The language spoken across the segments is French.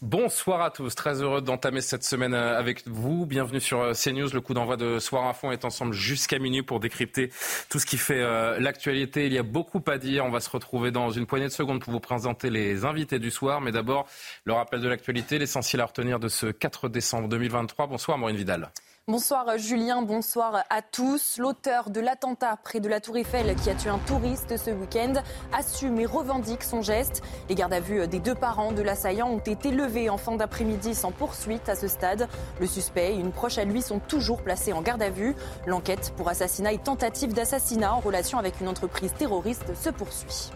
Bonsoir à tous, très heureux d'entamer cette semaine euh, avec vous. Bienvenue sur euh, CNews. Le coup d'envoi de Soir Info est ensemble jusqu'à minuit pour décrypter tout ce qui fait euh, l'actualité. Il y a beaucoup à dire. On va se retrouver dans une poignée de secondes pour vous présenter les invités du soir. Mais d'abord, le rappel de l'actualité, l'essentiel à retenir de ce 4 décembre 2023. Bonsoir Maureen Vidal. Bonsoir Julien, bonsoir à tous. L'auteur de l'attentat près de la Tour Eiffel qui a tué un touriste ce week-end assume et revendique son geste. Les gardes à vue des deux parents de l'assaillant ont été levés en fin d'après-midi sans poursuite à ce stade. Le suspect et une proche à lui sont toujours placés en garde à vue. L'enquête pour assassinat et tentative d'assassinat en relation avec une entreprise terroriste se poursuit.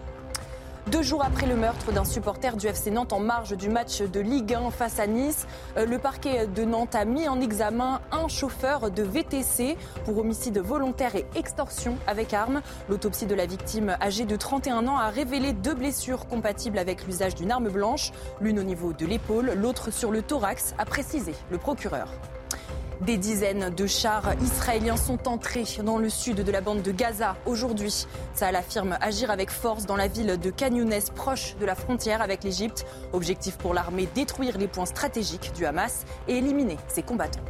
Deux jours après le meurtre d'un supporter du FC Nantes en marge du match de Ligue 1 face à Nice, euh, le parquet de Nantes a mis en examen un chauffeur de VTC pour homicide volontaire et extorsion avec arme. L'autopsie de la victime âgée de 31 ans a révélé deux blessures compatibles avec l'usage d'une arme blanche, l'une au niveau de l'épaule, l'autre sur le thorax, a précisé le procureur. Des dizaines de chars israéliens sont entrés dans le sud de la bande de Gaza aujourd'hui. Ça affirme agir avec force dans la ville de Kanyounes, proche de la frontière avec l'Égypte. Objectif pour l'armée détruire les points stratégiques du Hamas et éliminer ses combattants.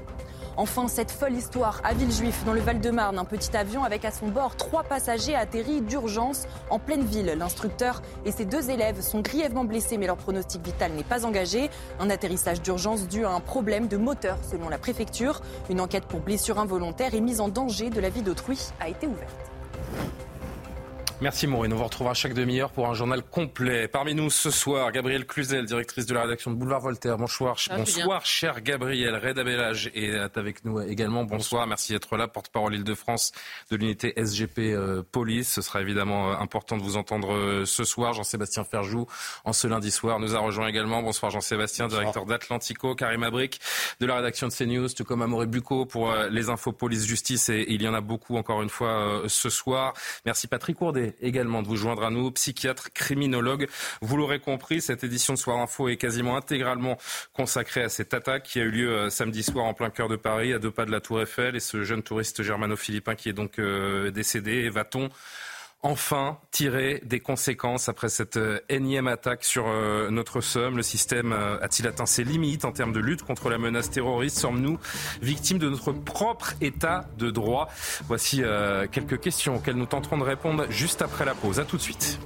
Enfin, cette folle histoire à Villejuif, dans le Val-de-Marne. Un petit avion avec à son bord trois passagers atterris d'urgence en pleine ville. L'instructeur et ses deux élèves sont grièvement blessés, mais leur pronostic vital n'est pas engagé. Un atterrissage d'urgence dû à un problème de moteur, selon la préfecture. Une enquête pour blessure involontaire et mise en danger de la vie d'autrui a été ouverte. Merci Maureen. On vous retrouvera chaque demi-heure pour un journal complet. Parmi nous ce soir, Gabrielle Cluzel, directrice de la rédaction de Boulevard Voltaire. Bonsoir, bonsoir cher Gabriel. Reda Bellage est avec nous également. Bonsoir, merci d'être là. Porte-parole Île-de-France de l'unité SGP euh, Police. Ce sera évidemment euh, important de vous entendre euh, ce soir. Jean-Sébastien Ferjou, en ce lundi soir, nous a rejoint également. Bonsoir Jean-Sébastien, directeur d'Atlantico. Karim Abric de la rédaction de CNews, tout comme Amoré Bucco pour les infos police justice. Et, il y en a beaucoup encore une fois ce soir. Merci Patrick Courdet également de vous joindre à nous, psychiatre, criminologue. Vous l'aurez compris, cette édition de Soir Info est quasiment intégralement consacrée à cette attaque qui a eu lieu euh, samedi soir en plein cœur de Paris, à deux pas de la Tour Eiffel, et ce jeune touriste germano-philippin qui est donc euh, décédé. Va-t-on enfin tirer des conséquences après cette euh, énième attaque sur notre somme Le système a-t-il atteint ses limites en termes de lutte contre la menace terroriste? Sommes-nous victimes de notre propre état de droit? Voici quelques questions auxquelles nous tenterons de répondre juste après la pause. A tout de suite.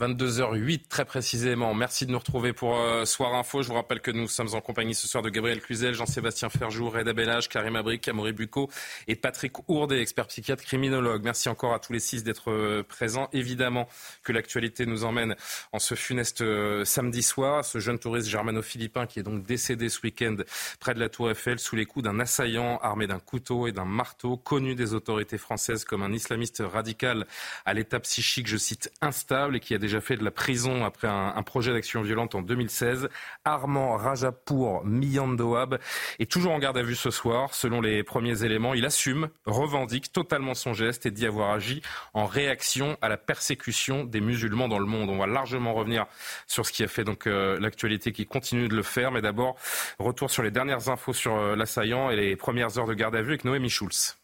22h08 très précisément. Merci de nous retrouver pour euh, Soir Info. Je vous rappelle que nous sommes en compagnie ce soir de Gabriel Cluzel, Jean-Sébastien Ferjou, Reda Bellage, Karim Abric, Amaury Bucco et Patrick Ourdet, expert psychiatre criminologue. Merci encore à tous les six d'être euh, présents. Évidemment que l'actualité nous emmène en ce funeste euh, samedi soir. Ce jeune touriste germano-philippin qui est donc décédé ce week-end près de la Tour Eiffel sous les coups d'un assaillant armé d'un couteau et d'un marteau, connu des autorités françaises comme un islamiste radical à l'état psychique, je cite, instable et qui a déjà déjà fait de la prison après un, projet d'action violente en 2016. Armand Rajapour Miyandoab est toujours en garde à vue ce soir. Selon les premiers éléments, il assume, revendique totalement son geste et dit avoir agi en réaction à la persécution des musulmans dans le monde. On va largement revenir sur ce qui a fait donc euh, l'actualité qui continue de le faire. Mais d'abord, retour sur les dernières infos sur euh, l'assaillant et les premières heures de garde à vue avec Noémie Schulz.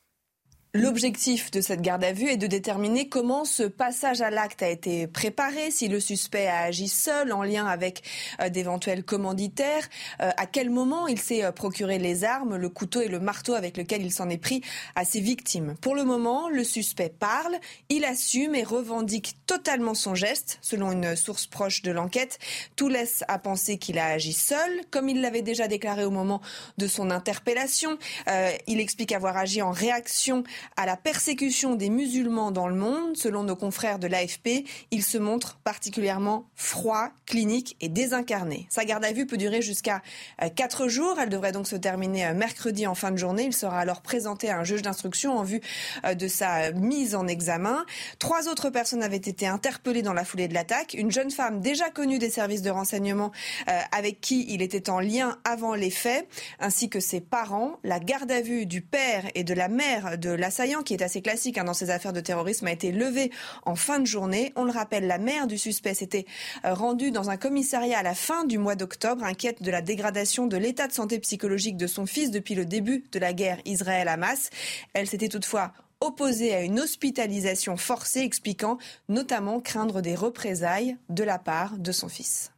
L'objectif de cette garde à vue est de déterminer comment ce passage à l'acte a été préparé, si le suspect a agi seul en lien avec euh, d'éventuels commanditaires, euh, à quel moment il s'est euh, procuré les armes, le couteau et le marteau avec lequel il s'en est pris à ses victimes. Pour le moment, le suspect parle, il assume et revendique totalement son geste, selon une source proche de l'enquête. Tout laisse à penser qu'il a agi seul, comme il l'avait déjà déclaré au moment de son interpellation. il explique avoir agi en réaction à la persécution des musulmans dans le monde. Selon nos confrères de l'AFP, il se montre particulièrement froid, clinique et désincarné. Sa garde à vue peut durer jusqu'à 4 euh, jours. Elle devrait donc se terminer euh, mercredi en fin de journée. Il sera alors présenté à un juge d'instruction en vue euh, de sa mise en examen. Trois autres personnes avaient été interpellées dans la foulée de l'attaque. Une jeune femme déjà connue des services de renseignement avec qui il était en lien avant les faits, ainsi que ses parents. La garde à vue du père et de la mère de l'assaillant, qui est assez classique hein, dans ces affaires de terrorisme, a été levée en fin de journée. On le rappelle, la mère du suspect s'était rendue dans un commissariat à la fin du mois d'octobre, inquiète de la dégradation de l'état de santé psychologique de son fils depuis le début de la guerre Israël-Hamas. Elle s'était toutefois opposée à une hospitalisation forcée, expliquant notamment craindre des représailles de la part de son fils.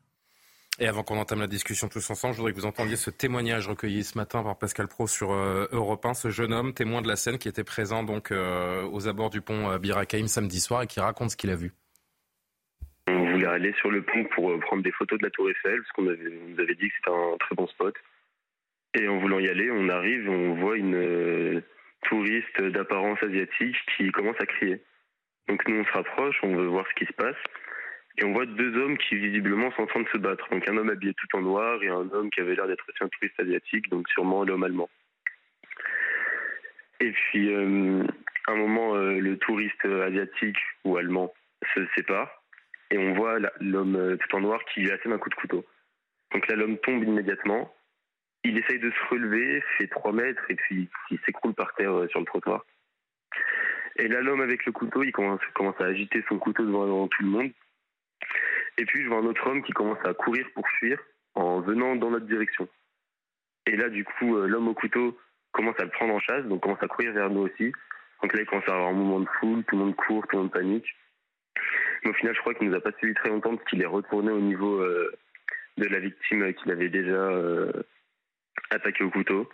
Et avant qu'on entame la discussion tous ensemble, je voudrais que vous entendiez ce témoignage recueilli ce matin par Pascal Pro sur euh, Europe 1, ce jeune homme témoin de la scène qui était présent donc euh, aux abords du pont euh, Birakaim samedi soir et qui raconte ce qu'il a vu. On voulait aller sur le pont pour prendre des photos de la Tour Eiffel parce qu'on nous avait dit que c'était un très bon spot. Et en voulant y aller, on arrive, on voit une touriste d'apparence asiatique qui commence à crier. Donc nous on se rapproche, on veut voir ce qui se passe. Et on voit deux hommes qui visiblement sont en train de se battre. Donc un homme habillé tout en noir et un homme qui avait l'air d'être aussi un touriste asiatique, donc sûrement l'homme allemand. Et puis euh, à un moment, euh, le touriste asiatique ou allemand se sépare et on voit l'homme euh, tout en noir qui lui assène un coup de couteau. Donc là, l'homme tombe immédiatement. Il essaye de se relever, fait 3 mètres et puis il s'écroule par terre sur le trottoir. Et là, l'homme avec le couteau, il commence, commence à agiter son couteau devant tout le monde. Et puis je vois un autre homme qui commence à courir pour fuir en venant dans notre direction. Et là, du coup, euh, l'homme au couteau commence à le prendre en chasse, donc commence à courir vers nous aussi. Donc là, il commence à avoir un mouvement de foule, tout le monde court, tout le monde panique. Mais au final, je crois qu'il nous a pas suivi très longtemps parce qu'il est retourné au niveau euh, de la victime qu'il avait déjà euh, attaqué au couteau.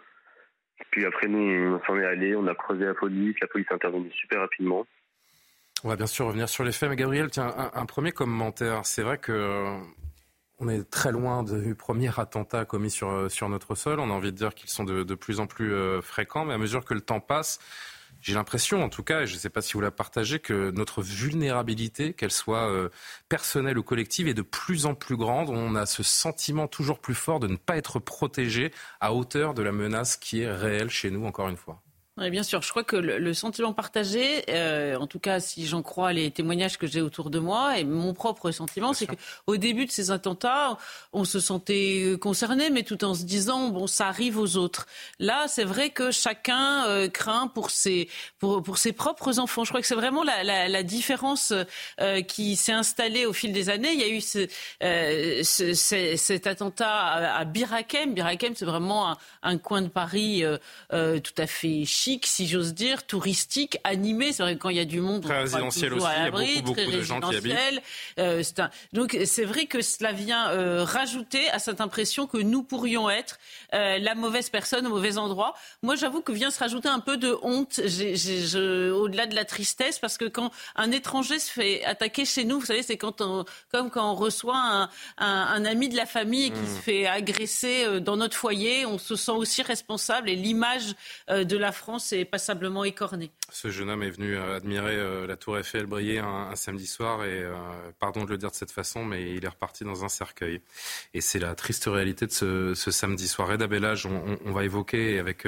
Puis après, nous, on s'en est allé, on a croisé la police, la police est intervenue super rapidement. On va bien sûr revenir sur les faits, mais Gabriel, tiens, un, premier commentaire. C'est vrai que euh, on est très loin du premier attentat commis sur, euh, sur notre sol. On a envie de dire qu'ils sont de, plus en plus euh, fréquents, mais à mesure que le temps passe, j'ai l'impression, en tout cas, et je ne sais pas si vous la partagez, que notre vulnérabilité, qu'elle soit personnelle ou collective, est de plus en plus grande. On a ce sentiment toujours plus fort de ne pas être protégé à hauteur de la menace qui est réelle chez nous, encore une fois. Oui, bien sûr. Je crois que le, sentiment partagé, euh, en tout cas si j'en crois les témoignages que j'ai autour de moi, et mon propre sentiment, c'est qu'au début de ces attentats, on se sentait concerné, mais tout en se disant bon, ça arrive aux autres. Là, c'est vrai que chacun euh, craint pour ses pour, pour ses propres enfants. Je crois que c'est vraiment la, la, la différence euh, qui s'est installée au fil des années. Il y a eu ce, ce, cet attentat à, à Birakem. Birakem, c'est vraiment un, un, coin de Paris tout à fait chic, si j'ose dire, touristique, animé. C'est vrai que quand il y a du monde, très résidentiel aussi, il y a beaucoup, beaucoup de gens qui habitent. Euh, Donc c'est vrai que cela vient euh, rajouter à cette impression que nous pourrions être euh, la mauvaise personne au mauvais endroit. Moi, j'avoue que vient se rajouter un peu de honte, au-delà de la tristesse, parce que quand un étranger se fait attaquer chez nous, vous savez, c'est quand on, comme quand on reçoit un, un, ami de la famille qui mmh. se fait agresser dans notre foyer, on se sent aussi responsable et l'image de la France est passablement écorné. Ce jeune homme est venu euh, admirer euh, la tour Eiffel briller un, samedi soir et, euh, pardon de le dire de cette façon, mais il est reparti dans un cercueil. Et c'est la triste réalité de ce, samedi soir. Reda Bellage, on, va évoquer, avec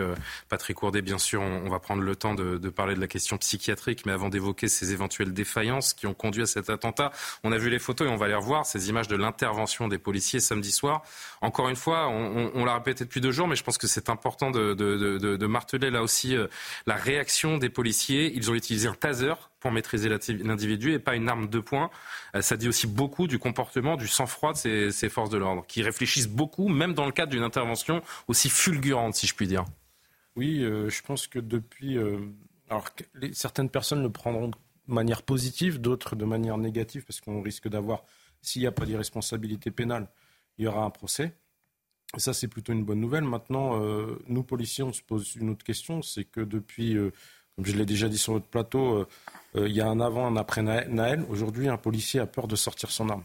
Patrick Courdet, bien sûr, on, va prendre le temps de, parler de la question psychiatrique, mais avant d'évoquer ces éventuelles défaillances qui ont conduit à cet attentat, on a vu les photos et on va les revoir, ces images de l'intervention des policiers samedi soir. Encore une fois, on, l'a répété depuis deux jours, mais je pense que c'est important de marteler là aussi euh, la réaction des policiers. Ils ont utilisé un taser pour maîtriser l'individu et pas une arme de poing. Euh, ça dit aussi beaucoup du comportement, du sang-froid de ces, forces de l'ordre, qui réfléchissent beaucoup, même dans le cadre d'une intervention aussi fulgurante, si je puis dire. Oui, euh, je pense que depuis... alors, certaines personnes le prendront de manière positive, d'autres de manière négative, parce qu'on risque d'avoir, s'il n'y a pas d'irresponsabilité pénale, il y aura un procès. Et ça, c'est plutôt une bonne nouvelle. Maintenant, euh, nous, policiers, on se pose une autre question, c'est que depuis, euh, comme je l'ai déjà dit sur votre plateau, euh, il y a un avant, un après Naël. Aujourd'hui, un policier a peur de sortir son arme.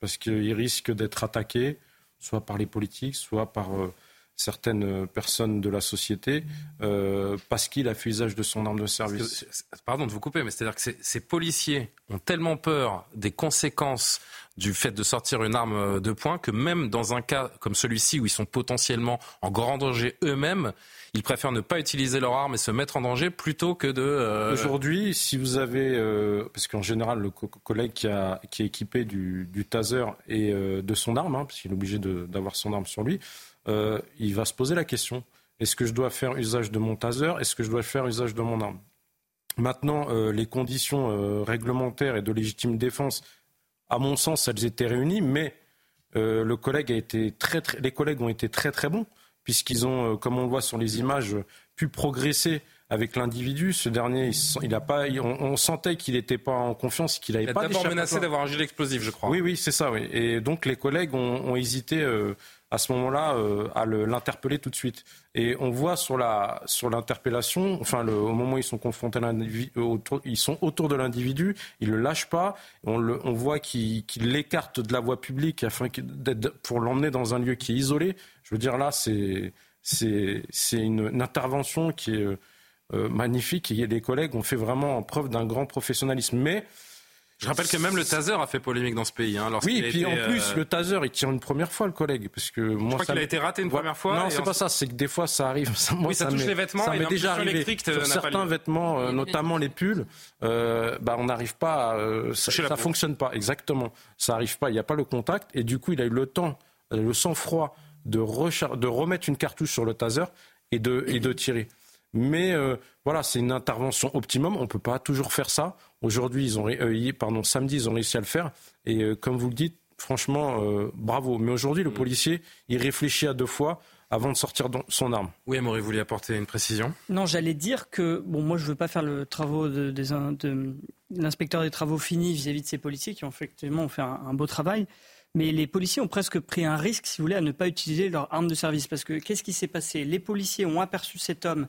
Parce qu'il risque d'être attaqué, soit par les politiques, soit par certaines personnes de la société parce qu'il a fait usage de son arme de service. pardon de vous couper, mais c'est-à-dire que ces policiers ont tellement peur des conséquences du fait de sortir une arme de poing que même dans un cas comme celui-ci où ils sont potentiellement en grand danger eux-mêmes, ils préfèrent ne pas utiliser leur arme et se mettre en danger plutôt que de... Euh, Aujourd'hui, si vous avez... Euh, parce qu'en général, le collègue qui, est équipé du, taser et euh, de son arme, hein, parce qu'il est obligé d'avoir son arme sur lui, il va se poser la question. Est-ce que je dois faire usage de mon taser Est-ce que je dois faire usage de mon arme? Maintenant, les conditions réglementaires et de légitime défense, à mon sens, elles étaient réunies, mais le collègue a été très, très, les collègues ont été très très bons puisqu'ils ont, euh, comme on le voit sur les images, pu progresser avec l'individu. Ce dernier, il, a pas, on, sentait qu'il n'était pas en confiance, qu'il n'avait pas. Il a d'abord menacé d'avoir un gilet explosif, je crois. Oui, oui, c'est ça. Oui. Et donc les collègues ont, hésité euh, à ce moment-là euh, à l'interpeller tout de suite. Et on voit sur la sur l'interpellation, enfin le, au moment où ils sont confrontés à l'individu, ils sont autour de l'individu, ils le lâchent pas. On, le, on voit qu'ils l'écartent de la voie publique afin pour l'emmener dans un lieu qui est isolé. Je veux dire là, c'est c'est une, une, intervention qui est euh, magnifique et les collègues ont fait vraiment preuve d'un grand professionnalisme. Mais je rappelle que même le taser a fait polémique dans ce pays. Hein, oui, et puis en plus, euh, le taser, il tire une première fois, le collègue. Parce que moi, je crois qu'il a été raté une première fois. Non, c'est pas ça, c'est que des fois, ça arrive. Ça, moi, oui, ça, touche les vêtements. Ça m'est déjà arrivé. Sur certains vêtements, euh, notamment les pulls, euh, bah, on n'arrive pas à, ça, ça fonctionne pas, exactement. Ça arrive pas, il n'y a pas le contact. Et du coup, il a eu le temps, le sang-froid de, de remettre une cartouche sur le taser et de, et de tirer. Mais euh, voilà, c'est une intervention optimum. On ne peut pas toujours faire ça. Aujourd'hui, ils ont, euh, pardon, samedi, ils ont réussi à le faire. Et euh, comme vous le dites, franchement, bravo. Mais aujourd'hui, le mm. policier, il réfléchit à deux fois avant de sortir son arme. Oui, Amaury, vous vouliez apporter une précision? Non, j'allais dire que, bon, moi, je ne veux pas faire le travaux de, l'inspecteur des travaux finis vis-à-vis de ces policiers qui ont effectivement fait un, beau travail. Mais les policiers ont presque pris un risque, si vous voulez, à ne pas utiliser leur arme de service. Parce que qu'est-ce qui s'est passé? Les policiers ont aperçu cet homme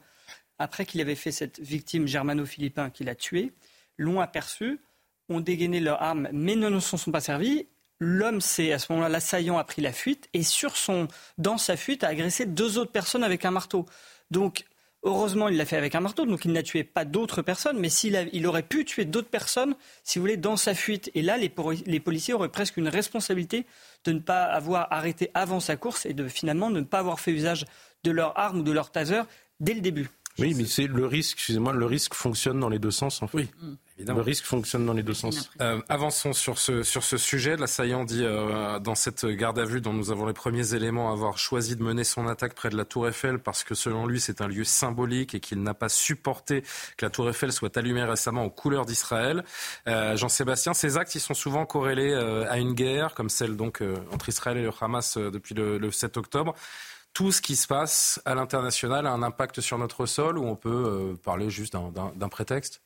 après qu'il avait fait cette victime germano-philippin qu'il a tué, l'ont aperçu, ont dégainé leur arme, mais ne s'en sont pas servis. L'homme, c'est à ce moment-là, l'assaillant a pris la fuite et dans sa fuite, a agressé deux autres personnes avec un marteau. Donc, heureusement, il l'a fait avec un marteau, donc il n'a tué pas d'autres personnes, mais s'il il aurait pu tuer d'autres personnes, si vous voulez, dans sa fuite. Et là, les, les, policiers auraient presque une responsabilité de ne pas avoir arrêté avant sa course et de finalement ne pas avoir fait usage de leur arme ou de leur taser dès le début. Oui, mais c'est le risque, excusez-moi, le risque fonctionne dans les deux sens, en fait. Oui. Mm. Évidemment. Le risque fonctionne dans les deux sens. Euh, avançons sur ce, sur ce sujet. L'assaillant dit euh, dans cette garde à vue dont nous avons les premiers éléments avoir choisi de mener son attaque près de la Tour Eiffel parce que selon lui c'est un lieu symbolique et qu'il n'a pas supporté que la Tour Eiffel soit allumée récemment aux couleurs d'Israël. Euh, Jean-Sébastien, ces actes ils sont souvent corrélés euh, à une guerre comme celle donc euh, entre Israël et le Hamas depuis le, le 7 octobre tout ce qui se passe à l'international a un impact sur notre sol ou on peut euh, parler juste d'un prétexte?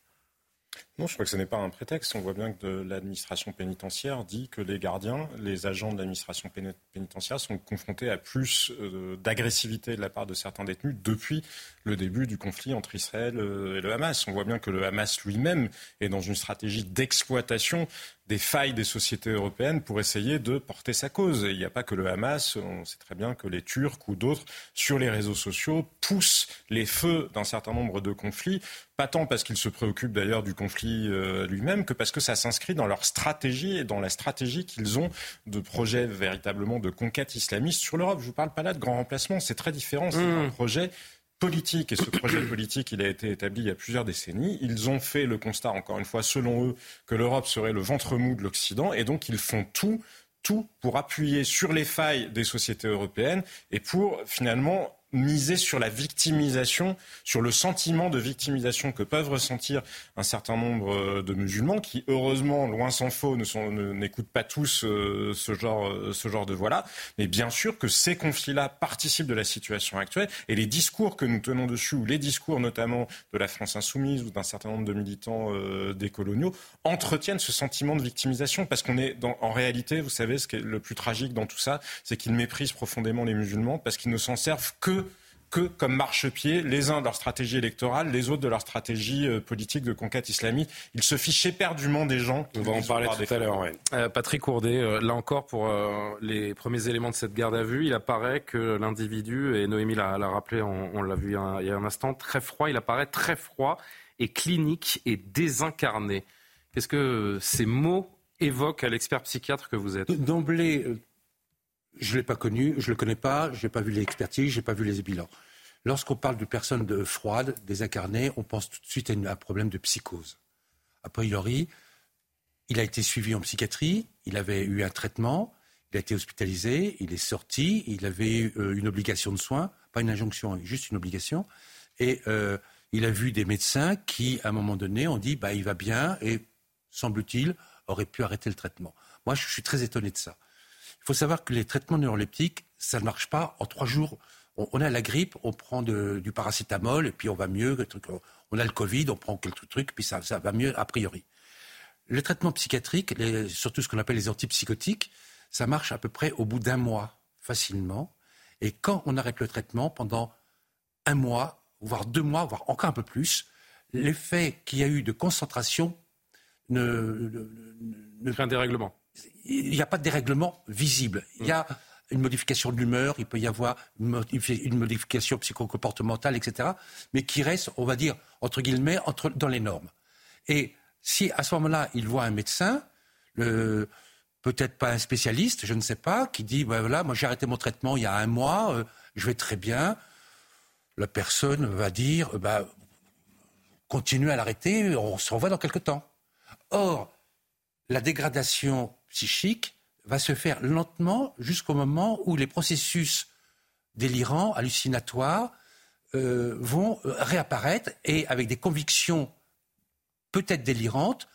Non, je crois que ce n'est pas un prétexte. On voit bien que l'administration pénitentiaire dit que les gardiens, les agents de l'administration pénitentiaire sont confrontés à plus euh, d'agressivité de la part de certains détenus depuis le début du conflit entre Israël euh, et le Hamas. On voit bien que le Hamas lui-même est dans une stratégie d'exploitation des failles des sociétés européennes pour essayer de porter sa cause. il n'y a pas que le Hamas, on sait très bien que les Turcs ou d'autres, sur les réseaux sociaux, poussent les feux d'un certain nombre de conflits, pas tant parce qu'ils se préoccupent d'ailleurs du conflit euh, lui-même que parce que ça s'inscrit dans leur stratégie et dans la stratégie qu'ils ont de projet véritablement de conquête islamiste sur l'Europe. Je ne vous parle pas là de grand remplacement, c'est très différent, c'est mmh. un projet politique, et ce projet politique, il a été établi il y a plusieurs décennies. Ils ont fait le constat, encore une fois, selon eux, que l'Europe serait le ventre mou de l'Occident, et donc ils font tout tout pour appuyer sur les failles des sociétés européennes et pour finalement miser sur la victimisation, sur le sentiment de victimisation que peuvent ressentir un certain nombre euh, de musulmans qui, heureusement, loin s'en faut, n'écoutent pas tous euh, ce, genre, euh, ce genre de voix-là. Mais bien sûr que ces conflits-là participent de la situation actuelle et les discours que nous tenons dessus, ou les discours notamment de la France insoumise ou d'un certain nombre de militants des coloniaux, entretiennent ce sentiment de victimisation parce qu'on est en réalité, vous savez, ce qui est le plus tragique dans tout ça, c'est qu'ils méprisent profondément les musulmans parce qu'ils ne s'en servent que que comme marchepied, les uns de leur stratégie électorale, les autres de leur stratégie euh, politique de conquête islamique. Ils se fichent éperdument des gens. On va en parler tout à l'heure. Euh, Patrick Courdet, euh, là encore, pour les premiers éléments de cette garde à vue, il apparaît que l'individu, et Noémie l'a rappelé, on, l'a vu il y a un instant, très froid, il apparaît très froid et clinique et désincarné. Qu'est-ce que ces mots évoquent à l'expert psychiatre que vous êtes? D'emblée, je ne l'ai pas connu, je ne le connais pas, je n'ai pas vu l'expertise, je n'ai pas vu les bilans. Lorsqu'on parle de personnes de froides, désincarnées, on pense tout de suite à, un problème de psychose. A priori, il a été suivi en psychiatrie, il avait eu un traitement, il a été hospitalisé, il est sorti, il avait eu euh, une obligation de soins, pas une injonction, juste une obligation, et euh, il a vu des médecins qui, à un moment donné, ont dit bah, il va bien et, semble-t-il, aurait pu arrêter le traitement. Moi, je suis très étonné de ça. Il faut savoir que les traitements neuroleptiques, ça ne marche pas en trois jours. On, a la grippe, on prend du paracétamol et puis on va mieux. On a le Covid, on prend quelques trucs, puis ça, va mieux a priori. Le traitement psychiatrique, surtout ce qu'on appelle les antipsychotiques, ça marche à peu près au bout d'un mois, facilement. Et quand on arrête le traitement pendant un mois, voire deux mois, voire encore un peu plus, l'effet qu'il y a eu de concentration ne, ne, un dérèglement il n'y a pas de dérèglement visible. Il y a une modification de l'humeur, il peut y avoir une, modification psychocomportementale, etc., mais qui reste, on va dire, entre guillemets, entre, dans les normes. Et si à ce moment-là, il voit un médecin, peut-être pas un spécialiste, je ne sais pas, qui dit, ben voilà, moi j'ai arrêté mon traitement il y a un mois, euh, je vais très bien, la personne va dire, ben, continuez à l'arrêter, on se revoit dans quelques temps. Or, la dégradation psychique va se faire lentement jusqu'au moment où les processus délirants, hallucinatoires, euh, vont euh, réapparaître et avec des convictions peut-être délirantes,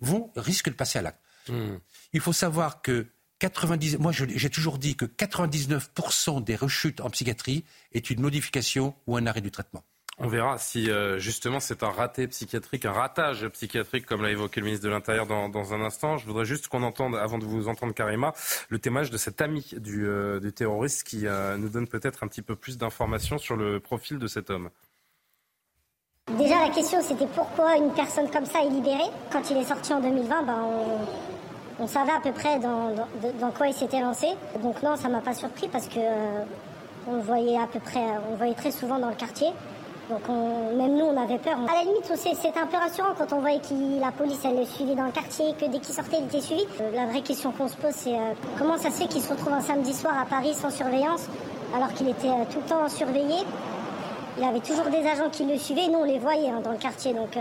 vont risquent de passer à l'acte. Hmm. Il faut savoir que 90, moi j'ai toujours dit que 99% des rechutes en psychiatrie est une modification ou un arrêt du traitement. On verra si euh, justement c'est un raté psychiatrique, un ratage psychiatrique, comme l'a évoqué le ministre de l'Intérieur dans, un instant. Je voudrais juste qu'on entende, avant de vous entendre Karima, le témoignage de cet ami du, euh, terroriste qui euh, nous donne peut-être un petit peu plus d'informations sur le profil de cet homme. Déjà, la question c'était pourquoi une personne comme ça est libérée. Quand il est sorti en 2020, ben, on, savait à peu près dans, quoi il s'était lancé. Donc non, ça m'a pas surpris parce que on le voyait à peu près, on le voyait très souvent dans le quartier. Donc même nous, on avait peur. À la limite, c'était un peu rassurant quand on voyait que la police, elle le suivait dans le quartier, que dès qu'il sortait, il était suivi. Euh, la vraie question qu'on se pose, c'est euh, comment ça se fait qu'il se retrouve un samedi soir à Paris sans surveillance, alors qu'il était euh, tout le temps surveillé? Il avait toujours des agents qui le suivaient, nous, on les voyait hein, dans le quartier. Donc,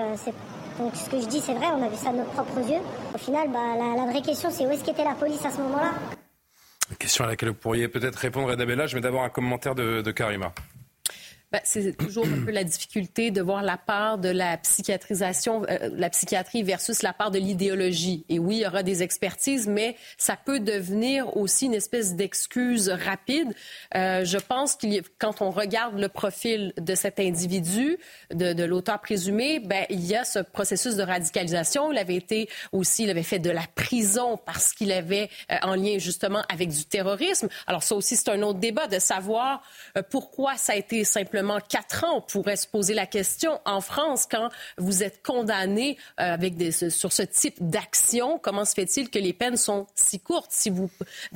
donc ce que je dis, c'est vrai, on a vu ça de nos propres yeux. Au final, bah, la, vraie question, c'est où est-ce qu'était la police à ce moment-là? Question à laquelle vous pourriez peut-être répondre, Eda Bella. Je vais d'abord un commentaire de Karima. Ben, c'est toujours un peu la difficulté de voir la part de la psychiatrisation, euh, la psychiatrie versus la part de l'idéologie. Et oui, il y aura des expertises, mais ça peut devenir aussi une espèce d'excuse rapide. Euh, je pense qu'il quand on regarde le profil de cet individu, de, de l'auteur présumé, ben, il y a ce processus de radicalisation. Il avait été aussi, il avait fait de la prison parce qu'il avait euh, en lien justement avec du terrorisme. Alors ça aussi, c'est un autre débat de savoir euh, pourquoi ça a été simplement quatre ans. On pourrait se poser la question en France, quand vous êtes condamné euh, avec sur ce type d'action, comment se fait-il que les peines sont si courtes si vous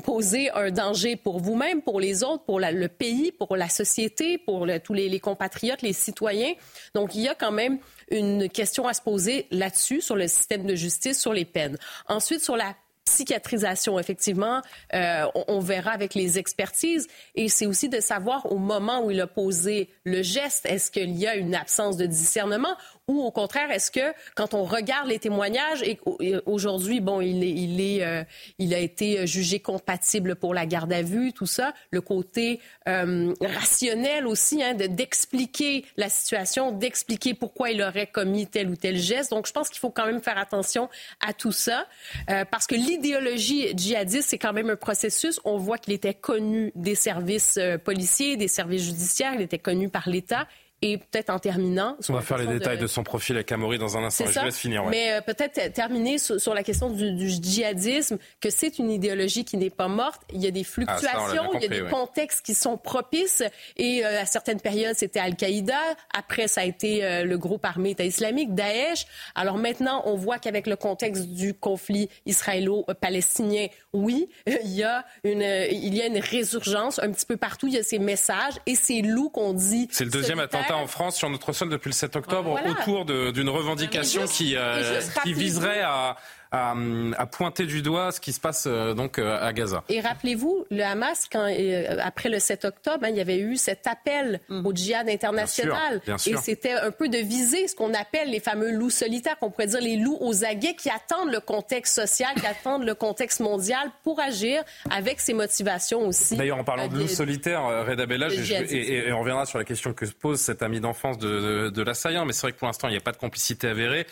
posez un danger pour vous-même, pour les autres, pour le pays, pour la société, pour tous les, les compatriotes, les citoyens? Donc, il y a quand même une question à se poser là-dessus, sur le système de justice, sur les peines. Ensuite, sur la psychiatrisation, effectivement, euh, on, verra avec les expertises. Et c'est aussi de savoir au moment où il a posé le geste, est-ce qu'il y a une absence de discernement ou au contraire, est-ce que quand on regarde les témoignages et aujourd'hui, bon, il est, euh, il a été jugé compatible pour la garde à vue, tout ça, le côté euh, rationnel aussi, hein, d'expliquer la situation, d'expliquer pourquoi il aurait commis tel ou tel geste. Donc, je pense qu'il faut quand même faire attention à tout ça, euh, parce que l'idéologie djihadiste, c'est quand même un processus. On voit qu'il était connu des services policiers, des services judiciaires, il était connu par l'État Et peut-être en terminant. On va faire les détails de... son profil avec Amaury dans un instant. Je laisse finir. Mais euh, peut-être terminer sur, la question du, djihadisme, que c'est une idéologie qui n'est pas morte. Il y a des ah, fluctuations, il y a des contextes qui sont propices. Et euh, à certaines périodes, c'était Al-Qaïda. Après, ça a été euh, le groupe armé État islamique, Daesh. Alors maintenant, on voit qu'avec le contexte du conflit israélo-palestinien, oui, il y a une, il y a une résurgence un petit peu partout. Il y a ces messages et ces loups qu'on dit. C'est le deuxième attentat en France sur notre sol depuis le 7 octobre autour d'une revendication qui, euh, qui viserait à, à, pointer du doigt ce qui se passe euh, donc euh, à Gaza. Et rappelez-vous, le Hamas, quand, euh, après le 7 octobre, hein, il y avait eu cet appel mm. au djihad international. Et c'était un peu de viser ce qu'on appelle les fameux loups solitaires, qu'on pourrait dire les loups aux aguets qui attendent le contexte social, qui attendent le contexte mondial pour agir avec ses motivations aussi. D'ailleurs, en parlant de loups solitaires, Reda Bellage, et, on reviendra sur la question que se pose cet ami d'enfance de, de l'assaillant, mais c'est vrai que pour l'instant, il n'y a pas de complicité avérée.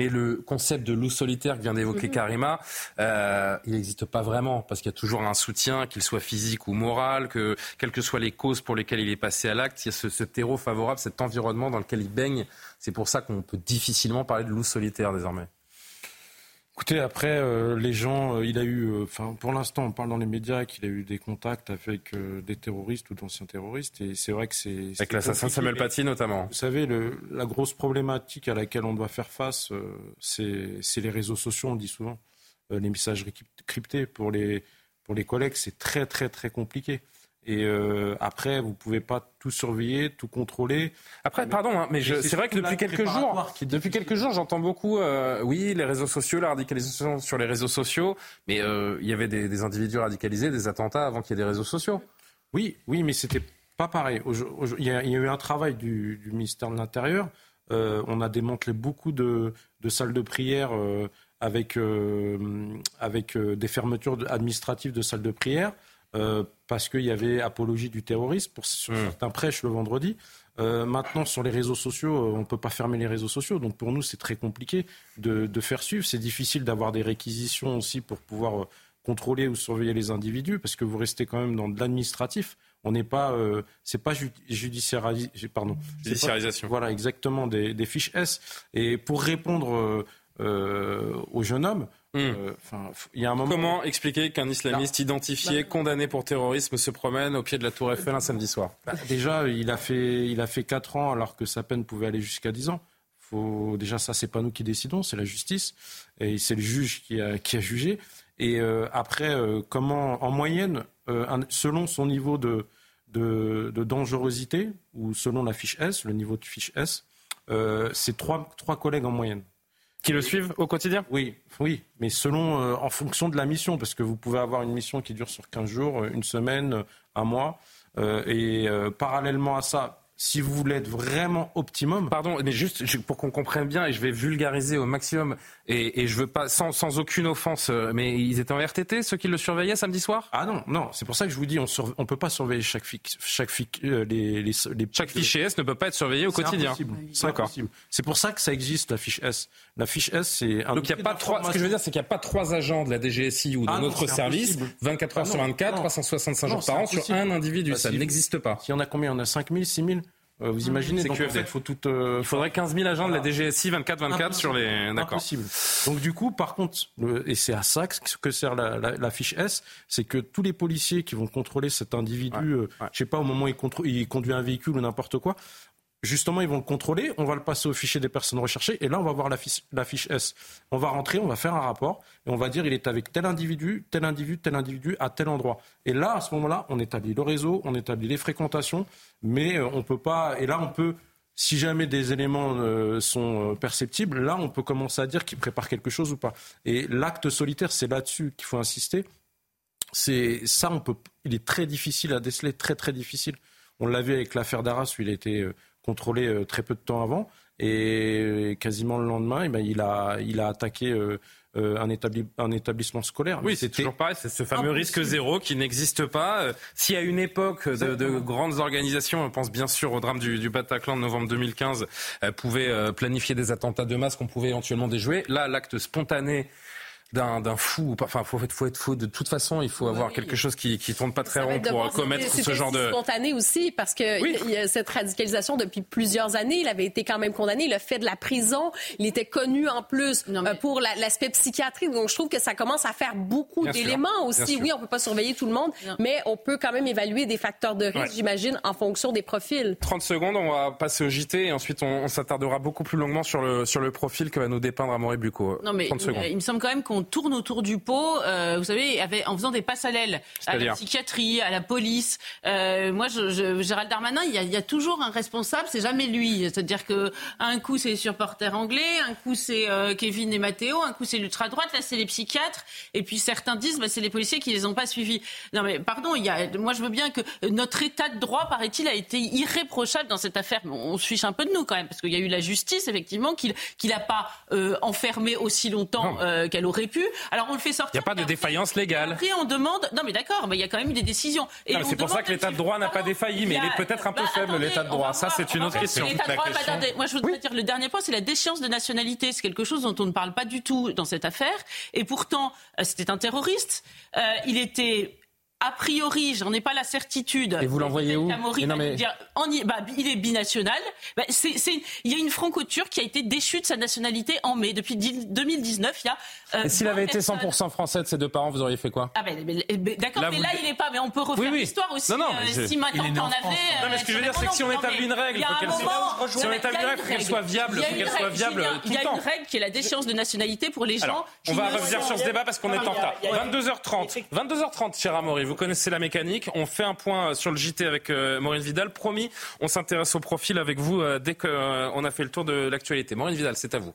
Mais le concept de loup solitaire qui vient d'évoquer mhm. Karima, euh, il n'existe pas vraiment parce qu'il y a toujours un soutien, qu'il soit physique ou moral, que quelles que soient les causes pour lesquelles il est passé à l'acte, il y a ce, terreau favorable, cet environnement dans lequel il baigne. C'est pour ça qu'on peut difficilement parler de loup solitaire désormais. Écoutez, après, euh, les gens, euh, il a eu, euh, pour l'instant, on parle dans les médias qu'il a eu des contacts avec des terroristes ou d'anciens terroristes, et c'est vrai que c'est. Avec l'assassin Samuel Paty, notamment. Vous savez, le, la grosse problématique à laquelle on doit faire face, c'est les réseaux sociaux, on dit souvent. les messages cryptés pour les, pour les collègues, c'est très, très, très compliqué. Et euh, après, vous pouvez pas tout surveiller, tout contrôler. Après, pardon, hein, mais c'est vrai que depuis quelques jours, depuis quelques jours, j'entends beaucoup, euh, oui, les réseaux sociaux, la radicalisation sur les réseaux sociaux, mais euh, il y avait des, individus radicalisés, des attentats avant qu'il y ait des réseaux sociaux. Oui, oui, mais c'était pas pareil. Il y, a eu un travail du, ministère de l'Intérieur. on a démantelé beaucoup de, salles de prière avec, avec des fermetures administratives de salles de prière. Euh, parce qu'il y avait apologie du terrorisme pour sur hmm. certains prêches le vendredi. Euh, maintenant, sur les réseaux sociaux, euh, on ne peut pas fermer les réseaux sociaux. Donc pour nous, c'est très compliqué de, de faire suivre. C'est difficile d'avoir des réquisitions aussi pour pouvoir contrôler ou surveiller les individus, parce que vous restez quand même dans de l'administratif. On n'est pas, euh, c'est pas pardon, judiciarisation. voilà, exactement des, des, fiches S. Et pour répondre euh, au jeune homme, Hmm. Euh, il y a un moment... Comment expliquer qu'un islamiste identifié, condamné pour terrorisme, se promène au pied de la Tour Eiffel un samedi soir? Bah, Déjà, il a, fait, il a fait 4 ans alors que sa peine pouvait aller jusqu'à 10 ans. Faut... Déjà, ça, c'est pas nous qui décidons, c'est la justice. Et c'est le juge qui a, qui a jugé. Et euh, après, euh, comment, en moyenne, selon son niveau de, de, de, dangerosité, ou selon la fiche S, le niveau de fiche S, c'est trois, trois collègues en moyenne. Qui le suivent au quotidien Oui, oui, mais selon, euh, en fonction de la mission, parce que vous pouvez avoir une mission qui dure sur 15 jours, une semaine, un mois, euh, et euh, parallèlement à ça, si vous voulez être vraiment optimum. Pardon, mais juste pour qu'on comprenne bien, et je vais vulgariser au maximum, et, et je veux pas, sans, sans, aucune offense, euh, mais ils étaient en RTT, ceux qui le surveillaient samedi soir? Ah non, non, c'est pour ça que je vous dis, on ne peut pas surveiller chaque fiche, chaque fiche, euh, les, les, les, Chaque fichier S ne peut pas être surveillé au quotidien. C'est impossible. C'est pour ça que ça existe, la fiche S. La fiche S, c'est un. Donc il y a pas trois, ce que je veux dire, c'est qu'il n'y a pas trois agents de la DGSI ou de ah notre service, 24 heures ah sur 24, 365 jours par an sur un individu. ça n'existe pas. Il y en a combien? Il y en a 5000, 6000 euh, vous imaginez donc, faut tout, euh, Il faudrait 15 000 agents de la DGSI 24-24 sur les. D'accord. Impossible. Donc du coup, par contre, et c'est à ça que sert la, la, fiche S, c'est que tous les policiers qui vont contrôler cet individu, euh, je sais pas, au moment où il, il conduit un véhicule ou n'importe quoi, Justement, ils vont le contrôler, on va le passer au fichier des personnes recherchées, et là, on va voir la fiche, la fiche, S. On va rentrer, on va faire un rapport, et on va dire il est avec tel individu, tel individu, tel individu, à tel endroit. Et là, à ce moment-là, on établit le réseau, on établit les fréquentations, mais euh, on peut pas. Et là, on peut, si jamais des éléments euh, sont euh, perceptibles, là, on peut commencer à dire qu'il prépare quelque chose ou pas. Et l'acte solitaire, c'est là-dessus qu'il faut insister. C'est ça, on peut. Il est très difficile à déceler, très très difficile. On l'a vu avec l'affaire d'Arras où il a été contrôlé euh, très peu de temps avant. Et quasiment le lendemain, eh ben, il, a, il a attaqué euh, euh, un, un, établissement scolaire. Oui, c'est toujours pareil, c'est ce fameux risque zéro qui n'existe pas. Y a une époque de, grandes organisations, on pense bien sûr au drame du, Bataclan de novembre 2015, pouvaient planifier des attentats de masse qu'on pouvait éventuellement déjouer. Là, l'acte spontané d'un fou. Enfin, faut, faut être fou. De toute façon, il faut avoir quelque chose qui ne tourne pas très rond pour commettre ce genre de. spontané aussi, parce que il y a cette radicalisation depuis plusieurs années. Il avait été quand même condamné. Il a fait de la prison. Il était connu en plus euh, pour l'aspect psychiatrique. Donc, je trouve que ça commence à faire beaucoup d'éléments aussi. Oui, on peut pas surveiller tout le monde, mais on peut quand même évaluer des facteurs de risque, j'imagine, en fonction des profils. 30 secondes, on va passer au JT et ensuite on, s'attardera beaucoup plus longuement sur le, sur le profil que va nous dépeindre Amaury Bucco. Non, mais il me semble quand même qu'on tourne autour du pot, euh, vous savez, en faisant des passes à l'aile à la psychiatrie, à la police. Euh, moi, je, Gérald Darmanin, il y, a, toujours un responsable, c'est jamais lui. C'est-à-dire que un coup c'est les supporters anglais, un coup c'est euh, Kevin et Matteo, un coup c'est l'ultra droite, là c'est les psychiatres, et puis certains disent bah, c'est les policiers qui les ont pas suivis. Non mais pardon, il y a, moi je veux bien que notre état de droit, paraît-il, a été irréprochable dans cette affaire. on se fiche un peu de nous quand même, parce qu'il y a eu la justice effectivement qu'il qu'il n'a pas enfermé aussi longtemps qu'elle aurait pu. Alors on le fait sortir. Il n'y a pas de défaillance légale. Après on demande. Non mais d'accord, mais il y a quand même eu des décisions. C'est pour ça que l'état de droit n'a pas défailli, mais il est peut-être un peu bah, faible l'état de droit. Ça c'est une autre question. Moi je voudrais dire le dernier point, c'est la déchéance de nationalité. C'est quelque chose dont on ne parle pas du tout dans cette affaire. Et pourtant, euh, c'était un terroriste. Euh, il était a priori, j'en ai pas la certitude. Et vous l'envoyez où non, mais... bah, Il est binational. Bah, c'est, il y a une franco-turque qui a été déchue de sa nationalité en mai. Depuis 2019, il y a. Euh, s'il avait été 100% français de ses deux parents, vous auriez fait quoi? Ah ben, D'accord, mais là, il n'est pas. Mais on peut refaire l'histoire aussi. Non, non, euh, Si maintenant en avait. Non, mais ce que je veux dire, c'est que si on établit une règle, il faut qu'elle soit, si on établit une règle, qu'elle soit viable, qu'elle soit viable Il y a une règle qui est la déchéance de nationalité pour les gens. On va revenir sur ce débat parce qu'on est en retard. 22h30. 22h30, cher Amaury vous connaissez la mécanique. On fait un point sur le JT avec euh, Maureen Vidal. Promis, on s'intéresse au profil avec vous euh, dès qu'on euh, a fait le tour de l'actualité. Maureen Vidal, c'est à vous.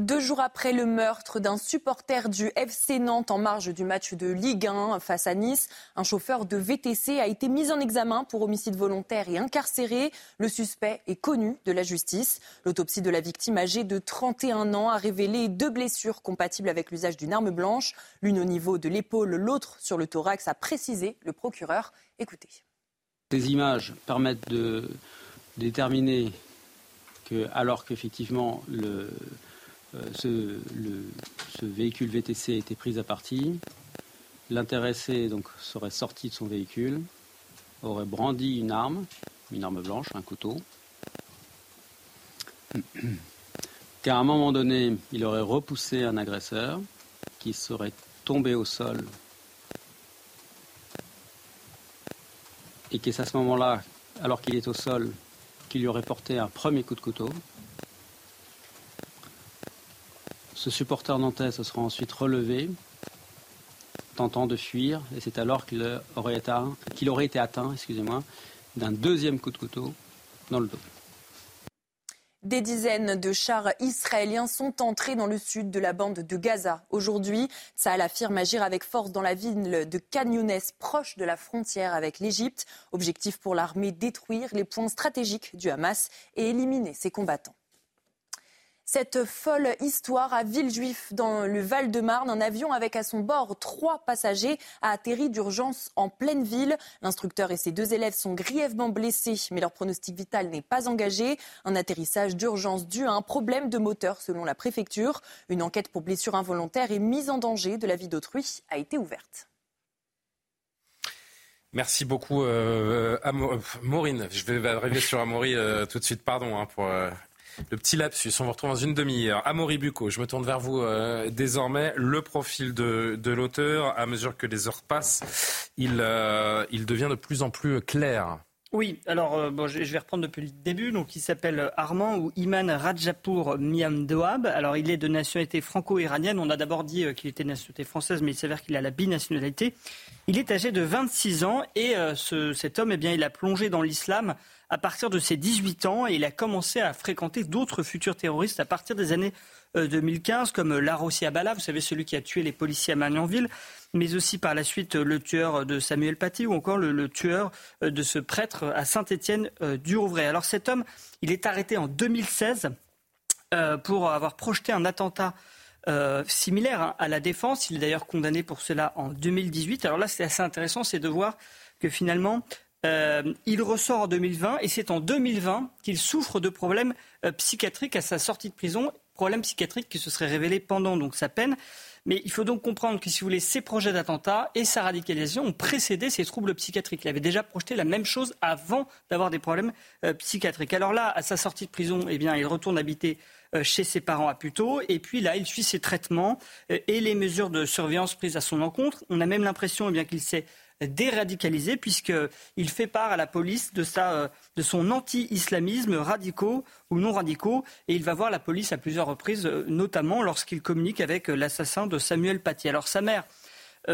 Deux jours après le meurtre d'un supporter du FC Nantes en marge du match de Ligue 1 face à Nice, un chauffeur de VTC a été mis en examen pour homicide volontaire et incarcéré. Le suspect est connu de la justice. L'autopsie de la victime âgée de 31 ans a révélé deux blessures compatibles avec l'usage d'une arme blanche, l'une au niveau de l'épaule, l'autre sur le thorax, a précisé le procureur. Écoutez. Ces images permettent de déterminer que, alors qu'effectivement le euh, ce, véhicule VTC a été pris à partie. L'intéressé donc serait sorti de son véhicule, aurait brandi une arme, une arme blanche, un couteau. Car à un moment donné, il aurait repoussé un agresseur qui serait tombé au sol et qu'est-ce à ce moment-là, alors qu'il est au sol, qu'il lui aurait porté un premier coup de couteau? Ce supporter nantais se sera ensuite relevé, tentant de fuir, et c'est alors qu'il aurait, été atteint d'un deuxième coup de couteau dans le dos. Des dizaines de chars israéliens sont entrés dans le sud de la bande de Gaza. Aujourd'hui, Tsahal affirme agir avec force dans la ville de Khan proche de la frontière avec l'Égypte. Objectif pour l'armée détruire les points stratégiques du Hamas et éliminer ses combattants. Cette folle histoire à Villejuif, dans le Val-de-Marne, un avion avec à son bord trois passagers a atterri d'urgence en pleine ville. L'instructeur et ses deux élèves sont grièvement blessés, mais leur pronostic vital n'est pas engagé. Un atterrissage d'urgence dû à un problème de moteur, selon la préfecture. Une enquête pour blessure involontaire et mise en danger de la vie d'autrui a été ouverte. Merci beaucoup, euh, Maureen. Je vais arriver sur Amaury euh, tout de suite. Pardon hein, pour euh, le petit lapsus, on vous retrouve dans une demi-heure. Amaury Bucco, je me tourne vers vous euh, désormais. Le profil de, l'auteur, à mesure que les heures passent, il, euh, il devient de plus en plus clair. Oui, alors euh, bon, je, vais reprendre depuis le début. Donc, il s'appelle Armand ou Iman Rajapour Miamdoab. Alors, il est de nationalité franco-iranienne. On a d'abord dit qu'il était de nationalité française, mais il s'avère qu'il a la binationalité. Il est âgé de 26 ans et cet homme, eh bien, il a plongé dans l'islam à partir de ses 18 ans et il a commencé à fréquenter d'autres futurs terroristes à partir des années 2015, euh, comme Larossi Abala, vous savez, celui qui a tué les policiers à Magnanville, mais aussi par la suite le tueur de Samuel Paty ou encore le, tueur euh, de ce prêtre à Saint-Étienne euh, du Rouvray. Alors cet homme, il est arrêté en 2016 pour avoir projeté un attentat similaire hein, à la défense. Il est d'ailleurs condamné pour cela en 2018. Alors là, c'est assez intéressant, c'est de voir que finalement, Euh, il ressort en 2020 et c'est en 2020 qu'il souffre de problèmes euh, psychiatriques à sa sortie de prison, problèmes psychiatriques qui se seraient révélés pendant donc sa peine. Mais il faut donc comprendre que, si vous voulez, ses projets d'attentat et sa radicalisation ont précédé ses troubles psychiatriques. Il avait déjà projeté la même chose avant d'avoir des problèmes euh, psychiatriques. Alors là, à sa sortie de prison, eh bien, il retourne habiter chez ses parents à Puteaux. Et puis là, il suit ses traitements et les mesures de surveillance prises à son encontre. On a même l'impression eh bien, qu'il s'est déradicalisé puisqu'il fait part à la police de, sa, euh, son anti-islamisme radicaux ou non radicaux et il va voir la police à plusieurs reprises, euh, notamment lorsqu'il communique avec euh, l'assassin de Samuel Paty. Alors sa mère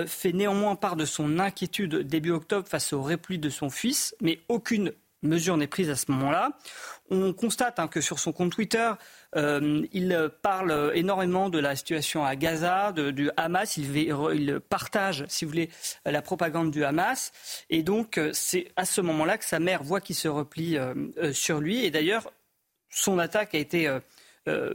fait néanmoins part de son inquiétude début octobre face au repli de son fils, mais aucune mesure n'est prise à ce moment-là. On constate hein, que sur son compte Twitter, euh, il parle énormément de la situation à Gaza, du Hamas. Il, partage, si vous voulez, la propagande du Hamas. Et donc, euh, c'est à ce moment-là que sa mère voit qu'il se replie euh, sur lui. Et d'ailleurs, son attaque a été euh,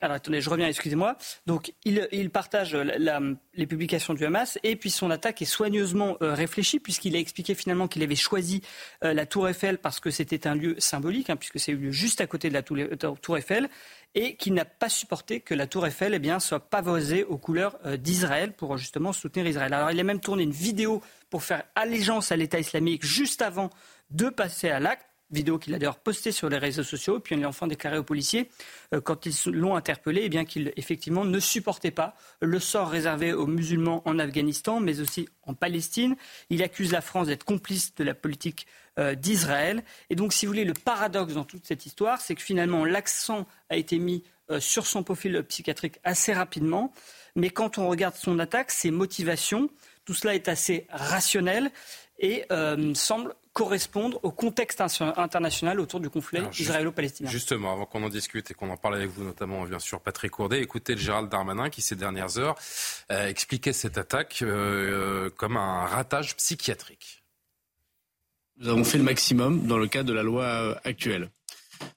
alors attendez, je reviens, excusez-moi. Donc il, partage les publications du Hamas et puis son attaque est soigneusement euh, réfléchie puisqu'il a expliqué finalement qu'il avait choisi euh, la Tour Eiffel parce que c'était un lieu symbolique, hein, puisque c'est eu lieu juste à côté de la Tour, Eiffel et qu'il n'a pas supporté que la Tour Eiffel eh bien, soit pavoisée aux couleurs d'Israël pour justement soutenir Israël. Alors il a même tourné une vidéo pour faire allégeance à l'État islamique juste avant de passer à l'acte vidéo qu'il a d'ailleurs postée sur les réseaux sociaux. Puis il a enfin déclaré aux policiers, euh, quand ils l'ont interpellé, eh bien qu'il effectivement ne supportait pas le sort réservé aux musulmans en Afghanistan, mais aussi en Palestine. Il accuse la France d'être complice de la politique euh, d'Israël. Et donc, si vous voulez, le paradoxe dans toute cette histoire, c'est que finalement l'accent a été mis euh, sur son profil psychiatrique assez rapidement. Mais quand on regarde son attaque, ses motivations, tout cela est assez rationnel et semble correspondre au contexte international autour du conflit israélo-palestinien. Justement, avant qu'on en discute et qu'on en parle avec vous, notamment bien sûr Patrick Courdet, écoutez le Gérald Darmanin qui ces dernières heures euh, expliquait cette attaque euh, comme un ratage psychiatrique. Nous avons fait le maximum dans le cadre de la loi euh, actuelle.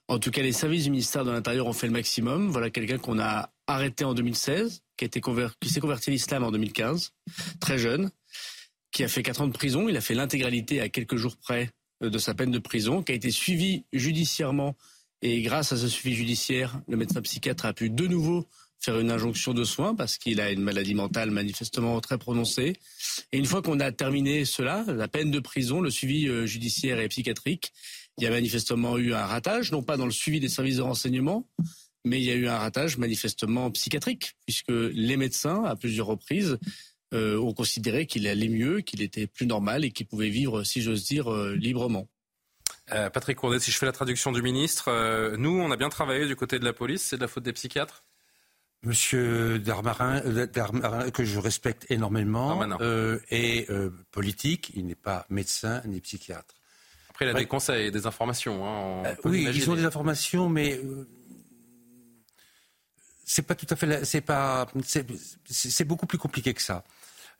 En tout cas, les services du ministère de l'Intérieur ont fait le maximum. Voilà quelqu'un qu'on a arrêté en 2016, qui, qui s'est converti à l'islam en 2015, très jeune, qui a fait quatre ans de prison. Il a fait l'intégralité à quelques jours près euh, de sa peine de prison, qui a été suivi judiciairement. Et grâce à ce suivi judiciaire, le médecin psychiatre a pu de nouveau faire une injonction de soins parce qu'il a une maladie mentale manifestement très prononcée. Et une fois qu'on a terminé cela, la peine de prison, le suivi euh, judiciaire et psychiatrique, il y a manifestement eu un ratage, non pas dans le suivi des services de renseignement, mais il y a eu un ratage manifestement psychiatrique, puisque les médecins, à plusieurs reprises, euh, ont considéré qu'il allait mieux, qu'il était plus normal et qu'il pouvait vivre, si j'ose dire, euh, librement. Euh, Patrick Courdet, si je fais la traduction du ministre, nous, on a bien travaillé du côté de la police, c'est de la faute des psychiatres? Monsieur Darmarin, que je respecte énormément, est politique, il n'est pas médecin ni psychiatre. Après, il a des conseils, des informations. Hein, oui, ils ont des informations, mais c'est pas tout à fait, c'est pas, c'est beaucoup plus compliqué que ça.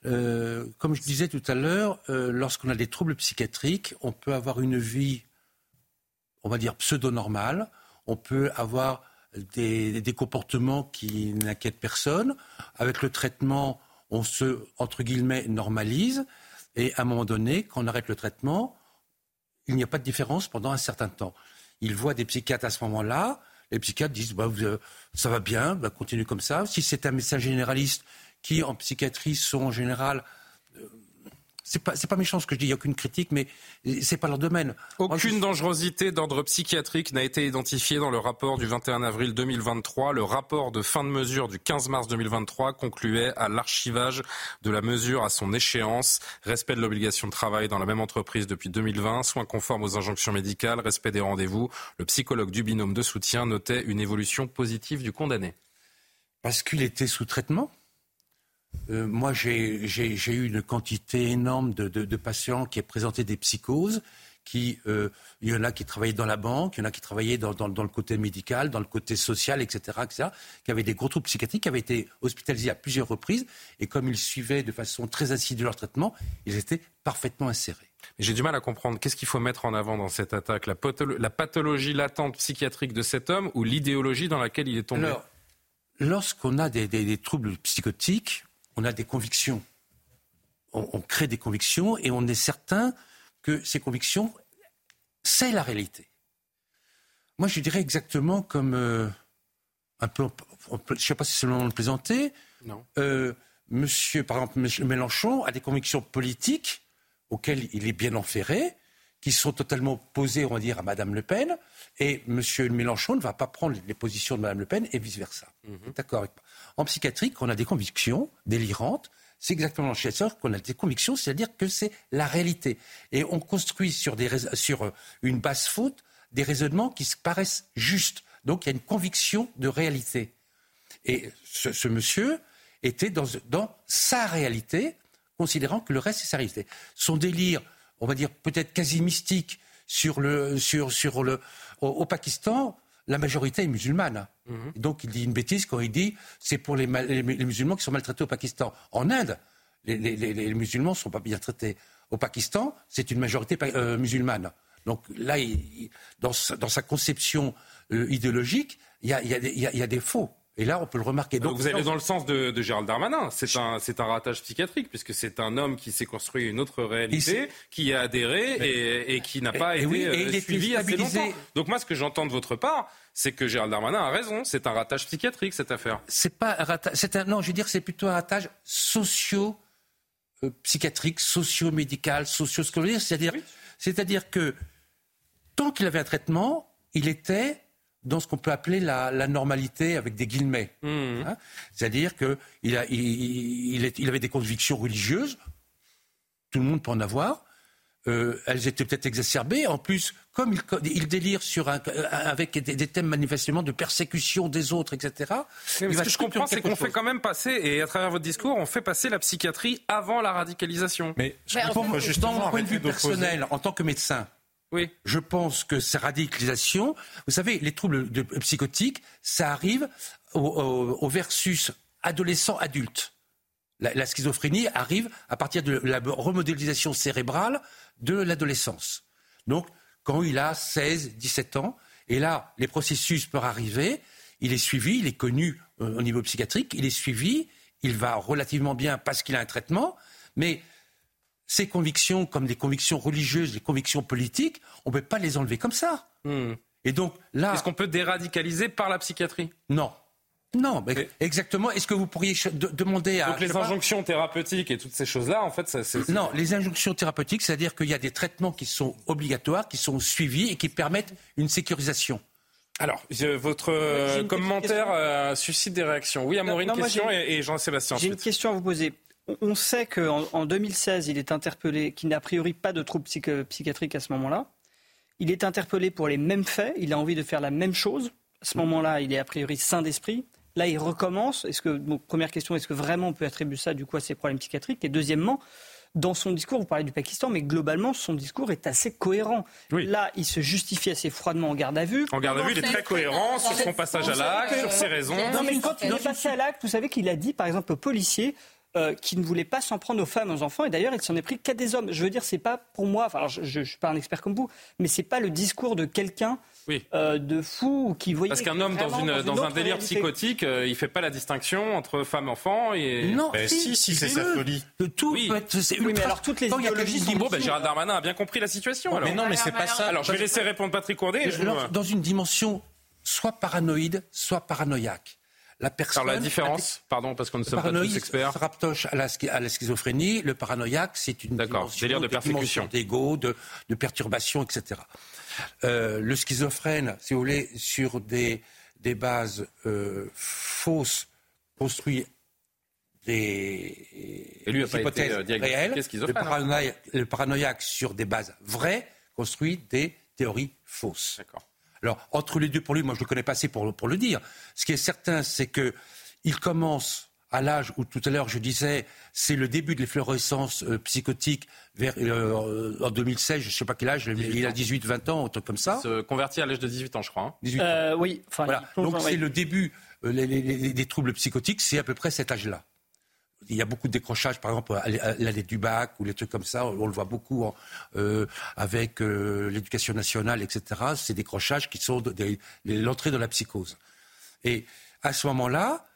Euh, comme je disais tout à l'heure, euh, lorsqu'on a des troubles psychiatriques, on peut avoir une vie, on va dire, pseudo-normale. On peut avoir des, comportements qui n'inquiètent personne. Avec le traitement, on se, entre guillemets, normalise. Et à un moment donné, quand on arrête le traitement, il n'y a pas de différence pendant un certain temps. Il voit des psychiatres à ce moment-là. Les psychiatres disent bah, euh, ça va bien, bah, continue comme ça. Si c'est un médecin généraliste qui, en psychiatrie, sont en général c'est pas, pas méchant ce que je dis, il n'y a aucune critique, mais c'est pas leur domaine. Aucune dangerosité d'ordre psychiatrique n'a été identifiée dans le rapport du 21 avril 2023. Le rapport de fin de mesure du 15 mars 2023 concluait à l'archivage de la mesure à son échéance, respect de l'obligation de travail dans la même entreprise depuis 2020, soins conformes aux injonctions médicales, respect des rendez-vous. Le psychologue du binôme de soutien notait une évolution positive du condamné. Parce qu'il était sous traitement euh, moi, j'ai eu une quantité énorme de, patients qui ont présenté des psychoses. Qui, euh, il y en a qui travaillaient dans la banque, il y en a qui travaillaient dans, le côté médical, dans le côté social, etc., etc., qui avaient des gros troubles psychiatriques, qui avaient été hospitalisés à plusieurs reprises, et comme ils suivaient de façon très assidue leur traitement, ils étaient parfaitement insérés. J'ai du mal à comprendre. Qu'est-ce qu'il faut mettre en avant dans cette attaque la, pathologie latente psychiatrique de cet homme ou l'idéologie dans laquelle il est tombé? Lorsqu'on a des troubles psychotiques, on a des convictions. On, crée des convictions et on est certain que ses convictions, c'est la réalité. Moi, je dirais exactement comme euh, un peu, je ne sais pas si c'est le moment de le présenter. Non. Euh, monsieur, par exemple, M. Mélenchon a des convictions politiques auxquelles il est bien enferré, qui sont totalement opposées, on va dire, à Mme Le Pen. Et M. Mélenchon ne va pas prendre les positions de Mme Le Pen et vice-versa. Mhm. D'accord avec moi. En psychiatrie, on a des convictions délirantes, c'est exactement chez ça qu'on a des convictions, c'est-à-dire que c'est la réalité. Et on construit sur, sur une base faute des raisonnements qui se paraissent justes. Donc il y a une conviction de réalité. Et ce, monsieur était dans, sa réalité, considérant que le reste c'est sa réalité. Son délire, on va dire peut-être quasi mystique sur le, au Pakistan, la majorité est musulmane. Mmh. Donc il dit une bêtise quand il dit c'est pour les, les, les, musulmans qui sont maltraités au Pakistan. En Inde, les, les musulmans ne sont pas bien traités. Au Pakistan, c'est une majorité euh, musulmane. Donc là, il, dans, sa, dans, sa, conception euh, idéologique, il y, a, il, y a des, il y, a, des faux. Et là, on peut le remarquer. Donc, vous allez dans le sens de, de Gérald Darmanin. C'est un, c'est un ratage psychiatrique, puisque c'est un homme qui s'est construit une autre réalité, qui a adhéré Mais, et, et, qui n'a pas et, été oui, et euh, suivi assez longtemps. Donc moi, ce que j'entends de votre part, c'est que Gérald Darmanin a raison. C'est un ratage psychiatrique, cette affaire. C'est pas un ratage. C'est un, non, je veux dire, c'est plutôt un ratage socio euh, psychiatrique, socio-médical, socio-scolaire. C'est-à-dire, oui. c'est-à-dire que tant qu'il avait un traitement, il était dans ce qu'on peut appeler la, la, normalité avec des guillemets. Mmh. Hein C'est-à-dire qu'il il, il, il, avait des convictions religieuses, tout le monde peut en avoir. Euh, elles étaient peut-être exacerbées. En plus, comme il, il délire sur un, avec des, des, thèmes manifestement de persécution des autres, etc. Mais ce que je comprends, c'est qu'on fait quand même passer, et à travers votre discours, on fait passer la psychiatrie avant la radicalisation. Mais, je Mais pour, dans mon point de vue personnel, en tant que médecin, oui. Je pense que ces radicalisations, vous savez, les troubles de, psychotiques, ça arrive au, versus adolescent-adulte. La, la, schizophrénie arrive à partir de la remodélisation cérébrale de l'adolescence. Donc, quand il a 16, 17 ans, et là, les processus peuvent arriver, il est suivi, il est connu euh, au niveau psychiatrique, il est suivi, il va relativement bien parce qu'il a un traitement, mais ces convictions, comme des convictions religieuses, des convictions politiques, on ne peut pas les enlever comme ça. Mmh. Et donc là, est-ce qu'on peut déradicaliser par la psychiatrie? Non. Non, mais exactement. Est-ce que vous pourriez de demander à donc les injonctions pas... thérapeutiques et toutes ces choses-là, en fait, ça, c'est non. Les injonctions thérapeutiques, c'est-à-dire qu'il y a des traitements qui sont obligatoires, qui sont suivis et qui permettent une sécurisation. Alors, votre euh, commentaire euh, suscite des réactions. Oui, Amaury, une question et, et Jean-Sébastien. J'ai une question à vous poser. On sait qu'en en 2016, il est interpellé, qu'il n'a a priori pas de troubles psychiatriques à ce moment-là. Il est interpellé pour les mêmes faits, il a envie de faire la même chose. À ce moment-là, il est a priori sain d'esprit. Là, il recommence. Est-ce que, première question, est-ce que vraiment on peut attribuer ça du coup à ses problèmes psychiatriques? Et deuxièmement, dans son discours, vous parlez du Pakistan, mais globalement, son discours est assez cohérent. Oui. Là, il se justifie assez froidement en garde à vue. En garde à vue, il est très cohérent sur son passage à l'acte, sur ses raisons. Non, mais quand il est passé à l'acte, vous savez qu'il a dit, par exemple, aux policiers, euh, qui ne voulait pas s'en prendre aux femmes, aux enfants, et d'ailleurs il s'en est pris qu'à des hommes. Je veux dire, c'est pas pour moi, enfin, alors, je ne suis pas un expert comme vous, mais c'est pas le discours de quelqu'un oui. euh, de fou qui voyait. Parce qu'un homme dans, une, dans, dans un délire réalité. psychotique, euh, il fait pas la distinction entre femme enfant et. Non, ben, si, si, c'est sa folie. Que tout Oui. peut être. c'est Oui, mais alors toutes les Quand il y a idéologies sont Bon, ben, Gérald Darmanin a bien compris la situation. alors. Mais non, mais c'est pas ça. Alors, je vais laisser répondre Patrick Courdet. dans une dimension soit paranoïde, soit paranoïaque. La personne. Alors, la différence, pardon, parce qu'on ne sommes pas tous experts. se rapproche à la, à la schizophrénie. Le paranoïaque, c'est une dimension, de persécution. d'ego, de, de perturbation, etc. Euh, le schizophrène, si vous voulez, sur des, des bases euh, fausses, construit des Et lui a pas hypothèses été, euh, réelles. Le hein. paranoïaque, le paranoïaque, sur des bases vraies, construit des théories fausses. D'accord. Alors, entre les deux, pour lui, moi, je ne le connais pas assez pour, pour le dire. Ce qui est certain, c'est que il commence à l'âge où tout à l'heure je disais, c'est le début de l'efflorescence euh, psychotique vers, euh, en 2016, je ne sais pas quel âge, il a 18, 20 ans, un truc comme ça. Se convertit à l'âge de 18 ans, je crois. hein. 18 ans. Euh, oui, enfin, Voilà. il Donc c'est oui. le début euh, les- les- les- des troubles psychotiques, c'est à peu près cet âge-là. Il y a beaucoup de décrochages, par exemple, à l'année du bac ou les trucs comme ça. On le voit beaucoup en- euh, avec euh, l'éducation nationale, etc. C'est des décrochages qui sont de- l'entrée dans la psychose. Et à ce moment-là,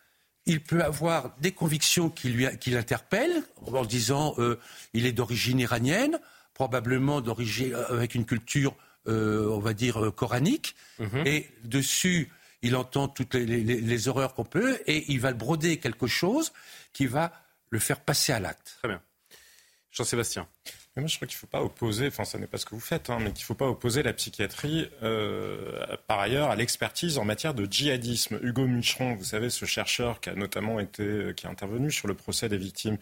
il peut avoir des convictions qui, lui, qui l'interpellent en disant euh, il est d'origine iranienne. probablement d'origine, avec une culture, on va dire, coranique. Mhm. Et dessus, il entend toutes les, horreurs qu'on peut et il va broder quelque chose qui va le faire passer à l'acte. Très bien. Jean-Sébastien. moi, je crois qu'il ne faut pas opposer, enfin, ça n'est pas ce que vous faites, hein, mais qu'il ne faut pas opposer la psychiatrie, euh, par ailleurs, à l'expertise en matière de djihadisme. Hugo Micheron, vous savez, ce chercheur qui a notamment été, qui est intervenu sur le procès des victimes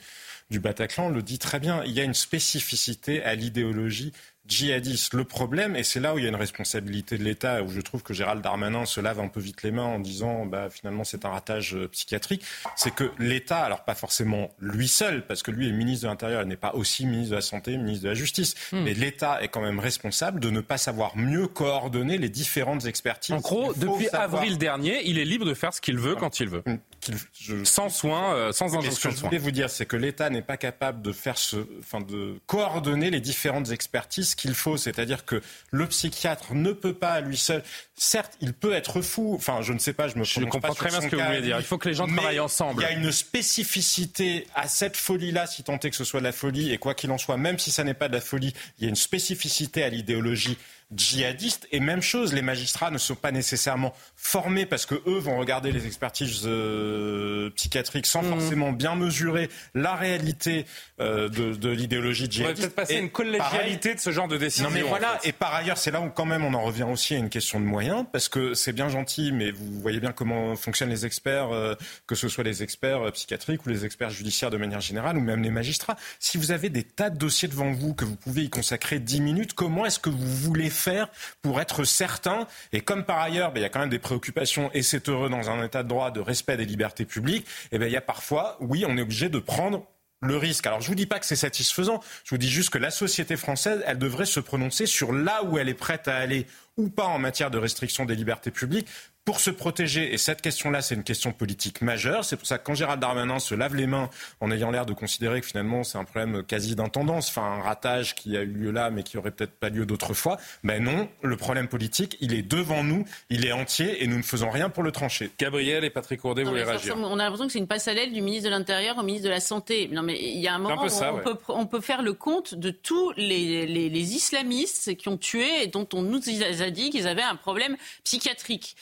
du Bataclan, le dit très bien. Il y a une spécificité à l'idéologie djihadistes. Le problème, et c'est là où il y a une responsabilité de l'État, où je trouve que Gérald Darmanin se lave un peu vite les mains en disant bah, finalement c'est un ratage euh, psychiatrique, c'est que l'État, alors pas forcément lui seul, parce que lui est ministre de l'Intérieur, il n'est pas aussi ministre de la Santé, ministre de la Justice, hmm. mais l'État est quand même responsable de ne pas savoir mieux coordonner les différentes expertises. En gros, depuis avril dernier, il est libre de faire ce qu'il veut quand il veut. Hmm. Sans soin, euh, sans injonction Ce que je voulais vous dire, c'est que l'État n'est pas capable de faire ce, enfin, de coordonner les différentes expertises qu'il faut. C'est-à-dire que le psychiatre ne peut pas à lui seul. Certes, il peut être fou. Enfin, je ne sais pas, je me je comprends très bien ce que vous voulez dire. Il faut que les gens travaillent ensemble. Il y a une spécificité à cette folie-là, si tant est que ce soit de la folie. Et quoi qu'il en soit, même si ça n'est pas de la folie, il y a une spécificité à l'idéologie djihadistes. Et même chose, les magistrats ne sont pas nécessairement formés parce que eux vont regarder les expertises euh, psychiatriques sans mmh. forcément bien mesurer la réalité euh, de, de l'idéologie djihadiste. On va peut-être passer une collégialité de ce genre de décision. Non mais voilà, et par ailleurs, c'est là où quand même on en revient aussi à une question de moyens parce que c'est bien gentil, mais vous voyez bien comment fonctionnent les experts, euh, que ce soit les experts psychiatriques ou les experts judiciaires de manière générale ou même les magistrats. Si vous avez des tas de dossiers devant vous que vous pouvez y consacrer 10 minutes, comment est-ce que vous voulez faire pour être certain Et comme par ailleurs, ben, il y a quand même des préoccupations, et c'est heureux dans un état de droit, de respect des libertés publiques, et ben, il y a parfois, oui, on est obligé de prendre le risque. Alors je vous dis pas que c'est satisfaisant, je vous dis juste que la société française, elle devrait se prononcer sur là où elle est prête à aller ou pas en matière de restriction des libertés publiques pour se protéger, et cette question-là, c'est une question politique majeure. C'est pour ça que quand Gérald Darmanin se lave les mains en ayant l'air de considérer que finalement c'est un problème quasi d'intendance, enfin un ratage qui a eu lieu là, mais qui aurait peut-être pas lieu d'autre fois, ben non, le problème politique, il est devant nous, il est entier, et nous ne faisons rien pour le trancher. Gabriel et Patrick Courdet, vous voulez réagir On a l'impression que c'est une passerelle du ministre de l'Intérieur au ministre de la Santé. Non, mais il y a un moment où on, peut, on, peut, faire le compte de tous les, les, les, islamistes qui ont tué et dont on nous a dit qu'ils avaient un problème psychiatrique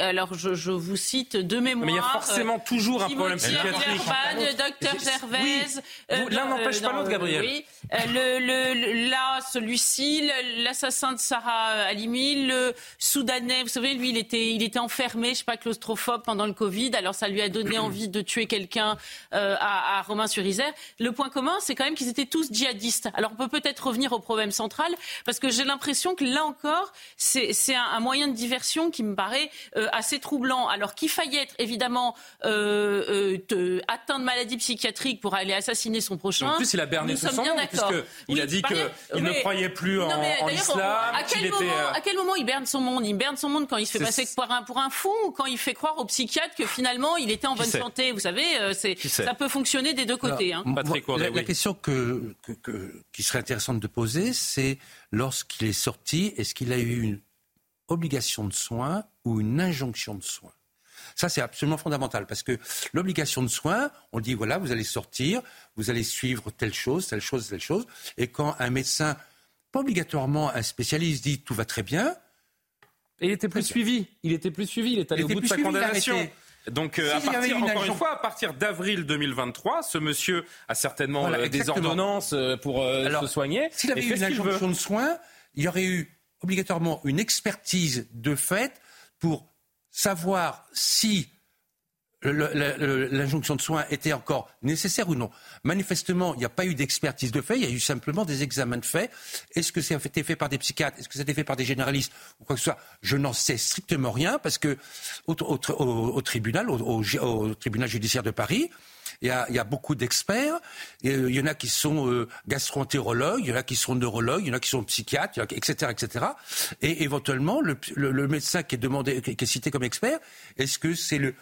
alors je, vous cite de mémoire. Mais il y a forcément toujours un problème psychiatrique. Le docteur Gervais. Euh, l'un n'empêche pas l'autre, Gabriel. Oui. Euh, le, là, celui-ci, l'assassin de Sarah Alimi, le Soudanais, vous savez, lui, il était, il était enfermé, je sais pas, claustrophobe pendant le Covid. Alors ça lui a donné envie de tuer quelqu'un euh, à, à Romain-sur-Isère. Le point commun, c'est quand même qu'ils étaient tous djihadistes. Alors on peut peut-être revenir au problème central, parce que j'ai l'impression que là encore, c'est un, un, moyen de diversion qui me paraît euh, assez troublant. Alors qu'il faille être évidemment euh, euh, atteint de maladie psychiatrique pour aller assassiner son prochain. En plus, il a berné son sang puisqu'il a dit qu'il ne croyait plus en, en islam. À quel, moment, à quel moment il berne son monde? Il berne son monde quand il se fait passer pour un, pour un fou ou quand il fait croire au psychiatre que finalement il était en bonne santé? Vous savez, ça peut fonctionner des deux côtés. hein. la, la, question que, que, que, qui serait intéressante de poser, c'est lorsqu'il est sorti, est-ce qu'il a eu une obligation de soins ou une injonction de soins. Ça, c'est absolument fondamental parce que l'obligation de soins, on dit voilà, vous allez sortir, vous allez suivre telle chose, telle chose, telle chose. Et quand un médecin, pas obligatoirement un spécialiste, dit tout va très bien. Et il était plus suivi. Il était plus suivi. Il est allé au bout de sa condamnation. Donc, euh, à partir, encore une fois, à partir d'avril 2023, ce monsieur a certainement euh, des ordonnances euh, pour se soigner. S'il avait eu une injonction de soins, il y aurait eu obligatoirement une expertise de fait pour savoir si l'injonction de soins était encore nécessaire ou non. Manifestement, il n'y a pas eu d'expertise de fait, il y a eu simplement des examens de fait. Est-ce que ça a été fait par des psychiatres? Est-ce que ça a été fait par des généralistes ou quoi que ce soit? Je n'en sais strictement rien parce que au, tribunal, au, tribunal judiciaire de Paris, il y a, beaucoup d'experts. Euh, il y en a qui sont euh, gastro-entérologues, il y en a qui sont neurologues, il y en a qui sont psychiatres, etc., etc. Et éventuellement, le, médecin qui est demandé, qui est cité comme expert, est-ce que c'est le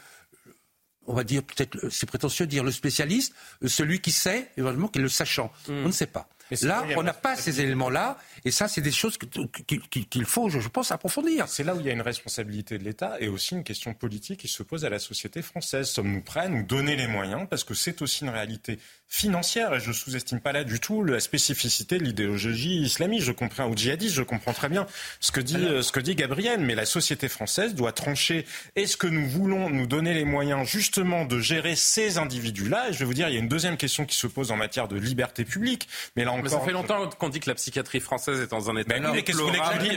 on va dire peut-être, c'est prétentieux de dire le spécialiste, celui qui sait, éventuellement, qui est le sachant? Hmm. On ne sait pas. Là, on n'a pas ces éléments-là, et ça, c'est des choses qu'il faut, je pense, approfondir. C'est là où il y a une responsabilité de l'État et aussi une question politique qui se pose à la société française. Sommes-nous prêts à nous donner les moyens? Parce que c'est aussi une réalité financière, et je sous-estime pas là du tout la spécificité de l'idéologie islamiste. Je comprends, ou djihadiste, je comprends très bien ce que dit, euh, ce que dit Gabriel, mais la société française doit trancher. Est-ce que nous voulons nous donner les moyens justement de gérer ces individus-là? Et je vais vous dire, il y a une deuxième question qui se pose en matière de liberté publique. Mais là encore, mais ça fait longtemps qu'on dit que la psychiatrie française est dans un état mais, mais,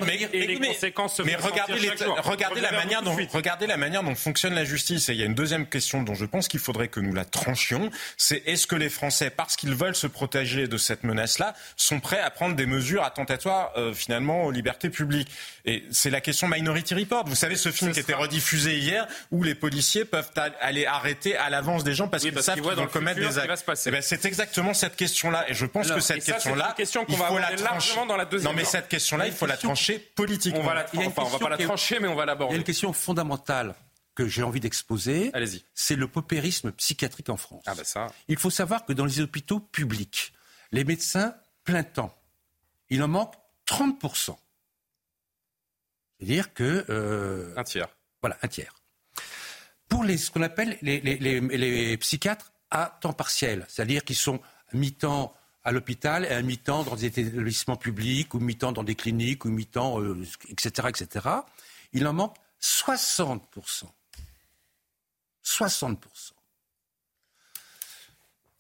mais, mais, les conséquences mais regardez, les, regardez la manière dont regardez la manière dont fonctionne la justice. Et il y a une deuxième question dont je pense qu'il faudrait que nous la tranchions. C'est est-ce que les Français, parce qu'ils veulent se protéger de cette menace-là, sont prêts à prendre des mesures attentatoires euh, finalement aux libertés publiques? Et c'est la question Minority Report. Vous savez ce film qui était rediffusé hier où les policiers peuvent aller arrêter à l'avance des gens parce qu'ils savent qu'ils vont commettre des actes. Eh ben, c'est exactement cette question-là. Et je pense que cette question-là, question il faut la trancher. Dans la non, mais cette question-là, il faut la trancher politiquement. On va la, enfin, on va pas la trancher, mais on va l'aborder. Il y a une question fondamentale que j'ai envie d'exposer, c'est le paupérisme psychiatrique en France. Ah ben ça. Il faut savoir que dans les hôpitaux publics, les médecins plein temps, il en manque 30%. C'est-à-dire que... Euh, un tiers. Voilà, un tiers. Pour les, ce qu'on appelle les, les, les, psychiatres à temps partiel, c'est-à-dire qu'ils sont mi-temps à l'hôpital et à mi-temps dans des établissements publics ou mi-temps dans des cliniques ou mi-temps, etc., etc., il en manque 60%. 60%.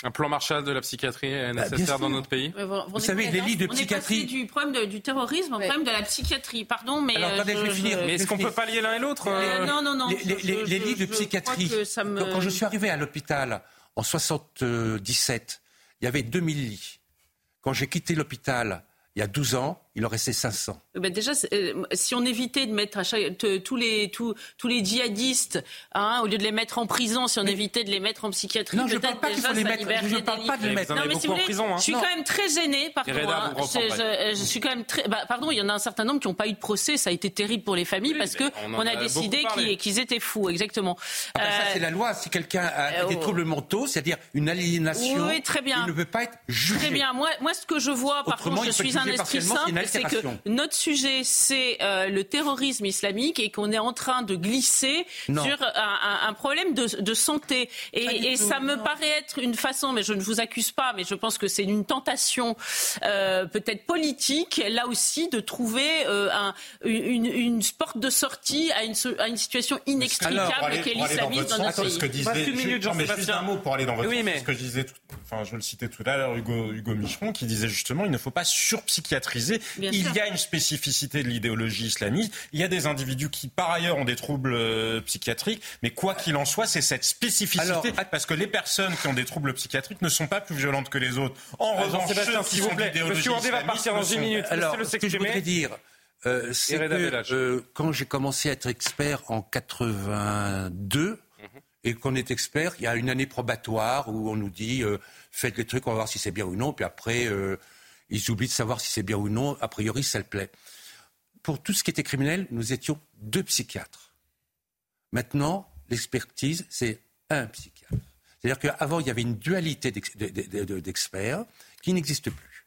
Un plan Marshall de la psychiatrie est bah, nécessaire dans notre pays Vous, savez, les lits de psychiatrie. On est du problème du terrorisme au problème de la psychiatrie. Pardon, mais. Alors, attendez, je, vais finir. Mais est-ce qu'on peut pas lier l'un et l'autre euh Non, non, non. Les, lits de psychiatrie. Quand je suis arrivé à l'hôpital en 77, il y avait 2000 lits. Quand j'ai quitté l'hôpital il y a 12 ans, il en restait 500. Eh ben déjà, euh, si on évitait de mettre à chaque, tous, les, tous, tous les djihadistes, hein, au lieu de les mettre en prison, si on évitait de les mettre en psychiatrie, non, je ne parle pas qu'il faut les mettre. Je ne parle pas de les mettre. Non, mais si vous voulez, hein. je suis quand même très gênée. Pardon, hein, je, je, suis quand même très. Bah, pardon, il y en a un certain nombre qui n'ont pas eu de procès. Ça a été terrible pour les familles parce que on, a, décidé qu'ils étaient fous, exactement. Ah ben ça, c'est la loi. Si quelqu'un a des euh, troubles mentaux, c'est-à-dire une aliénation, oui, très bien. il ne peut pas être jugé. Très bien. Moi, moi, ce que je vois, par contre, je suis un esprit simple, c'est que notre sujet, c'est euh, le terrorisme islamique et qu'on est en train de glisser sur un, problème de, santé. Et, ça me paraît être une façon, mais je ne vous accuse pas, mais je pense que c'est une tentation euh, peut-être politique, là aussi, de trouver euh, une, porte de sortie à une, à une situation inextricable qu'est l'islamisme dans, notre pays. Ce que disait, une minute, mais juste un mot pour aller dans votre oui, mais... ce que je disais, enfin, je le citais tout à l'heure, Hugo, Hugo Micheron, qui disait justement, il ne faut pas surpsychiatriser. Il y a une spécificité de l'idéologie islamiste. Il y a des individus qui, par ailleurs, ont des troubles euh, psychiatriques, mais quoi qu'il en soit, c'est cette spécificité, parce que les personnes qui ont des troubles psychiatriques ne sont pas plus violentes que les autres. En ah, revanche, ceux qui vous plaît, Monsieur André va partir dans une minute. Alors, ce que je voudrais dire, euh, c'est que euh, quand j'ai commencé à être expert en 82, mhm. et qu'on est expert, il y a une année probatoire où on nous dit faites les trucs, on va voir si c'est bien ou non, puis après ils oublient de savoir si c'est bien ou non. A priori, ça le plaît. Pour tout ce qui était criminel, nous étions deux psychiatres. Maintenant, l'expertise, c'est un psychiatre. C'est-à-dire qu'avant, il y avait une dualité d'experts qui n'existe plus.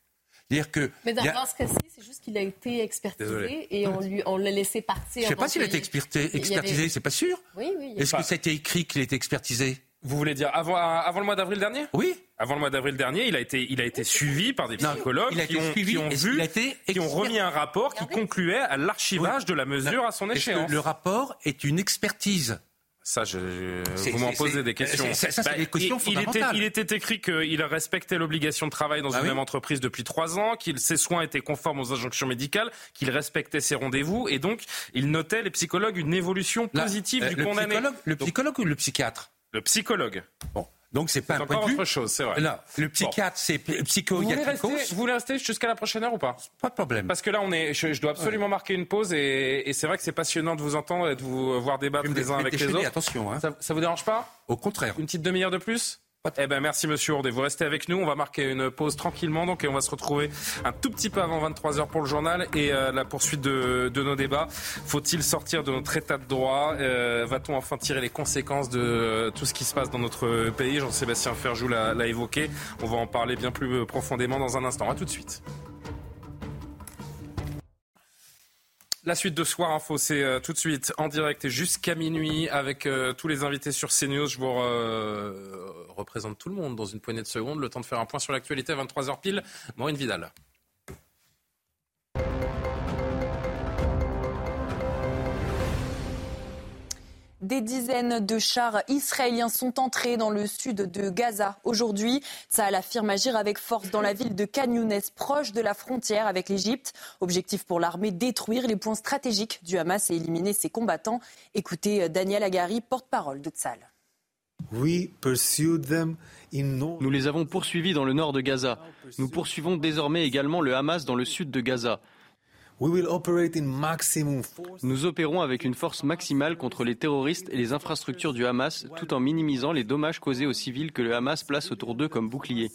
dire que Mais dans, ce cas-ci, c'est juste qu'il a été expertisé et on, lui, on l'a laissé partir. Je ne sais pas s'il a été expertisé, c'est pas sûr. Oui, oui. Est-ce que ça a été écrit qu'il a été expertisé? Vous voulez dire avant, avant le mois d'avril dernier? Oui. Avant le mois d'avril dernier, il a été, il a été suivi par des psychologues qui, ont, qui, ont, vu, qui ont remis un rapport qui concluait à l'archivage de la mesure à son échéance. le rapport est une expertise. Ça, je, vous m'en posez des questions. Ça, ça, bah, des questions il, était, il était écrit qu'il respectait l'obligation de travail dans bah une même entreprise depuis trois ans, qu'il ses soins étaient conformes aux injonctions médicales, qu'il respectait ses rendez-vous, et donc il notait les psychologues une évolution positive euh, du condamné. le psychologue ou le psychiatre? Le psychologue. Bon. Donc c'est pas un point de autre chose, c'est vrai. Non, le psychiatre, c'est psychiatrique. Vous voulez rester jusqu'à la prochaine heure ou pas? Pas de problème. Parce que là, on est, je, dois absolument marquer une pause et, c'est vrai que c'est passionnant de vous entendre et de vous voir débattre les uns avec les autres. Attention, hein. ça, ça vous dérange pas? Au contraire. Une petite demi-heure de plus? Eh ben merci Monsieur Ourdet, vous restez avec nous. On va marquer une pause tranquillement donc et on va se retrouver un tout petit peu avant 23 h pour le journal et euh, la poursuite de, nos débats. Faut-il sortir de notre état de droit? Euh, Va-t-on enfin tirer les conséquences de euh, tout ce qui se passe dans notre pays? Jean-Sébastien Ferjou l'a évoqué. On va en parler bien plus profondément dans un instant. À tout de suite. La suite de Soir Info, c'est euh, tout de suite en direct et jusqu'à minuit avec euh, tous les invités sur CNews. Je vous représente tout le monde dans une poignée de secondes. Le temps de faire un point sur l'actualité à 23h pile. Maureen Vidal. Des dizaines de chars israéliens sont entrés dans le sud de Gaza aujourd'hui. Tsahal affirme agir avec force dans la ville de Khan proche de la frontière avec l'Égypte. Objectif pour l'armée, détruire les points stratégiques du Hamas et éliminer ses combattants. Écoutez Daniel Agari, porte-parole de Tsahal. Nous les avons poursuivis dans le nord de Gaza. Nous poursuivons désormais également le Hamas dans le sud de Gaza. Nous opérons avec une force maximale contre les terroristes et les infrastructures du Hamas, tout en minimisant les dommages causés aux civils que le Hamas place autour d'eux comme boucliers.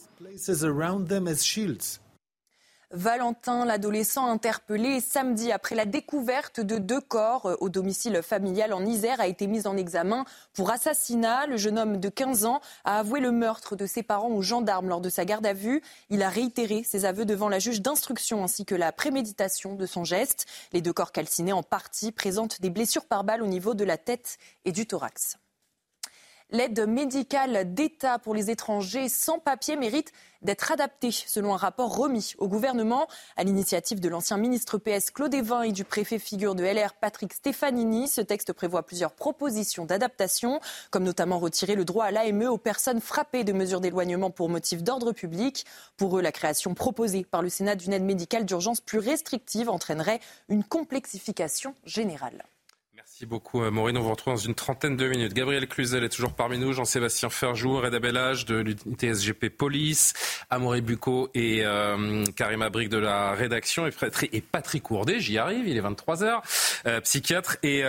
Valentin, l'adolescent interpellé samedi après la découverte de deux corps euh, au domicile familial en Isère, a été mis en examen pour assassinat. Le jeune homme de 15 ans a avoué le meurtre de ses parents aux gendarmes lors de sa garde à vue. Il a réitéré ses aveux devant la juge d'instruction ainsi que la préméditation de son geste. Les deux corps calcinés en partie présentent des blessures par balle au niveau de la tête et du thorax. L'aide médicale d'État pour les étrangers sans papier mérite d'être adaptée, selon un rapport remis au gouvernement à l'initiative de l'ancien ministre PS Claude Evin et du préfet figure de LR Patrick Stefanini. Ce texte prévoit plusieurs propositions d'adaptation, comme notamment retirer le droit à l'AME aux personnes frappées de mesures d'éloignement pour motif d'ordre public. Pour eux, la création proposée par le Sénat d'une aide médicale d'urgence plus restrictive entraînerait une complexification générale. Merci beaucoup, euh, Maureen. On vous retrouve dans une trentaine de minutes. Gabriel Cluzel est toujours parmi nous. Jean-Sébastien Ferjou, Reda Bellage de l'unité SGP Police, Amaury Bucco et euh, Karima Brick de la rédaction et, Patrick Courdet, j'y arrive, il est 23h, euh, psychiatre et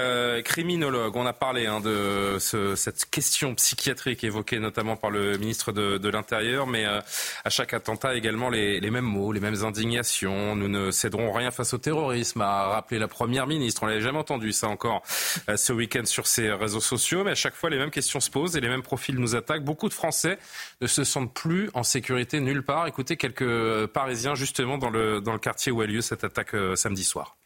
criminologue. On a parlé hein, de cette question psychiatrique évoquée notamment par le ministre de, l'Intérieur, mais à chaque attentat également les, mêmes mots, les mêmes indignations. Nous ne céderons rien face au terrorisme, a rappelé la Première ministre. On l'avait jamais entendu ça encore euh, ce week-end sur ces réseaux sociaux. Mais à chaque fois, les mêmes questions se posent et les mêmes profils nous attaquent. Beaucoup de Français ne se sentent plus en sécurité nulle part. Écoutez quelques euh, Parisiens justement dans le, dans le quartier où a lieu cette attaque euh, samedi soir.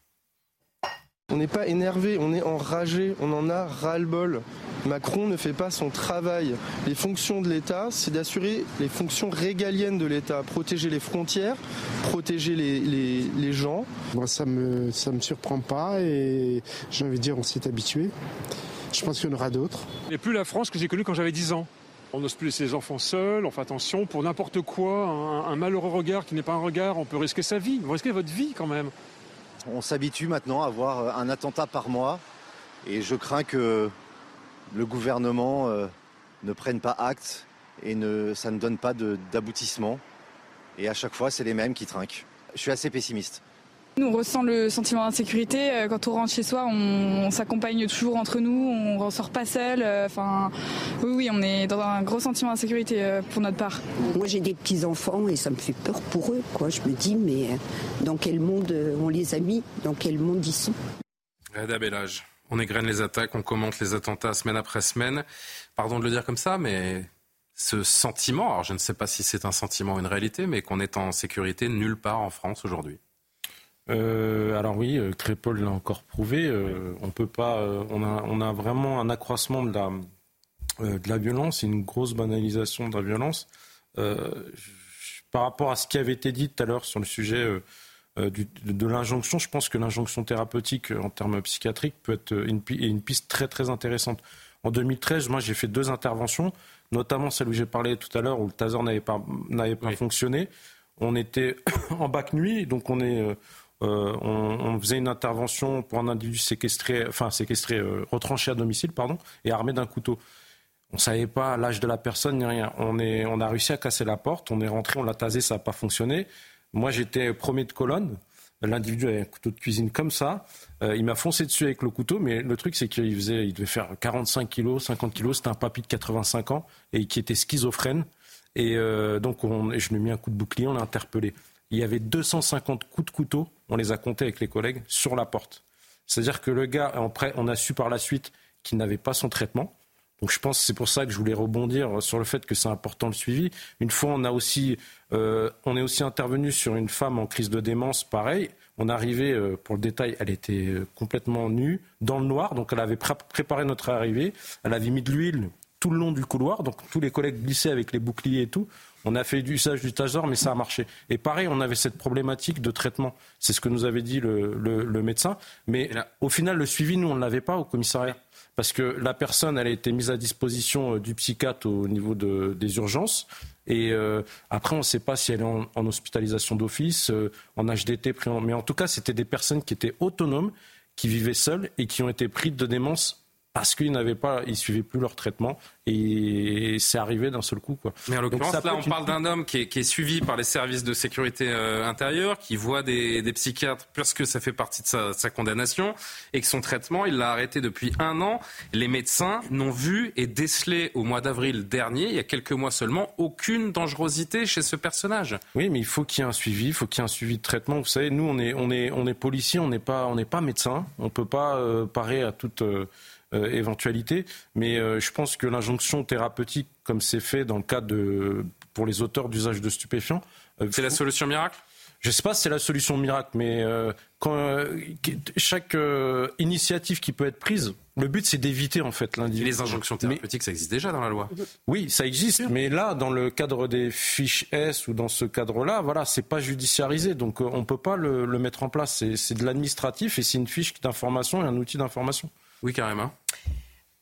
On n'est pas énervé, on est enragé, on en a ras-le-bol. Macron ne fait pas son travail. Les fonctions de l'État, c'est d'assurer les fonctions régaliennes de l'État, protéger les frontières, protéger les, gens. Moi, ça me, ça me surprend pas et j'ai envie de dire, on s'est habitué. Je pense qu'il y en aura d'autres. Et plus la France que j'ai connue quand j'avais 10 ans. On n'ose plus laisser les enfants seuls, on fait attention pour n'importe quoi, un, un malheureux regard qui n'est pas un regard, on peut risquer sa vie, vous risquez votre vie quand même. On s'habitue maintenant à avoir un attentat par mois et je crains que le gouvernement euh, ne prenne pas acte et ça ne donne pas d'aboutissement. Et à chaque fois, c'est les mêmes qui trinquent. Je suis assez pessimiste. Nous, on ressent le sentiment d'insécurité. Euh, quand on rentre chez soi, on, s'accompagne toujours entre nous, on ne ressort pas seul. Euh, enfin, oui, oui, on est dans un gros sentiment d'insécurité pour notre part. Moi, j'ai des petits-enfants et ça me fait peur pour eux. Quoi. Je me dis, mais dans quel monde on les a mis? Dans quel monde ils sont? On égrène les attaques, on commente les attentats semaine après semaine. Pardon de le dire comme ça, mais ce sentiment, alors je ne sais pas si c'est un sentiment ou une réalité, mais qu'on est en sécurité nulle part en France aujourd'hui. Euh, alors oui, euh, Crépol l'a encore prouvé. Euh, on peut pas. on, a, on a vraiment un accroissement de la, de la violence, une grosse banalisation de la violence. par rapport à ce qui avait été dit tout à l'heure sur le sujet de, l'injonction, je pense que l'injonction thérapeutique en termes psychiatriques peut être une, une, piste très très intéressante. En 2013, moi j'ai fait deux interventions, notamment celle où j'ai parlé tout à l'heure où le taser n'avait pas, n'avait pas fonctionné. On était en bac nuit, donc on est on, faisait une intervention pour un individu séquestré, enfin séquestré, retranché à domicile, pardon, et armé d'un couteau. On savait pas l'âge de la personne ni rien. On, est, on a réussi à casser la porte, on est rentré, on l'a tasé, ça n'a pas fonctionné. Moi, j'étais premier de colonne. L'individu avait un couteau de cuisine comme ça. il m'a foncé dessus avec le couteau, mais le truc, c'est qu'il faisait, il devait faire 45 kilos, 50 kilos. C'était un papy de 85 ans et qui était schizophrène. Et donc, on, je lui ai mis un coup de bouclier, on l'a interpellé. Il y avait 250 coups de couteau, on les a comptés avec les collègues, sur la porte. C'est-à-dire que le gars, on a su par la suite qu'il n'avait pas son traitement. Donc je pense que c'est pour ça que je voulais rebondir sur le fait que c'est important le suivi. Une fois, on a aussi, euh, on est aussi intervenu sur une femme en crise de démence, pareil. On arrivait, euh, pour le détail, elle était euh, complètement nue, dans le noir, donc elle avait préparé notre arrivée. Elle avait mis de l'huile tout le long du couloir, donc tous les collègues glissaient avec les boucliers et tout. On a fait du usage du taser, mais ça a marché. Et pareil, on avait cette problématique de traitement. C'est ce que nous avait dit le, médecin. Mais au final, le suivi, nous, on ne l'avait pas au commissariat parce que la personne, elle a été mise à disposition euh, du psychiatre au niveau de, des urgences. Et euh, après, on ne sait pas si elle est en, hospitalisation d'office, euh, en HDT, mais en tout cas, c'était des personnes qui étaient autonomes, qui vivaient seules et qui ont été prises de démence parce qu'ils n'avaient pas, suivaient plus leur traitement et c'est arrivé d'un seul coup. Quoi. Mais en l'occurrence, là, on parle d'un homme qui est, qui est, suivi par les services de sécurité euh, intérieure, qui voit des, des, psychiatres parce que ça fait partie de sa, sa condamnation et que son traitement, il l'a arrêté depuis un an. Les médecins n'ont vu et décelé au mois d'avril dernier, il y a quelques mois seulement, aucune dangerosité chez ce personnage. Oui, mais il faut qu'il y ait un suivi, il faut qu'il y ait un suivi de traitement. Vous savez, nous, on est, on est, on est policiers, on n'est pas, on n'est pas médecin, on peut pas euh, parer à toute. Euh, euh, éventualité. Mais euh, je pense que l'injonction thérapeutique, comme c'est fait dans le cas de pour les auteurs d'usage de stupéfiants, euh, c'est la solution miracle? Je ne sais pas si c'est la solution miracle, mais quand, chaque initiative qui peut être prise, le but c'est d'éviter en fait l'individu. Les injonctions thérapeutiques, ça existe déjà dans la loi. Oui, ça existe, mais là, dans le cadre des fiches S ou dans ce cadre-là, voilà, c'est pas judiciarisé, donc on peut pas le, le mettre en place. C'est de l'administratif et c'est une fiche d'information et un outil d'information. Oui, carrément.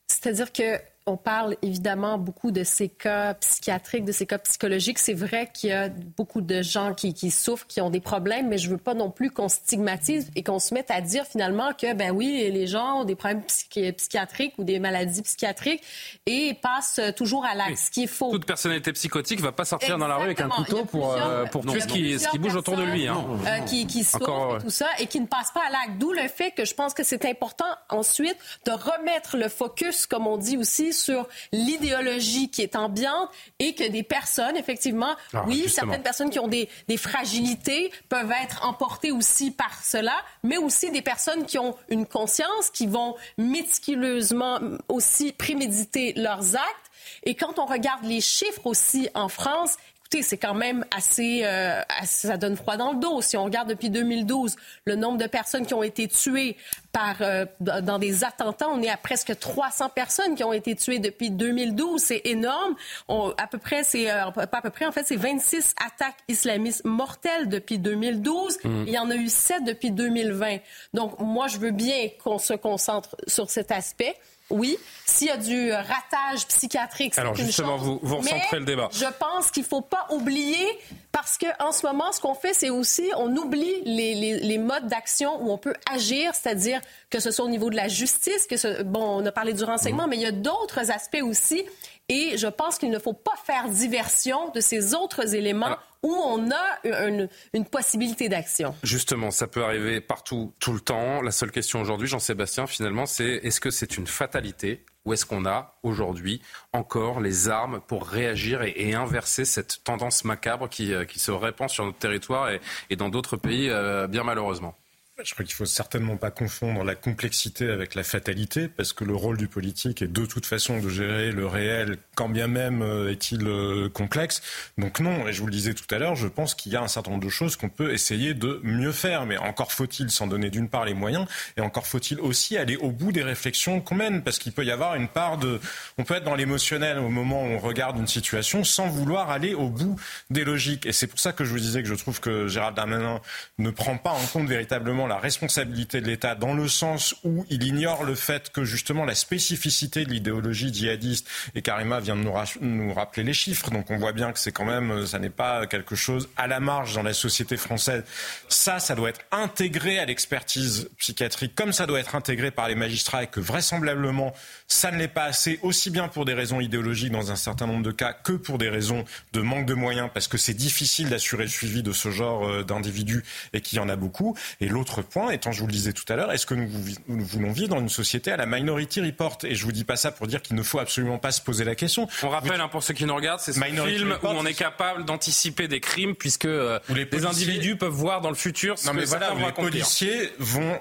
C'est-à-dire que on parle évidemment beaucoup de ces cas psychiatriques, de ces cas psychologiques. C'est vrai qu'il y a beaucoup de gens qui, souffrent, qui ont des problèmes, mais je veux pas non plus qu'on stigmatise et qu'on se mette à dire finalement que, ben oui, les gens ont des problèmes psychiatriques ou des maladies psychiatriques et passent toujours à l'acte, ce qui est faux. Toute personnalité psychotique va pas sortir dans la rue avec un couteau pour, euh, pour tuer ce qui, ce qui bouge autour de lui. Hein. Euh, qui, qui souffrent et tout ça et qui ne passent pas à l'acte. D'où le fait que je pense que c'est important ensuite de remettre le focus, comme on dit aussi, sur l'idéologie qui est ambiante et que des personnes, effectivement, ah, oui, certaines personnes qui ont des, des fragilités peuvent être emportées aussi par cela, mais aussi des personnes qui ont une conscience, qui vont méticuleusement aussi préméditer leurs actes. Et quand on regarde les chiffres aussi en France, c'est quand même assez, euh, ça donne froid dans le dos. Si on regarde depuis 2012, le nombre de personnes qui ont été tuées par, euh, dans des attentats, on est à presque 300 personnes qui ont été tuées depuis 2012. C'est énorme. à peu près, c'est euh, pas à peu près, en fait, c'est 26 attaques islamistes mortelles depuis 2012. Mmh. Il y en a eu 7 depuis 2020. Donc, moi, je veux bien qu'on se concentre sur cet aspect. Oui, s'il y a du ratage psychiatrique, Alors justement, vous, vous recentrez le débat. Je pense qu'il ne faut pas oublier, parce qu'en ce moment, ce qu'on fait, c'est aussi, on oublie les, les, modes d'action où on peut agir, c'est-à-dire que ce soit au niveau de la justice, que ce, bon, on a parlé du renseignement, mmh. mais il y a d'autres aspects aussi. Et je pense qu'il ne faut pas faire diversion de ces autres éléments où on a une, possibilité d'action. Justement, ça peut arriver partout, tout le temps. La seule question aujourd'hui, Jean-Sébastien, finalement, c'est est-ce que c'est une fatalité ou est-ce qu'on a aujourd'hui encore les armes pour réagir et, inverser cette tendance macabre qui, euh, qui, se répand sur notre territoire et, et dans d'autres pays, euh, bien malheureusement? Je crois qu'il faut certainement pas confondre la complexité avec la fatalité, parce que le rôle du politique est de toute façon de gérer le réel, quand bien même euh, est-il euh, complexe. Donc non, et je vous le disais tout à l'heure, je pense qu'il y a un certain nombre de choses qu'on peut essayer de mieux faire, mais encore faut-il s'en donner d'une part les moyens, et encore faut-il aussi aller au bout des réflexions qu'on mène, parce qu'il peut y avoir une part de... On peut être dans l'émotionnel au moment où on regarde une situation sans vouloir aller au bout des logiques. Et c'est pour ça que je vous disais que je trouve que Gérald Darmanin ne prend pas en compte véritablement la responsabilité de l'État dans le sens où il ignore le fait que justement la spécificité de l'idéologie djihadiste, et Karima vient de nous, nous rappeler les chiffres, donc on voit bien que c'est quand même, ça n'est pas quelque chose à la marge dans la société française. Ça, ça doit être intégré à l'expertise psychiatrique, comme ça doit être intégré par les magistrats, et que vraisemblablement, ça ne l'est pas assez, aussi bien pour des raisons idéologiques dans un certain nombre de cas que pour des raisons de manque de moyens, parce que c'est difficile d'assurer le suivi de ce genre euh, d'individus et qu'il y en a beaucoup. Et l'autre point, étant, je vous le disais tout à l'heure, est-ce que nous, nous, voulons vivre dans une société à la Minority Report? Et je vous dis pas ça pour dire qu'il ne faut absolument pas se poser la question. On rappelle, hein, pour ceux qui nous regardent, c'est ce film où on est capable d'anticiper des crimes puisque euh, les, individus peuvent voir dans le futur ce non, mais que voilà, les policiers vont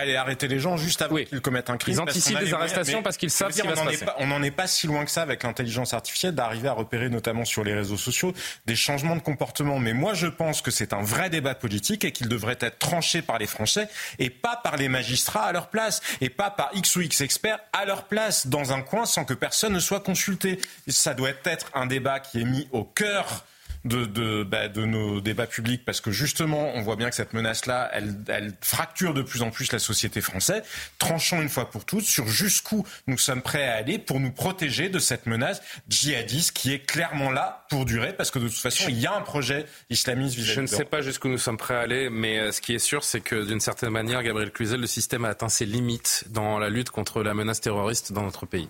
aller arrêter les gens juste avant qu'ils commettent un crime. Ils anticipent des arrestations parce qu'ils savent ce qui va se passer. on n'en est pas si loin que ça avec l'intelligence artificielle d'arriver à repérer notamment sur les réseaux sociaux des changements de comportement. Mais moi je pense que c'est un vrai débat politique et qu'il devrait être tranché par les Français et pas par les magistrats à leur place et pas par X ou X experts à leur place dans un coin sans que personne ne soit consulté. Ça doit être un débat qui est mis au cœur de, de, bah, de, nos débats publics parce que justement, on voit bien que cette menace-là, elle, elle, fracture de plus en plus la société française. Tranchons une fois pour toutes sur jusqu'où nous sommes prêts à aller pour nous protéger de cette menace djihadiste qui est clairement là pour durer parce que de toute façon, il y a un projet islamiste vis-à-vis Je ne sais pas jusqu'où nous sommes prêts à aller, mais euh, ce qui est sûr, c'est que d'une certaine manière, Gabriel Cluzel, le système a atteint ses limites dans la lutte contre la menace terroriste dans notre pays.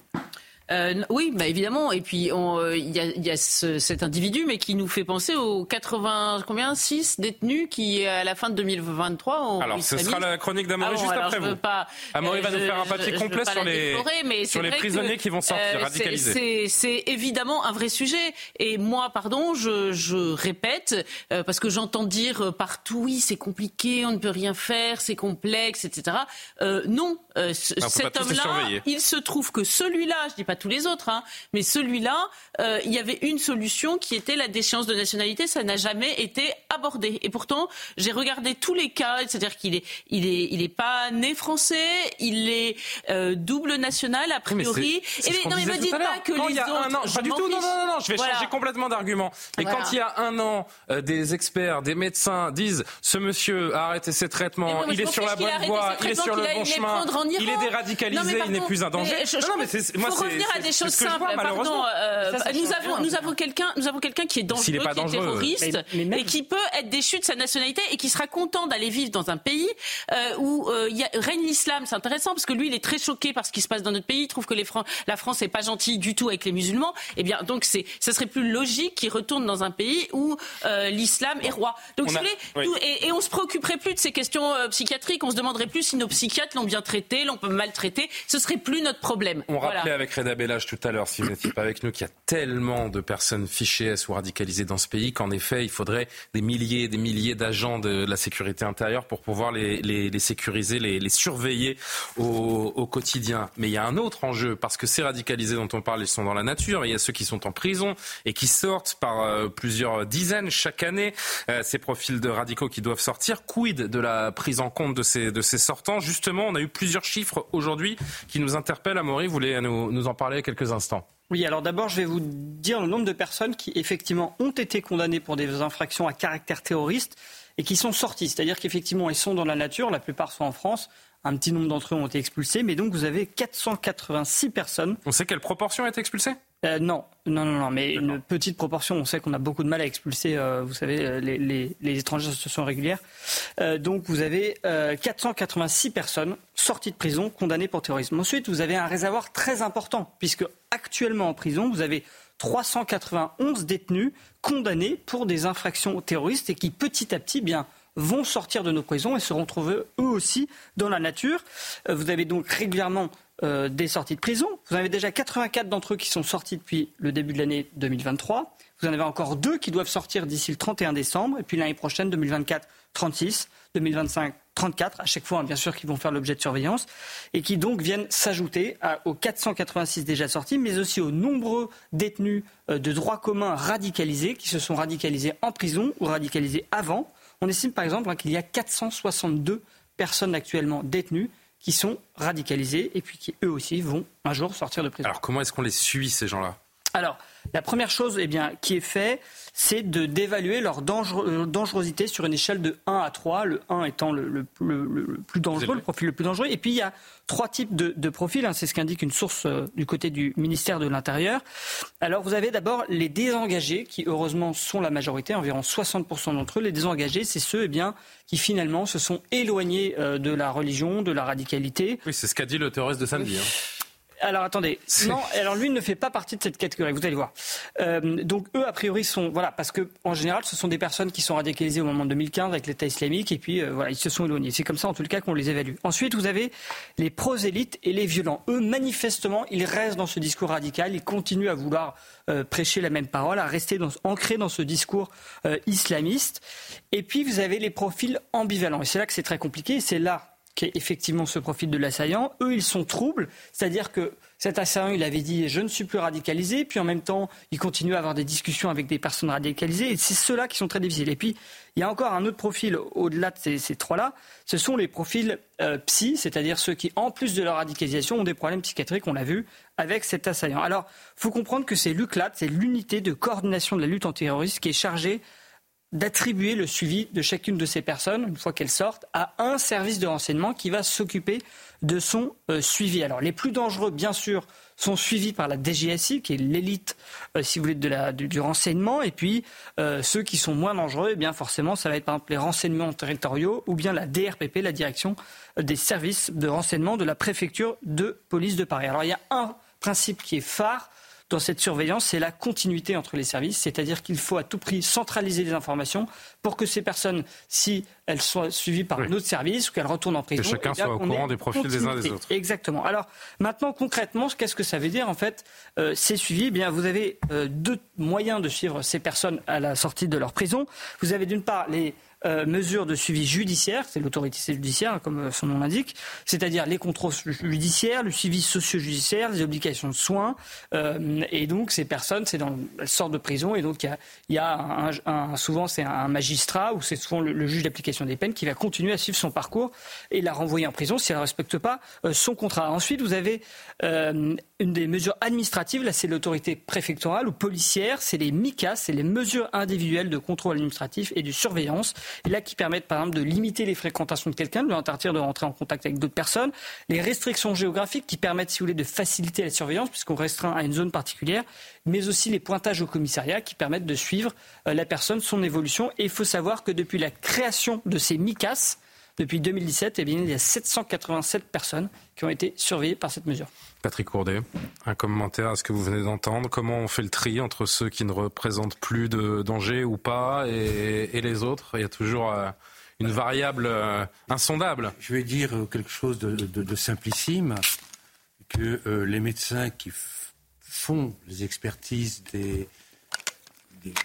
Euh, oui, bah évidemment. Et puis euh, il y a, y a ce, cet individu, mais qui nous fait penser aux 80 combien 6 détenus qui à la fin de 2023 ont. Alors ce sera la chronique d'Amaury ah juste après vous. Pas, Amaury va nous faire un papier complet sur les sur les prisonniers qui vont sortir euh, radicalisés. C'est évidemment un vrai sujet. Et moi, pardon, je, je répète euh, parce que j'entends dire partout oui c'est compliqué, on ne peut rien faire, c'est complexe, etc. non, cet homme-là, il se trouve que celui-là, je dis pas tous les autres, hein. mais celui-là, euh, il y avait une solution qui était la déchéance de nationalité. Ça n'a jamais été abordé. Et pourtant, j'ai regardé tous les cas, c'est-à-dire qu'il est, il est, il est pas né français, il est euh, double national a priori. Mais et non, mais me dites pas que les autres. Non, pas du tout. Non, non, non, je vais changer complètement d'argument. Et quand il y a un an, euh, des experts, des médecins disent ce monsieur a arrêté ses traitements, il est sur la bonne voie, il est sur le bon chemin, il est déradicalisé, il n'est plus un danger. Mais moi, c'est à des choses simples. Pardon, euh, nous avons nous avons quelqu'un nous avons quelqu'un qui est dangereux, qui est terroriste et qui peut être déchu de sa nationalité et qui sera content d'aller vivre dans un pays euh, où euh, il y a, règne l'islam. C'est intéressant parce que lui, il est très choqué par ce qui se passe dans notre pays. Il trouve que les la France n'est pas gentille du tout avec les musulmans. Eh bien, donc c'est ça serait plus logique qu'il retourne dans un pays où l'islam est roi. Donc, et, et, on se préoccuperait plus de ces questions psychiatriques. On se demanderait plus si nos psychiatres l'ont bien traité, l'ont maltraité. Ce serait plus notre problème. On rappelait avec Reda Bellage tout à l'heure, si vous n'étiez pas avec nous, qu'il y a tellement de personnes fichées ou radicalisées dans ce pays qu'en effet, il faudrait des milliers et des milliers d'agents de la sécurité intérieure pour pouvoir les, les, les sécuriser, les, les surveiller au, au, quotidien. Mais il y a un autre enjeu, parce que ces radicalisés dont on parle, ils sont dans la nature. Il y a ceux qui sont en prison et qui sortent par euh, plusieurs dizaines chaque année. Euh, ces profils de radicaux qui doivent sortir. Quid de la prise en compte de ces, de ces sortants? Justement, on a eu plusieurs chiffres aujourd'hui qui nous interpellent. Amaury, vous voulez nous, nous en parler parler quelques instants? Oui, alors d'abord, je vais vous dire le nombre de personnes qui, effectivement, ont été condamnées pour des infractions à caractère terroriste et qui sont sorties. C'est-à-dire qu'effectivement, ils sont dans la nature, la plupart sont en France. Un petit nombre d'entre eux ont été expulsés, mais donc vous avez 486 personnes. On sait quelle proportion a été expulsée? Euh, non, non, non, non, mais une petite proportion. On sait qu'on a beaucoup de mal à expulser, euh, vous savez, euh, les, les, les, étrangers en situation régulière. donc vous avez 486 personnes sorties de prison condamnées pour terrorisme. Ensuite, vous avez un réservoir très important, puisque actuellement en prison, vous avez 391 détenus condamnés pour des infractions terroristes et qui petit à petit, bien, vont sortir de nos prisons et se retrouver eux aussi dans la nature. Vous avez donc régulièrement euh, des sorties de prison. Vous en avez déjà 84 d'entre eux qui sont sortis depuis le début de l'année 2023. Vous en avez encore deux qui doivent sortir d'ici le 31 décembre. Et puis l'année prochaine, 2024, 36, 2025, 34, à chaque fois, hein, bien sûr, qui vont faire l'objet de surveillance, et qui donc viennent s'ajouter aux 486 déjà sortis, mais aussi aux nombreux détenus euh, de droit commun radicalisés, qui se sont radicalisés en prison ou radicalisés avant. On estime par exemple hein, qu'il y a 462 personnes actuellement détenues qui sont radicalisés et puis qui eux aussi vont un jour sortir de prison. Alors comment est-ce qu'on les suit ces gens-là? Alors, la première chose eh bien, qui est faite, c'est de d'évaluer leur euh, dangerosité sur une échelle de 1 à 3, le 1 étant le, plus dangereux, le profil le plus dangereux. Et puis il y a trois types de, profils, hein. c'est ce qu'indique une source euh, du côté du ministère de l'Intérieur. Alors vous avez d'abord les désengagés, qui heureusement sont la majorité, environ 60% d'entre eux. Les désengagés, c'est ceux eh bien, qui finalement se sont éloignés euh, de la religion, de la radicalité. Oui, c'est ce qu'a dit le terroriste de samedi. Hein. Alors attendez, non, alors lui ne fait pas partie de cette catégorie, vous allez voir. Euh, donc eux, a priori, sont. Voilà, parce que en général, ce sont des personnes qui sont radicalisées au moment de 2015 avec l'État islamique, et puis euh, voilà, ils se sont éloignés. C'est comme ça, en tout cas, qu'on les évalue. Ensuite, vous avez les prosélytes et les violents. Eux, manifestement, ils restent dans ce discours radical, ils continuent à vouloir euh, prêcher la même parole, à rester dans, ancrés dans ce discours islamiste. Et puis, vous avez les profils ambivalents. Et c'est là que c'est très compliqué, c'est là qui est effectivement ce profil de l'assaillant. Eux, ils sont troubles, c'est-à-dire que cet assaillant, il avait dit je ne suis plus radicalisé, puis en même temps, il continue à avoir des discussions avec des personnes radicalisées, et c'est ceux-là qui sont très difficiles. Et puis, il y a encore un autre profil au-delà de ces, trois-là, ce sont les profils euh, psy, c'est-à-dire ceux qui, en plus de leur radicalisation, ont des problèmes psychiatriques, on l'a vu, avec cet assaillant. Alors, faut comprendre que c'est l'UCLAT, c'est l'unité de coordination de la lutte antiterroriste qui est chargée d'attribuer le suivi de chacune de ces personnes, une fois qu'elles sortent, à un service de renseignement qui va s'occuper de son euh, suivi. Alors les plus dangereux, bien sûr, sont suivis par la DGSI, qui est l'élite, euh, si vous voulez, du, renseignement. Et puis euh, ceux qui sont moins dangereux, eh bien forcément, ça va être par exemple les renseignements territoriaux ou bien la DRPP, la direction des services de renseignement de la préfecture de police de Paris. Alors il y a un principe qui est phare dans cette surveillance, c'est la continuité entre les services, c'est-à-dire qu'il faut à tout prix centraliser les informations pour que ces personnes, si elles soient suivies par un autre service ou qu'elles retournent en prison, que chacun eh soit au courant des profils des uns des autres. Exactement. Alors maintenant, concrètement, qu'est-ce que ça veut dire En fait, euh, c'est suivi. Eh bien, vous avez euh, deux moyens de suivre ces personnes à la sortie de leur prison. Vous avez d'une part les euh, mesures de suivi judiciaire, c'est l'autorité judiciaire, comme euh, son nom l'indique, c'est-à-dire les contrôles judiciaires, le suivi socio-judiciaire, les obligations de soins. Euh, et donc, ces personnes, c'est dans, elles sortent de prison, et donc il y a, un, souvent c'est un magistrat ou c'est souvent le, juge d'application des peines qui va continuer à suivre son parcours et la renvoyer en prison si elle ne respecte pas son contrat. Ensuite, vous avez une des mesures administratives, là c'est l'autorité préfectorale ou policière, c'est les MICA, c'est les mesures individuelles de contrôle administratif et de surveillance là qui permettent par exemple de limiter les fréquentations de quelqu'un, de lui interdire de rentrer en contact avec d'autres personnes, les restrictions géographiques qui permettent, si vous voulez, de faciliter la surveillance puisqu'on restreint à une zone particulière, mais aussi les pointages au commissariat qui permettent de suivre euh, la personne, son évolution. Et il faut savoir que depuis la création de ces MICAS, depuis 2017, eh bien, il y a 787 personnes qui ont été surveillées par cette mesure. Patrick Courdet, un commentaire à ce que vous venez d'entendre. Comment on fait le tri entre ceux qui ne représentent plus de danger ou pas et, les autres? Il y a toujours euh, une variable euh, insondable. Je vais dire quelque chose de, simplissime, que euh, les médecins qui font les expertises des,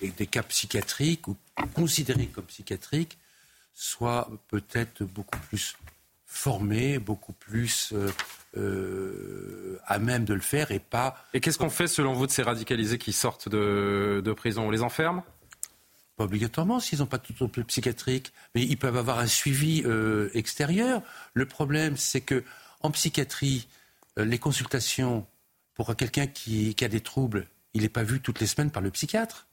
des, cas psychiatriques ou considérés comme psychiatriques soit peut-être beaucoup plus formé, beaucoup plus euh, euh, à même de le faire et pas. Et qu'est-ce qu'on fait selon vous de ces radicalisés qui sortent de, prison? On les enferme? Pas obligatoirement s'ils n'ont pas tout trouble psychiatrique, mais ils peuvent avoir un suivi euh, extérieur. Le problème, c'est que en psychiatrie, les consultations pour quelqu'un qui, qui a des troubles, il n'est pas vu toutes les semaines par le psychiatre.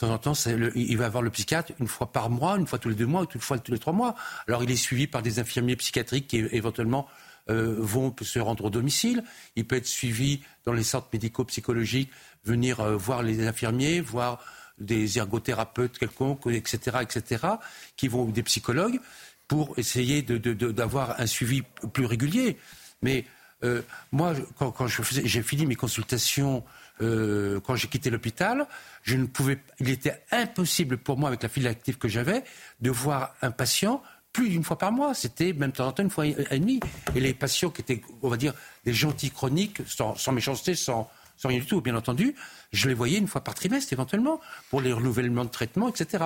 De temps en temps, il va avoir le psychiatre une fois par mois, une fois tous les deux mois, ou une fois tous les trois mois. Alors il est suivi par des infirmiers psychiatriques qui éventuellement euh, vont se rendre au domicile. Il peut être suivi dans les centres médico-psychologiques, venir euh, voir les infirmiers, voir des ergothérapeutes quelconques, etc., etc., qui vont des psychologues pour essayer d'avoir un suivi plus régulier. Mais euh, moi, quand j'ai fini mes consultations euh, quand j'ai quitté l'hôpital, je ne pouvais, il était impossible pour moi, avec la file active que j'avais, de voir un patient plus d'une fois par mois. C'était même de temps en temps une fois et demie. Et les patients qui étaient, on va dire, des gentils chroniques, sans, sans méchanceté, sans, sans rien du tout, bien entendu, je les voyais une fois par trimestre éventuellement, pour les renouvellements de traitement, etc.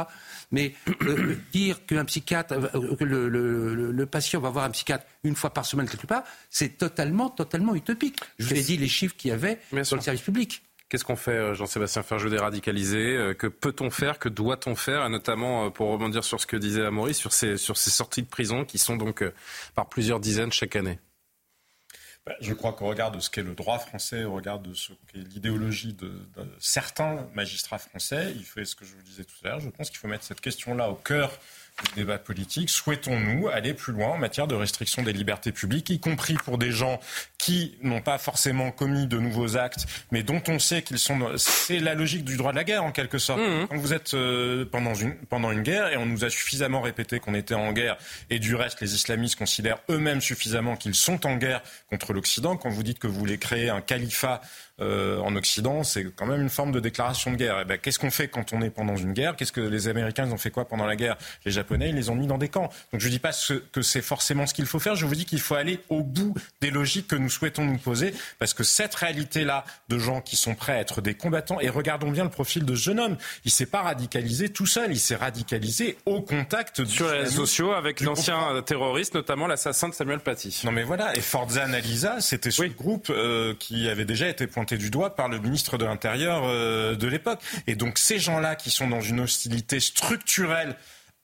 Mais euh, dire qu'un psychiatre, euh, que le, patient va voir un psychiatre une fois par semaine quelque part, c'est totalement, totalement utopique. Je vous ai dit les chiffres qu'il y avait dans le service public. Qu'est-ce qu'on fait, euh, Jean-Sébastien Ferjou, des radicalisés Que peut-on faire Que doit-on faire Et notamment, pour rebondir sur ce que disait Amaury, sur ces, sur ces sorties de prison qui sont donc par plusieurs dizaines chaque année? Je crois qu'au regard de ce qu'est le droit français, au regard de ce qu'est l'idéologie de, certains magistrats français, il fait ce que je vous disais tout à l'heure, je pense qu'il faut mettre cette question-là au cœur du débat politique. Souhaitons-nous aller plus loin en matière de restriction des libertés publiques, y compris pour des gens qui n'ont pas forcément commis de nouveaux actes, mais dont on sait qu'ils sont. C'est la logique du droit de la guerre en quelque sorte. Mmh. Quand vous êtes euh, pendant une pendant une guerre et on nous a suffisamment répété qu'on était en guerre et du reste les islamistes considèrent eux-mêmes suffisamment qu'ils sont en guerre contre l'Occident. Quand vous dites que vous voulez créer un califat euh, en Occident, c'est quand même une forme de déclaration de guerre. Eh ben, qu'est-ce qu'on fait quand on est pendant une guerre? Qu'est-ce que les Américains ont fait quoi pendant la guerre? Les Japonais, ils les ont mis dans des camps. Donc je ne dis pas que c'est forcément ce qu'il faut faire. Je vous dis qu'il faut aller au bout des logiques que nous souhaitons nous poser, parce que cette réalité-là de gens qui sont prêts à être des combattants, et regardons bien le profil de ce jeune homme, il s'est pas radicalisé tout seul, il s'est radicalisé au contact sur les réseaux sociaux avec l'ancien terroriste, notamment l'assassin de Samuel Paty. Non mais voilà, et Forza Analisa, c'était ce groupe euh, qui avait déjà été pointé du doigt par le ministre de l'Intérieur euh, de l'époque. Et donc ces gens-là qui sont dans une hostilité structurelle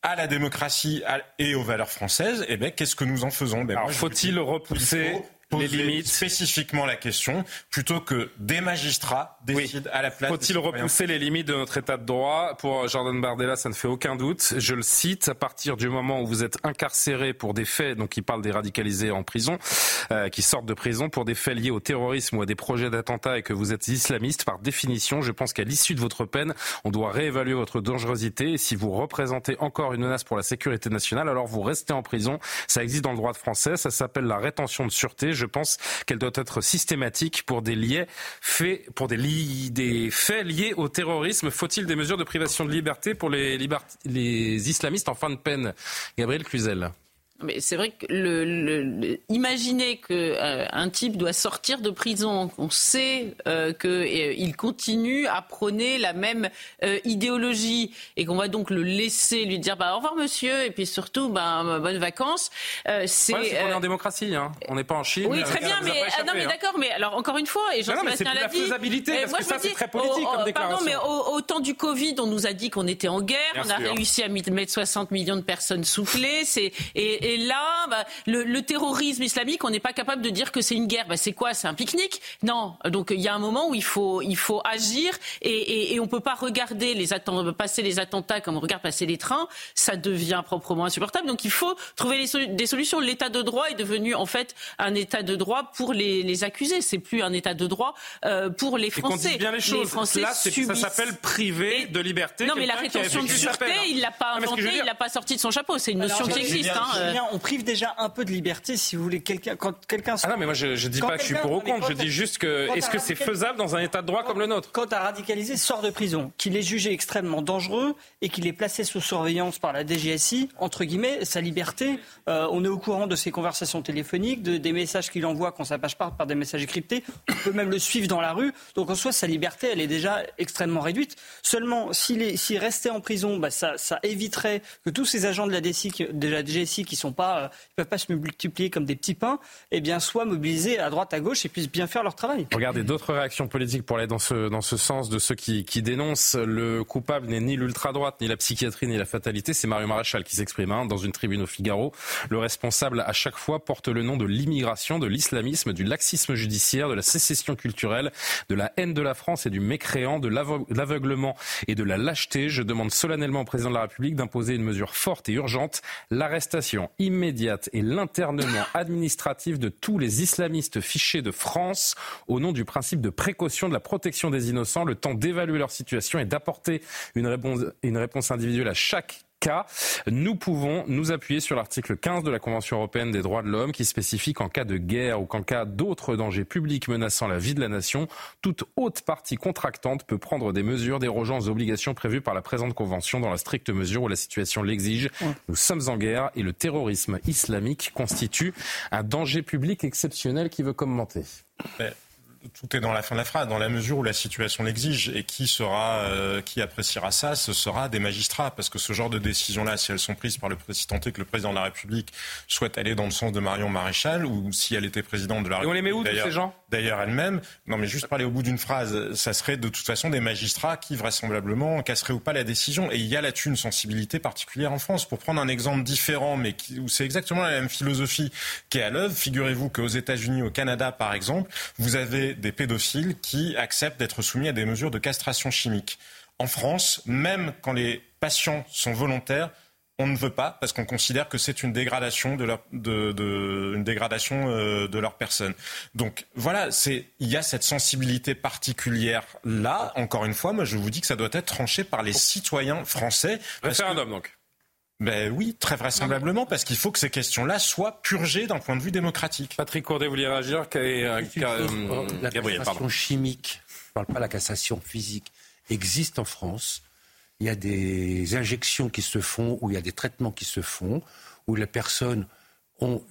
à la démocratie et aux valeurs françaises, eh ben, qu'est-ce que nous en faisons? Ben, faut-il repousser les limites. spécifiquement la question, plutôt que des magistrats décident à la place. Faut-il repousser les limites de notre État de droit? Pour Jordan Bardella, ça ne fait aucun doute. Je le cite, à partir du moment où vous êtes incarcéré pour des faits, donc il parle des radicalisés en prison, euh, qui sortent de prison pour des faits liés au terrorisme ou à des projets d'attentat et que vous êtes islamiste, par définition, je pense qu'à l'issue de votre peine, on doit réévaluer votre dangerosité. Et si vous représentez encore une menace pour la sécurité nationale, alors vous restez en prison. Ça existe dans le droit français, ça s'appelle la rétention de sûreté je pense qu'elle doit être systématique pour des liés faits, pour des, des faits liés au terrorisme. Faut-il des mesures de privation de liberté pour les, les islamistes en fin de peine? Gabriel Cluzel. Mais c'est vrai que le, imaginer que euh, un type doit sortir de prison, on sait euh, qu'il euh, continue à prôner la même idéologie et qu'on va donc le laisser lui dire bah, au revoir monsieur et puis surtout bah, bonnes vacances. c'est ouais, est en démocratie, hein. on n'est pas en Chine. Oui, très bien, mais non, mais hein. d'accord, mais alors encore une fois, et Jean-Sébastien l'a dit. faisabilité, parce que ça c'est très politique comme déclaration. Pardon, mais au, temps du Covid, on nous a dit qu'on était en guerre, on a réussi à mettre 60 millions de personnes soufflées, c'est et et là, bah, le, terrorisme islamique, on n'est pas capable de dire que c'est une guerre. Bah, c'est quoi? C'est un pique-nique? Non. Donc il y a un moment où il faut, il faut agir et, et, on ne peut pas regarder les passer les attentats comme on regarde passer les trains. Ça devient proprement insupportable. Donc il faut trouver des solutions. L'état de droit est devenu en fait un état de droit pour les, les accusés. C'est plus un état de droit euh, pour les Français. bien les choses. Français Là, ça s'appelle privé de liberté. Non, mais la rétention de sûreté, il l'a pas inventé, il l'a pas sorti de son chapeau. C'est une notion qui existe. Hein, on prive déjà un peu de liberté, si vous voulez, quelqu'un, quand quelqu'un. Ah non, mais moi je, je dis pas que je suis pour ou contre, je dis juste que est-ce que c'est faisable dans un état de droit comme le nôtre? Quand un radicalisé sort de prison, qu'il est jugé extrêmement dangereux et qu'il est placé sous surveillance par la DGSI, entre guillemets, sa liberté, euh, on est au courant de ses conversations téléphoniques, de, des messages qu'il envoie quand ça passe pas par des messages cryptés, on peut même le suivre dans la rue, donc en soi sa liberté elle est déjà extrêmement réduite. Seulement, s'il, restait en prison, bah, ça, ça éviterait que tous ces agents de la, DSI, de la DGSI qui sont pas, euh, peuvent pas se multiplier comme des petits pains, eh bien, soient mobilisés à droite, à gauche et puissent bien faire leur travail. Regardez, d'autres réactions politiques pour aller dans ce, dans ce sens de ceux qui, qui dénoncent le coupable n'est ni l'ultra-droite, ni la psychiatrie, ni la fatalité. C'est Mario Maréchal qui s'exprime hein, dans une tribune au Figaro. Le responsable, à chaque fois, porte le nom de l'immigration, de l'islamisme, du laxisme judiciaire, de la sécession culturelle, de la haine de la France et du mécréant, de l'aveuglement et de la lâcheté. Je demande solennellement au président de la République d'imposer une mesure forte et urgente, l'arrestation immédiate et l'internement administratif de tous les islamistes fichés de France au nom du principe de précaution de la protection des innocents, le temps d'évaluer leur situation et d'apporter une réponse, une réponse individuelle à chaque cas, nous pouvons nous appuyer sur l'article 15 de la Convention européenne des droits de l'homme qui spécifie qu'en cas de guerre ou qu'en cas d'autres dangers publics menaçant la vie de la nation, toute haute partie contractante peut prendre des mesures dérogeant aux obligations prévues par la présente Convention dans la stricte mesure où la situation l'exige. Nous sommes en guerre et le terrorisme islamique constitue un danger public exceptionnel qui veut commenter tout est dans la fin de la phrase, dans la mesure où la situation l'exige. Et qui sera, euh, qui appréciera ça, ce sera des magistrats, parce que ce genre de décisions-là, si elles sont prises par le président, que le président de la République souhaite aller dans le sens de Marion Maréchal, ou si elle était présidente de la République. Et on les met où tous ces gens? d'ailleurs elle-même. Non, mais juste parler au bout d'une phrase, ça serait de toute façon des magistrats qui vraisemblablement casseraient ou pas la décision. Et il y a là-dessus une sensibilité particulière en France. Pour prendre un exemple différent, mais qui, où c'est exactement la même philosophie qui est à l'œuvre, figurez-vous qu'aux États-Unis, au Canada par exemple, vous avez des pédophiles qui acceptent d'être soumis à des mesures de castration chimique. En France, même quand les patients sont volontaires, on ne veut pas parce qu'on considère que c'est une dégradation de leur, de, une dégradation euh, de leur personne. Donc voilà, c'est il y a cette sensibilité particulière là. Encore une fois, moi je vous dis que ça doit être tranché par les citoyens français. Référendum donc. Ben oui, très vraisemblablement, parce qu'il faut que ces questions-là soient purgées d'un point de vue démocratique. Patrick Courdet, vous vouliez réagir euh, La cassation chimique, je ne parle pas de la cassation physique, existe en France il y a des injections qui se font, ou il y a des traitements qui se font, où les personnes ont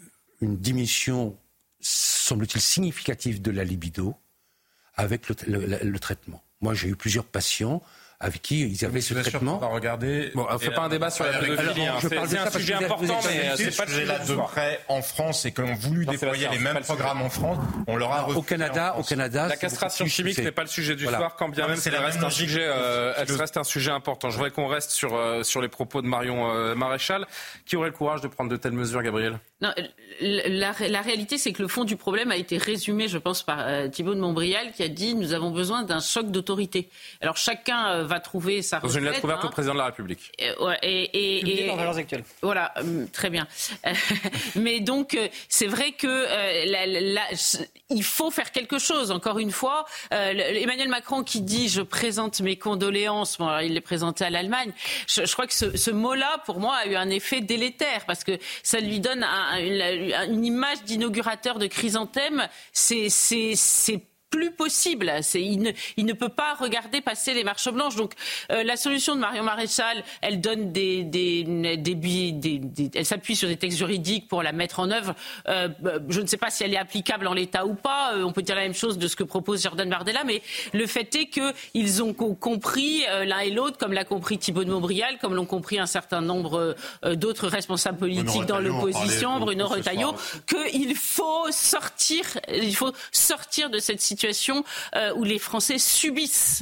une diminution, semble-t-il, significative de la libido avec le, traitement. Moi, j'ai eu plusieurs patients avec qui ils avaient ce traitement. On va regarder. Bon, on fait pas un débat sur la pédophilie. Hein. C'est un sujet important, mais c'est pas le sujet là de près en France et qu'on voulu déployer les mêmes programmes en France. On leur a au Canada, au Canada. La castration chimique n'est pas le sujet du soir, quand bien même c'est reste un sujet, euh, elle reste un sujet important. Je voudrais qu'on reste sur euh, sur les propos de Marion euh, Maréchal. Qui aurait le courage de prendre de telles mesures, Gabriel? Non, la, la, réalité, c'est que le fond du problème a été résumé, je pense, par euh, Thibault de Montbrial, qui a dit nous avons besoin d'un choc d'autorité. Alors chacun euh, va trouver sa Dans une lettre ouverte au hein. président de la République. Euh, et, et, et, dans Valeurs Actuelles. Voilà, hum, très bien. Mais donc, c'est vrai que la, il faut faire quelque chose. Encore une fois, Emmanuel Macron qui dit je présente mes condoléances, bon, il les présenté à l'Allemagne. Je, je, crois que ce, ce mot-là, pour moi, a eu un effet délétère parce que ça lui donne un une, une image d'inaugurateur de chrysanthème, c'est plus possible. Il ne, il, ne, peut pas regarder passer les marches blanches. Donc euh, la solution de Marion Maréchal, elle donne des, des, des, des elle s'appuie sur des textes juridiques pour la mettre en œuvre. Euh, je ne sais pas si elle est applicable en l'état ou pas. Euh, on peut dire la même chose de ce que propose Jordan Bardella, mais le fait est qu'ils ont compris l'un et l'autre, comme l'a compris Thibault de Montbrial, comme l'ont compris un certain nombre d'autres responsables politiques dans l'opposition, Bruno Retailleau, qu'il faut sortir, il faut sortir de cette situation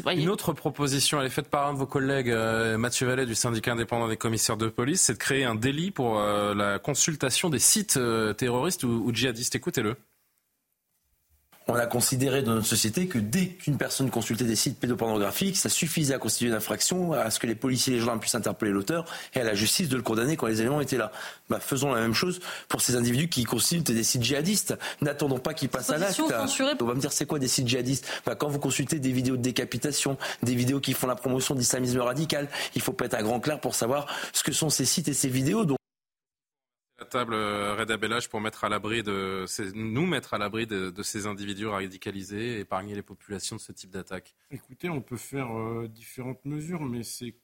euh. Une autre proposition, elle est faite par un de vos collègues, euh, Mathieu Vallet, du syndicat indépendant des commissaires de police, c'est de créer un délit pour euh, la consultation des sites terroristes ou djihadistes. Écoutez-le on a considéré dans notre société que dès qu'une personne consultait des sites pédopornographiques, ça suffisait à constituer une infraction, à ce que les policiers et les gendarmes puissent interpeller l'auteur et à la justice de le condamner quand les éléments étaient là. Bah, faisons la même chose pour ces individus qui consultent des sites djihadistes. N'attendons pas qu'ils passent à l'acte. On va me dire c'est quoi des sites djihadistes? Bah, Quand vous consultez des vidéos de décapitation, des vidéos qui font la promotion d'islamisme radical, il faut pas être à grand clair pour savoir ce que sont ces sites et ces vidéos la table euh, Reda Bellage pour mettre à l'abri de nous mettre à l'abri de, ces individus radicalisés et épargner les populations de ce type d'attaque Écoutez, on peut faire euh, différentes mesures, mais c'est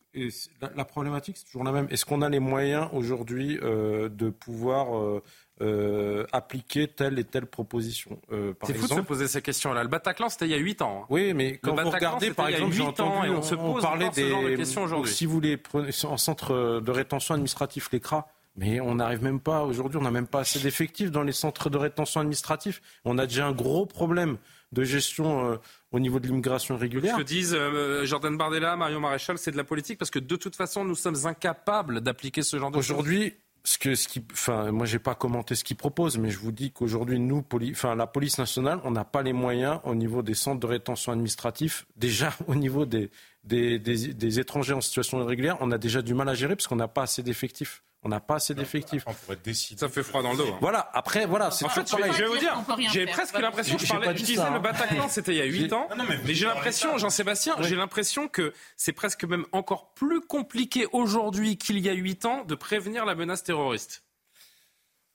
la, problématique c'est toujours la même. Est-ce qu'on a les moyens aujourd'hui euh, de pouvoir appliquer telle et telle proposition C'est fou de se poser ces questions-là. Le Bataclan, c'était il y a 8 ans. Hein. Oui, mais quand vous regardez, par exemple, j'ai entendu, on, se pose parler des, genre de questions aujourd'hui. Si vous voulez, en centre de rétention administratif, l'ECRA, mais on n'arrive même pas, aujourd'hui, on n'a même pas assez d'effectifs dans les centres de rétention administratif. On a déjà un gros problème de gestion euh, au niveau de l'immigration régulière. Ce que disent euh, Jordan Bardella, Marion Maréchal, c'est de la politique parce que de toute façon, nous sommes incapables d'appliquer ce genre de Aujourd'hui, ce que, ce qui, enfin, moi, j'ai pas commenté ce qu'ils proposent, mais je vous dis qu'aujourd'hui, nous, enfin, la police nationale, on n'a pas les moyens au niveau des centres de rétention administratif, déjà au niveau des, des, des étrangers en situation irrégulière, on a déjà du mal à gérer parce qu'on n'a pas assez d'effectifs. On n'a pas assez d'effectifs. Ça fait froid dans le dos. Hein. Voilà, après, voilà, c'est en fait, je, vais vous dire, j'ai presque l'impression, je, parlais, je disais le Bataclan, c'était il y a 8 ans, mais, j'ai l'impression, Jean-Sébastien, j'ai l'impression que c'est presque même encore plus compliqué aujourd'hui qu'il y a 8 ans de prévenir la menace terroriste.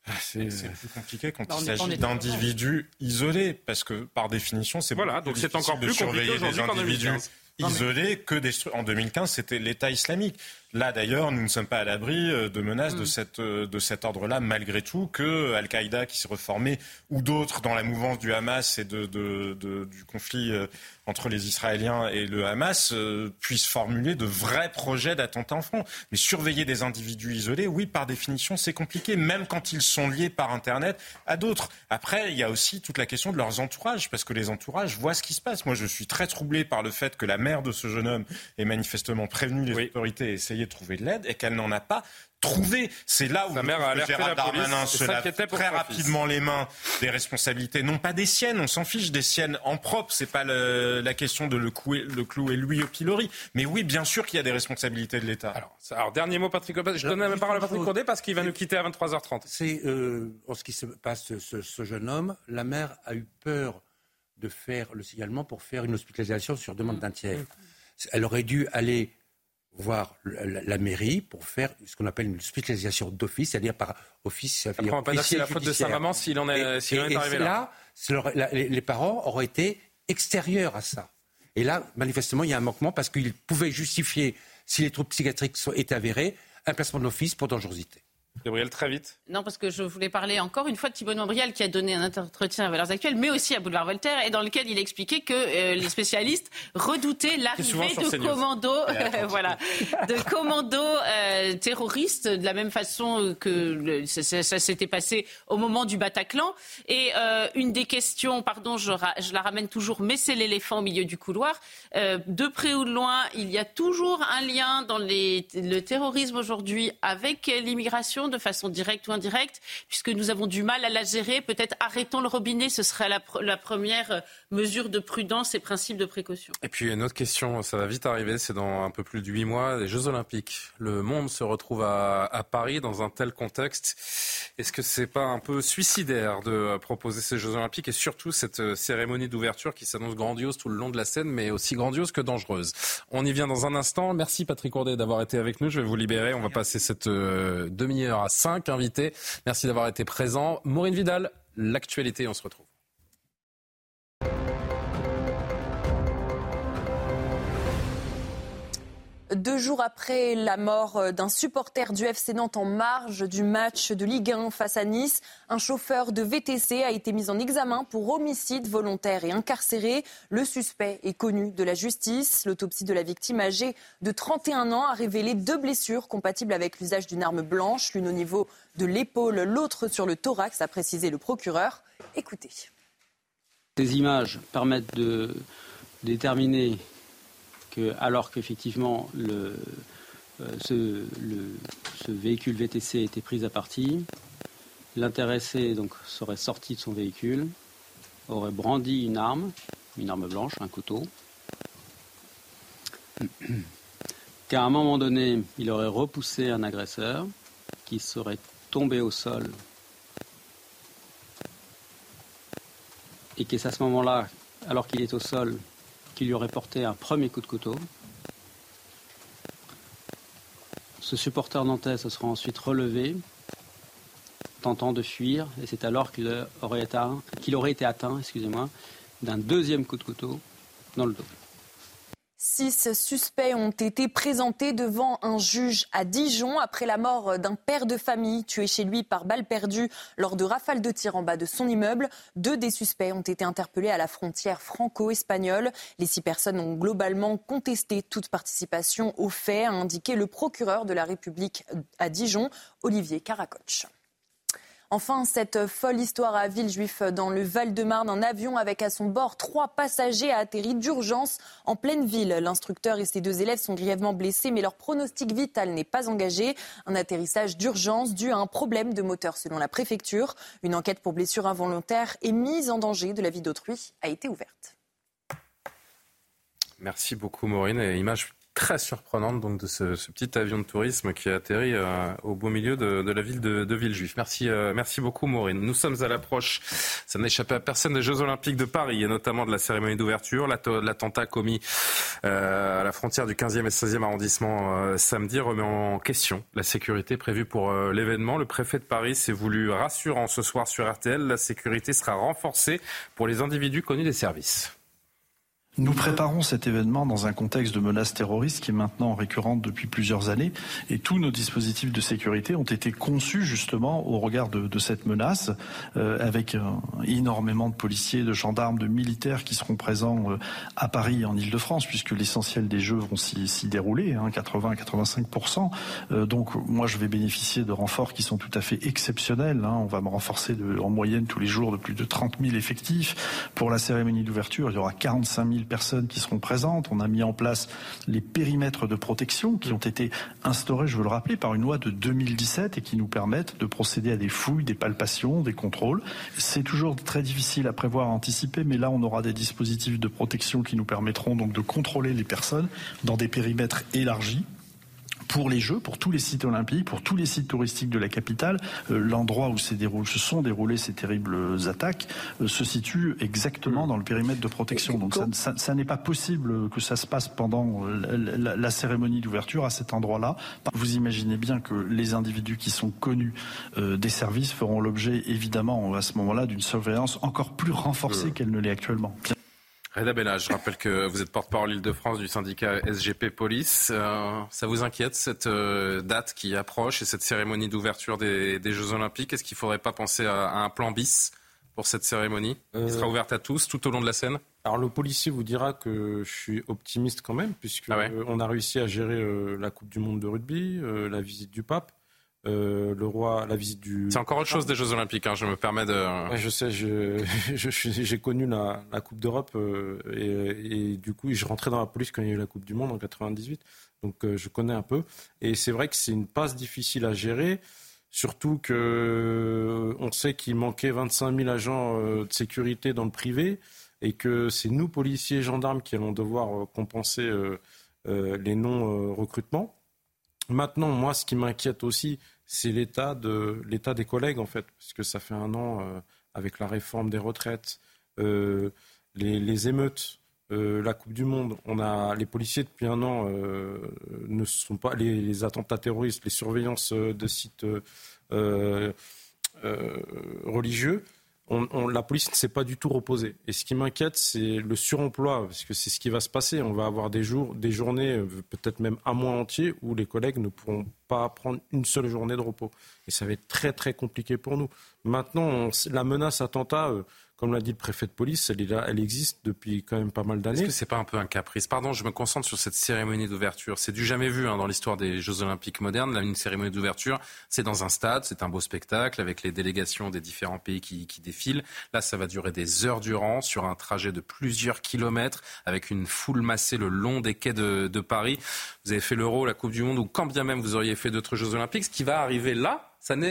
Ah, c'est plus compliqué quand bah, il s'agit d'individus isolés, parce que par définition, c'est voilà, donc c'est encore plus compliqué aujourd'hui qu'en 2015 isolés que des En 2015, c'était l'État islamique. Là, d'ailleurs, nous ne sommes pas à l'abri euh, de menaces de, mm. cette, euh, de cet ordre-là, malgré tout, que Al-Qaïda qui s'est reformé, ou d'autres dans la mouvance du Hamas et de, du conflit euh, entre les Israéliens et le Hamas euh, puissent formuler de vrais projets d'attentat en front. Mais surveiller des individus isolés, oui, par définition, c'est compliqué, même quand ils sont liés par Internet à d'autres. Après, il y a aussi toute la question de leurs entourages, parce que les entourages voient ce qui se passe. Moi, je suis très troublé par le fait que la mère de ce jeune homme ait manifestement prévenu les autorités et essayé de trouver de l'aide et qu'elle n'en a pas trouver. C'est là où Sa mère a Gérald Darmanin se lave très rapidement les mains des responsabilités, non pas des siennes, on s'en fiche des siennes en propre, c'est pas le- la question de le, couer, le clouer lui au pilori. Mais oui, bien sûr qu'il y a des responsabilités de l'État. Alors, alors, dernier mot, Patrick. Je donne la parole à Patrick Courdet parce qu'il va nous quitter à 23h30. C'est euh, en ce qui se passe, ce, ce jeune homme, la mère a eu peur de faire le signalement pour faire une hospitalisation sur demande d'un tiers. Elle aurait dû aller voir la, la- mairie pour faire ce qu'on appelle une hospitalisation d'office, c'est-à-dire par office. Après, on va pas dire c'est la faute de sa maman s'il en est, s'il arrivé là. leur- la- les, les parents auraient été extérieurs à ça. Et là, manifestement, il y a un manquement parce qu'ils pouvaient justifier, si les troubles psychiatriques sont, étaient avérés, un placement de l'office pour dangerosité. Gabriel, très vite. Non, parce que je voulais parler encore une fois de Thibault Montbrial qui a donné un entretien à Valeurs Actuelles, mais aussi à Boulevard Voltaire, et dans lequel il expliquait que euh, les spécialistes redoutaient l'arrivée de commandos, voilà, de commandos euh, terroristes, de la même façon que le- ça, ça- ça s'était passé au moment du Bataclan. Et euh, une des questions, pardon, je, ra- je la ramène toujours, mais c'est l'éléphant au milieu du couloir. De près ou de loin, il y a toujours un lien dans les- le terrorisme aujourd'hui avec l'immigration, de façon directe ou indirecte, puisque nous avons du mal à la gérer. Peut-être arrêtons le robinet, ce serait la, pr- la première euh, mesure de prudence et principe de précaution. Et puis une autre question, ça va vite arriver, c'est dans un peu plus de huit mois, les Jeux Olympiques. Le monde se retrouve à, à Paris dans un tel contexte. Est-ce que c'est pas un peu suicidaire de euh, proposer ces Jeux Olympiques et surtout cette euh, cérémonie d'ouverture qui s'annonce grandiose tout le long de la scène, mais aussi grandiose que dangereuse? On y vient dans un instant. Merci Patrick Courdet d'avoir été avec nous. Je vais vous libérer. On va passer cette euh, demi-heure à cinq invités. Merci d'avoir été présent. Maureen Vidal, l'actualité, on se retrouve. Deux jours après la mort d'un supporter du FC Nantes en marge du match de Ligue 1 face à Nice, un chauffeur de VTC a été mis en examen pour homicide volontaire et incarcéré. Le suspect est connu de la justice. L'autopsie de la victime âgée de 31 ans a révélé deux blessures compatibles avec l'usage d'une arme blanche, l'une au niveau de l'épaule, l'autre sur le thorax, a précisé le procureur. Écoutez. Ces images permettent de déterminer que, alors qu'effectivement euh, ce, le- ce véhicule VTC été pris à partie, l'intéressé donc serait sorti de son véhicule, aurait brandi une arme, une arme blanche, un couteau, qu'à un moment donné, il aurait repoussé un agresseur qui serait tombé au sol et que c'est à ce moment-là, alors qu'il est au sol, qu'il lui aurait porté un premier coup de couteau. Ce supporter nantais se sera ensuite relevé, tentant de fuir, et c'est alors qu'il aurait, aurait été atteint d'un deuxième coup de couteau dans le dos. Six suspects ont été présentés devant un juge à Dijon après la mort d'un père de famille tué chez lui par balle perdue lors de rafales de tir en bas de son immeuble. Deux des suspects ont été interpellés à la frontière franco-espagnole. Les six personnes ont globalement contesté toute participation aux faits, a indiqué le procureur de la République à Dijon, Olivier Caracoche. Enfin, cette folle histoire à Villejuif dans le Val-de-Marne. Un avion avec à son bord trois passagers a atterri d'urgence en pleine ville. L'instructeur et ses deux élèves sont grièvement blessés, mais leur pronostic vital n'est pas engagé. Un atterrissage d'urgence dû à un problème de moteur selon la préfecture. Une enquête pour blessure involontaire et mise en danger de la vie d'autrui a été ouverte. Merci beaucoup Maureen. Et très surprenante donc de ce, ce petit avion de tourisme qui a atterri euh, au beau milieu de, de la ville de, de Villejuif. Merci, euh, merci beaucoup Maureen. Nous sommes à l'approche, ça n'a échappé à personne, des Jeux Olympiques de Paris et notamment de la cérémonie d'ouverture. L'atte- L'attentat commis euh, à la frontière du 15e et 16e arrondissement euh, samedi remet en question la sécurité prévue pour euh, l'événement. Le préfet de Paris s'est voulu rassurant ce soir sur RTL. La sécurité sera renforcée pour les individus connus des services. Nous préparons cet événement dans un contexte de menace terroriste qui est maintenant récurrente depuis plusieurs années et tous nos dispositifs de sécurité ont été conçus justement au regard de, de cette menace euh, avec euh, énormément de policiers, de gendarmes, de militaires qui seront présents euh, à Paris et en Ile-de-France puisque l'essentiel des jeux vont s'y dérouler, hein, 80 à 85% euh, Donc moi je vais bénéficier de renforts qui sont tout à fait exceptionnels. Hein. On va me renforcer de, en moyenne tous les jours de plus de 30 000 effectifs. Pour la cérémonie d'ouverture, il y aura 45 000 personnes qui seront présentes. On a mis en place les périmètres de protection qui ont été instaurés, je veux le rappeler, par une loi de 2017 et qui nous permettent de procéder à des fouilles, des palpations, des contrôles. C'est toujours très difficile à prévoir, à anticiper, mais là, on aura des dispositifs de protection qui nous permettront donc de contrôler les personnes dans des périmètres élargis pour les Jeux, pour tous les sites olympiques, pour tous les sites touristiques de la capitale. Euh, l'endroit où se sont déroulées ces terribles attaques euh, se situe exactement dans le périmètre de protection. Donc ça, ça, n'est pas possible que ça se passe pendant euh, la, la, cérémonie d'ouverture à cet endroit-là. Vous imaginez bien que les individus qui sont connus des services feront l'objet évidemment à ce moment-là d'une surveillance encore plus renforcée qu'elle ne l'est actuellement. Reda Bella, je rappelle que vous êtes porte-parole Île-de-France du syndicat SGP Police. Euh, ça vous inquiète cette euh, date qui approche et cette cérémonie d'ouverture des, Jeux Olympiques? Est-ce qu'il ne faudrait pas penser à, un plan bis pour cette cérémonie qui sera euh, ouverte à tous tout au long de la scène? Alors le policier vous dira que je suis optimiste quand même puisque ah on a réussi à gérer la Coupe du Monde de rugby, la visite du pape. Euh, le roi, la visite du. C'est encore autre chose des Jeux Olympiques. Hein, je me permets de. je sais, j'ai connu la, Coupe d'Europe euh, et, du coup, je rentrais dans la police quand il y a eu la Coupe du Monde en 98. Donc, euh, je connais un peu. Et c'est vrai que c'est une passe difficile à gérer. Surtout que on sait qu'il manquait 25 000 agents de sécurité dans le privé et que c'est nous, policiers et gendarmes, qui allons devoir compenser les non-recrutements. Maintenant, moi, ce qui m'inquiète aussi, c'est l'état de l'état des collègues en fait, parce que ça fait un an euh, avec la réforme des retraites, euh, les, émeutes, euh, la Coupe du Monde. On a les policiers depuis un an ne sont pas les, attentats terroristes, les surveillances de sites religieux la police ne s'est pas du tout reposée. Et ce qui m'inquiète, c'est le suremploi, parce que c'est ce qui va se passer. On va avoir des jours, des journées, euh, peut-être même un mois entier, où les collègues ne pourront pas prendre une seule journée de repos. Et ça va être très très compliqué pour nous. Maintenant, la menace attentat, euh, comme l'a dit le préfet de police, elle, est là, elle existe depuis quand même pas mal d'années. Est-ce que c'est pas un peu un caprice? Pardon, je me concentre sur cette cérémonie d'ouverture. C'est du jamais vu hein, dans l'histoire des Jeux Olympiques modernes. Là, une cérémonie d'ouverture, c'est dans un stade, c'est un beau spectacle avec les délégations des différents pays qui, qui défilent. Là, ça va durer des heures durant sur un trajet de plusieurs kilomètres avec une foule massée le long des quais de, de Paris. Vous avez fait l'Euro, la Coupe du Monde ou quand bien même vous auriez fait d'autres Jeux Olympiques. Ce qui va arriver là,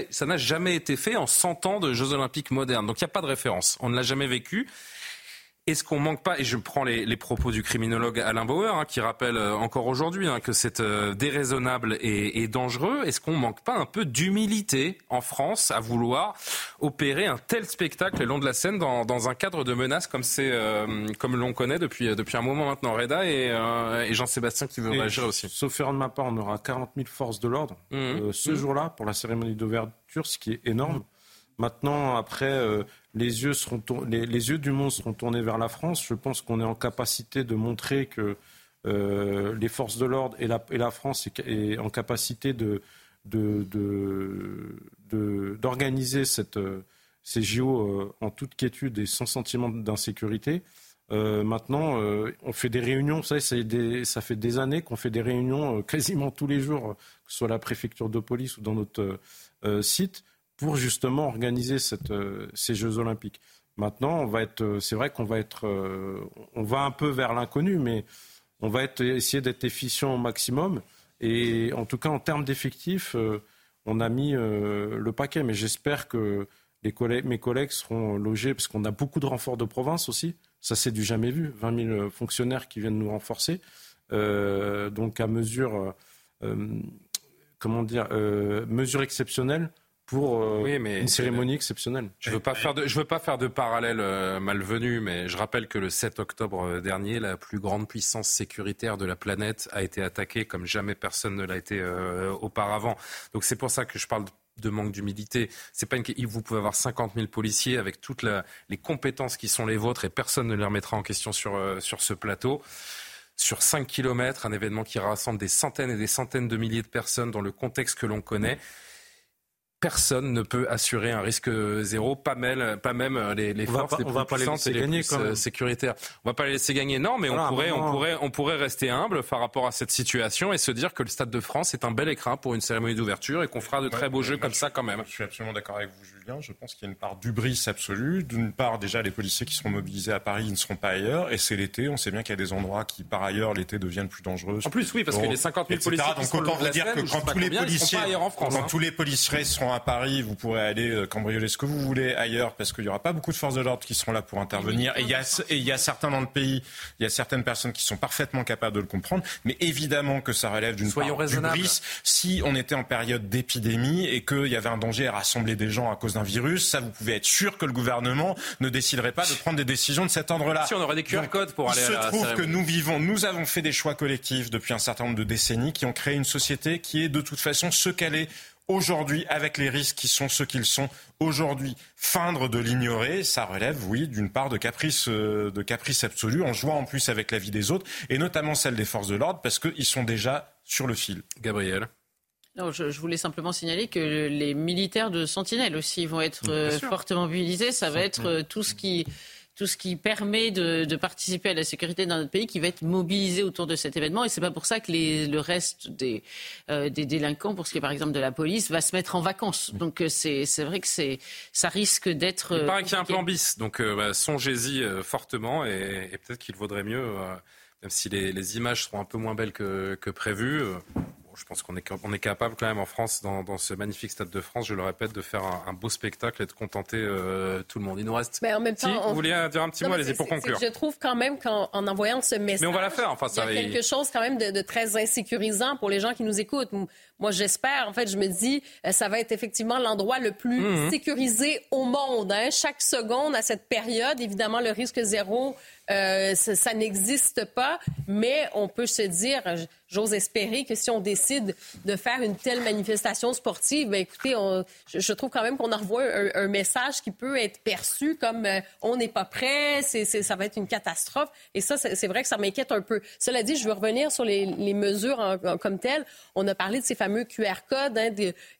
ça n'a jamais été fait en 100 ans de Jeux Olympiques modernes. Donc il n'y a pas de référence. On ne l'a jamais vécu. Est-ce qu'on manque pas, et je prends les, propos du criminologue Alain Bauer, hein, qui rappelle euh, encore aujourd'hui hein, que c'est euh, déraisonnable et, dangereux, est-ce qu'on manque pas un peu d'humilité en France à vouloir opérer un tel spectacle le long de la scène dans, un cadre de menace comme c'est euh, comme l'on connaît depuis, depuis un moment maintenant? Reda et, Jean-Sébastien qui veut réagir aussi. Sauf erreur de ma part, on aura 40 000 forces de l'ordre mmh. ce mmh. jour-là pour la cérémonie d'ouverture, ce qui est énorme. Mmh. Maintenant, après, euh, les, yeux seront les, yeux du monde seront tournés vers la France. Je pense qu'on est en capacité de montrer que euh, les forces de l'ordre et la, France est, en capacité d'organiser cette, ces JO euh, en toute quiétude et sans sentiment d'insécurité. maintenant, on fait des réunions, ça, ça fait des années qu'on fait des réunions quasiment tous les jours, que ce soit à la préfecture de police ou dans notre site pour justement organiser euh, ces Jeux Olympiques. Maintenant, on va être, euh, c'est vrai qu'on va être, euh, on va un peu vers l'inconnu, mais on va être, essayer d'être efficient au maximum. Et en tout cas, en termes d'effectifs, on a mis le paquet. Mais j'espère que mes collègues seront logés, parce qu'on a beaucoup de renforts de province aussi. Ça, c'est du jamais vu. 20 000 fonctionnaires qui viennent nous renforcer. donc, à mesure, comment dire, mesure exceptionnelle pour euh, une cérémonie exceptionnelle. Je veux pas faire de, je veux pas faire de parallèle euh, malvenu, mais je rappelle que le 7 octobre euh, dernier, la plus grande puissance sécuritaire de la planète a été attaquée comme jamais personne ne l'a été auparavant. Donc c'est pour ça que je parle de manque d'humilité. C'est pas une... Vous pouvez avoir 50 000 policiers avec toutes les compétences qui sont les vôtres et personne ne les remettra en question sur, euh, sur ce plateau. Sur 5 kilomètres, un événement qui rassemble des centaines et des centaines de milliers de personnes dans le contexte que l'on connaît personne ne peut assurer un risque zéro, pas même, pas même les, les forces pas, les plus puissantes et les gagner, plus euh, sécuritaires. On va pas les laisser gagner, non, mais on pourrait, on pourrait, on pourrait rester humble par rapport à cette situation et se dire que le Stade de France est un bel écrin pour une cérémonie d'ouverture et qu'on fera de très beaux jeux comme ça quand même. Je suis absolument d'accord avec vous, Julien. Je pense qu'il y a une part d'ubris absolue. D'une part, déjà, les policiers qui seront mobilisés à Paris ne seront pas ailleurs, et c'est l'été. On sait bien qu'il y a des endroits qui, par ailleurs, l'été deviennent plus dangereux. En plus, oui, parce que les 50 000 policiers qui donc autant vous dire que quand tous les policiers, quand hein. tous les policiers seront à Paris, vous pourrez aller euh, cambrioler ce que vous voulez ailleurs parce qu'il n'y aura pas beaucoup de forces de l'ordre qui seront là pour intervenir. Et il y, a, et il y a certains dans le pays, il y a certaines personnes qui sont parfaitement capables de le comprendre. Mais évidemment que ça relève d'une part bris. Si on était en période d'épidémie et qu'il y avait un danger à rassembler des gens à cause d'un virus, ça vous pouvez être sûr que le gouvernement ne déciderait pas de prendre des décisions de cet ordre-là. Si on aurait des QR codes pour aller il à se trouve que nous vivons, nous avons fait des choix collectifs depuis un certain nombre de décennies qui ont créé une société qui est de toute façon ce qu'elle est aujourd'hui, avec les risques qui sont ceux qu'ils sont aujourd'hui, feindre de l'ignorer, ça relève, oui, d'une part de caprice, euh, de caprice absolu, en jouant en plus avec la vie des autres, et notamment celle des forces de l'ordre, parce qu'ils sont déjà sur le fil. Gabriel. Non, je, voulais simplement signaler que les militaires de Sentinelle aussi vont être euh, fortement mobilisés. Ça va être euh, tout ce qui tout ce qui permet de, participer à la sécurité dans notre pays qui va être mobilisé autour de cet événement. Et c'est pas pour ça que le reste des, euh, des délinquants, pour ce qui est par exemple de la police, va se mettre en vacances. Donc c'est vrai que c'est ça risque d'être. Il paraît qu'il y a un plan bis, donc euh, bah, songez-y fortement et, peut-être qu'il vaudrait mieux, même si les, images seront un peu moins belles que, que prévu je pense qu'on est, on est capable quand même en France, dans, ce magnifique Stade de France, je le répète, de faire un, beau spectacle et de contenter euh, tout le monde. Il nous reste. Mais en même temps, vous vouliez dire un petit mot, allez-y pour conclure. Je trouve quand même qu'en envoyant ce message, mais on va la faire. Enfin, ça il y a quelque chose quand même de, très insécurisant pour les gens qui nous écoutent. Moi, j'espère. En fait, je me dis, euh, ça va être effectivement l'endroit le plus mhm. sécurisé au monde. Hein. Chaque seconde à cette période, évidemment, le risque zéro euh, ça, n'existe pas, mais on peut se dire, j'ose espérer que si on décide de faire une telle manifestation sportive, ben écoutez, je, trouve quand même qu'on envoie un, un, message qui peut être perçu comme euh, on n'est pas prêt, c'est, ça va être une catastrophe. Et ça, c'est, vrai que ça m'inquiète un peu. Cela dit, je veux revenir sur les, mesures comme telles. On a parlé de ces fameux QR codes hein,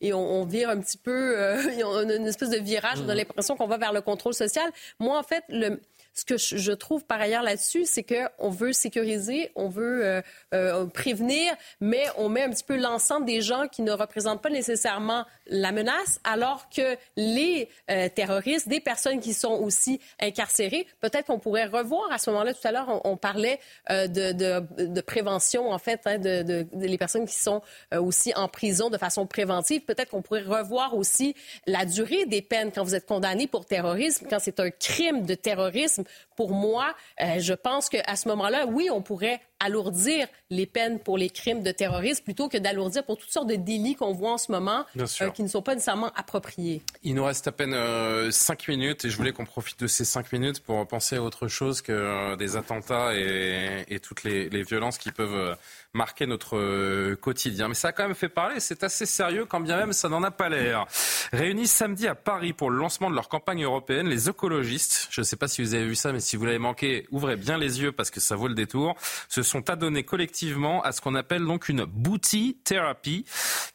et on, vire un petit peu, euh, on a une espèce de virage. On a mmh. l'impression qu'on va vers le contrôle social. Moi, en fait, le, ce que je trouve par ailleurs là-dessus, c'est qu'on veut sécuriser, on veut euh, euh, prévenir, mais on met un petit peu l'ensemble des gens qui ne représentent pas nécessairement la menace, alors que les euh, terroristes, des personnes qui sont aussi incarcérées, peut-être qu'on pourrait revoir à ce moment-là. Tout à l'heure, on, parlait de, prévention, en fait, hein, de, les personnes qui sont aussi en prison de façon préventive. Peut-être qu'on pourrait revoir aussi la durée des peines quand vous êtes condamné pour terrorisme, quand c'est un crime de terrorisme pour moi, euh, je pense qu'à ce moment-là, oui, on pourrait alourdir les peines pour les crimes de terrorisme plutôt que d'alourdir pour toutes sortes de délits qu'on voit en ce moment euh, qui ne sont pas nécessairement appropriés. Il nous reste à peine euh, cinq minutes et je voulais qu'on profite de ces cinq minutes pour penser à autre chose que des attentats et, toutes les, violences qui peuvent marquer notre quotidien. Mais ça a quand même fait parler, c'est assez sérieux quand bien même ça n'en a pas l'air. Réunis samedi à Paris pour le lancement de leur campagne européenne, les écologistes, je ne sais pas si vous avez vu ça, mais si vous l'avez manqué, ouvrez bien les yeux parce que ça vaut le détour, se sont adonnés collectivement à ce qu'on appelle donc une booty therapy,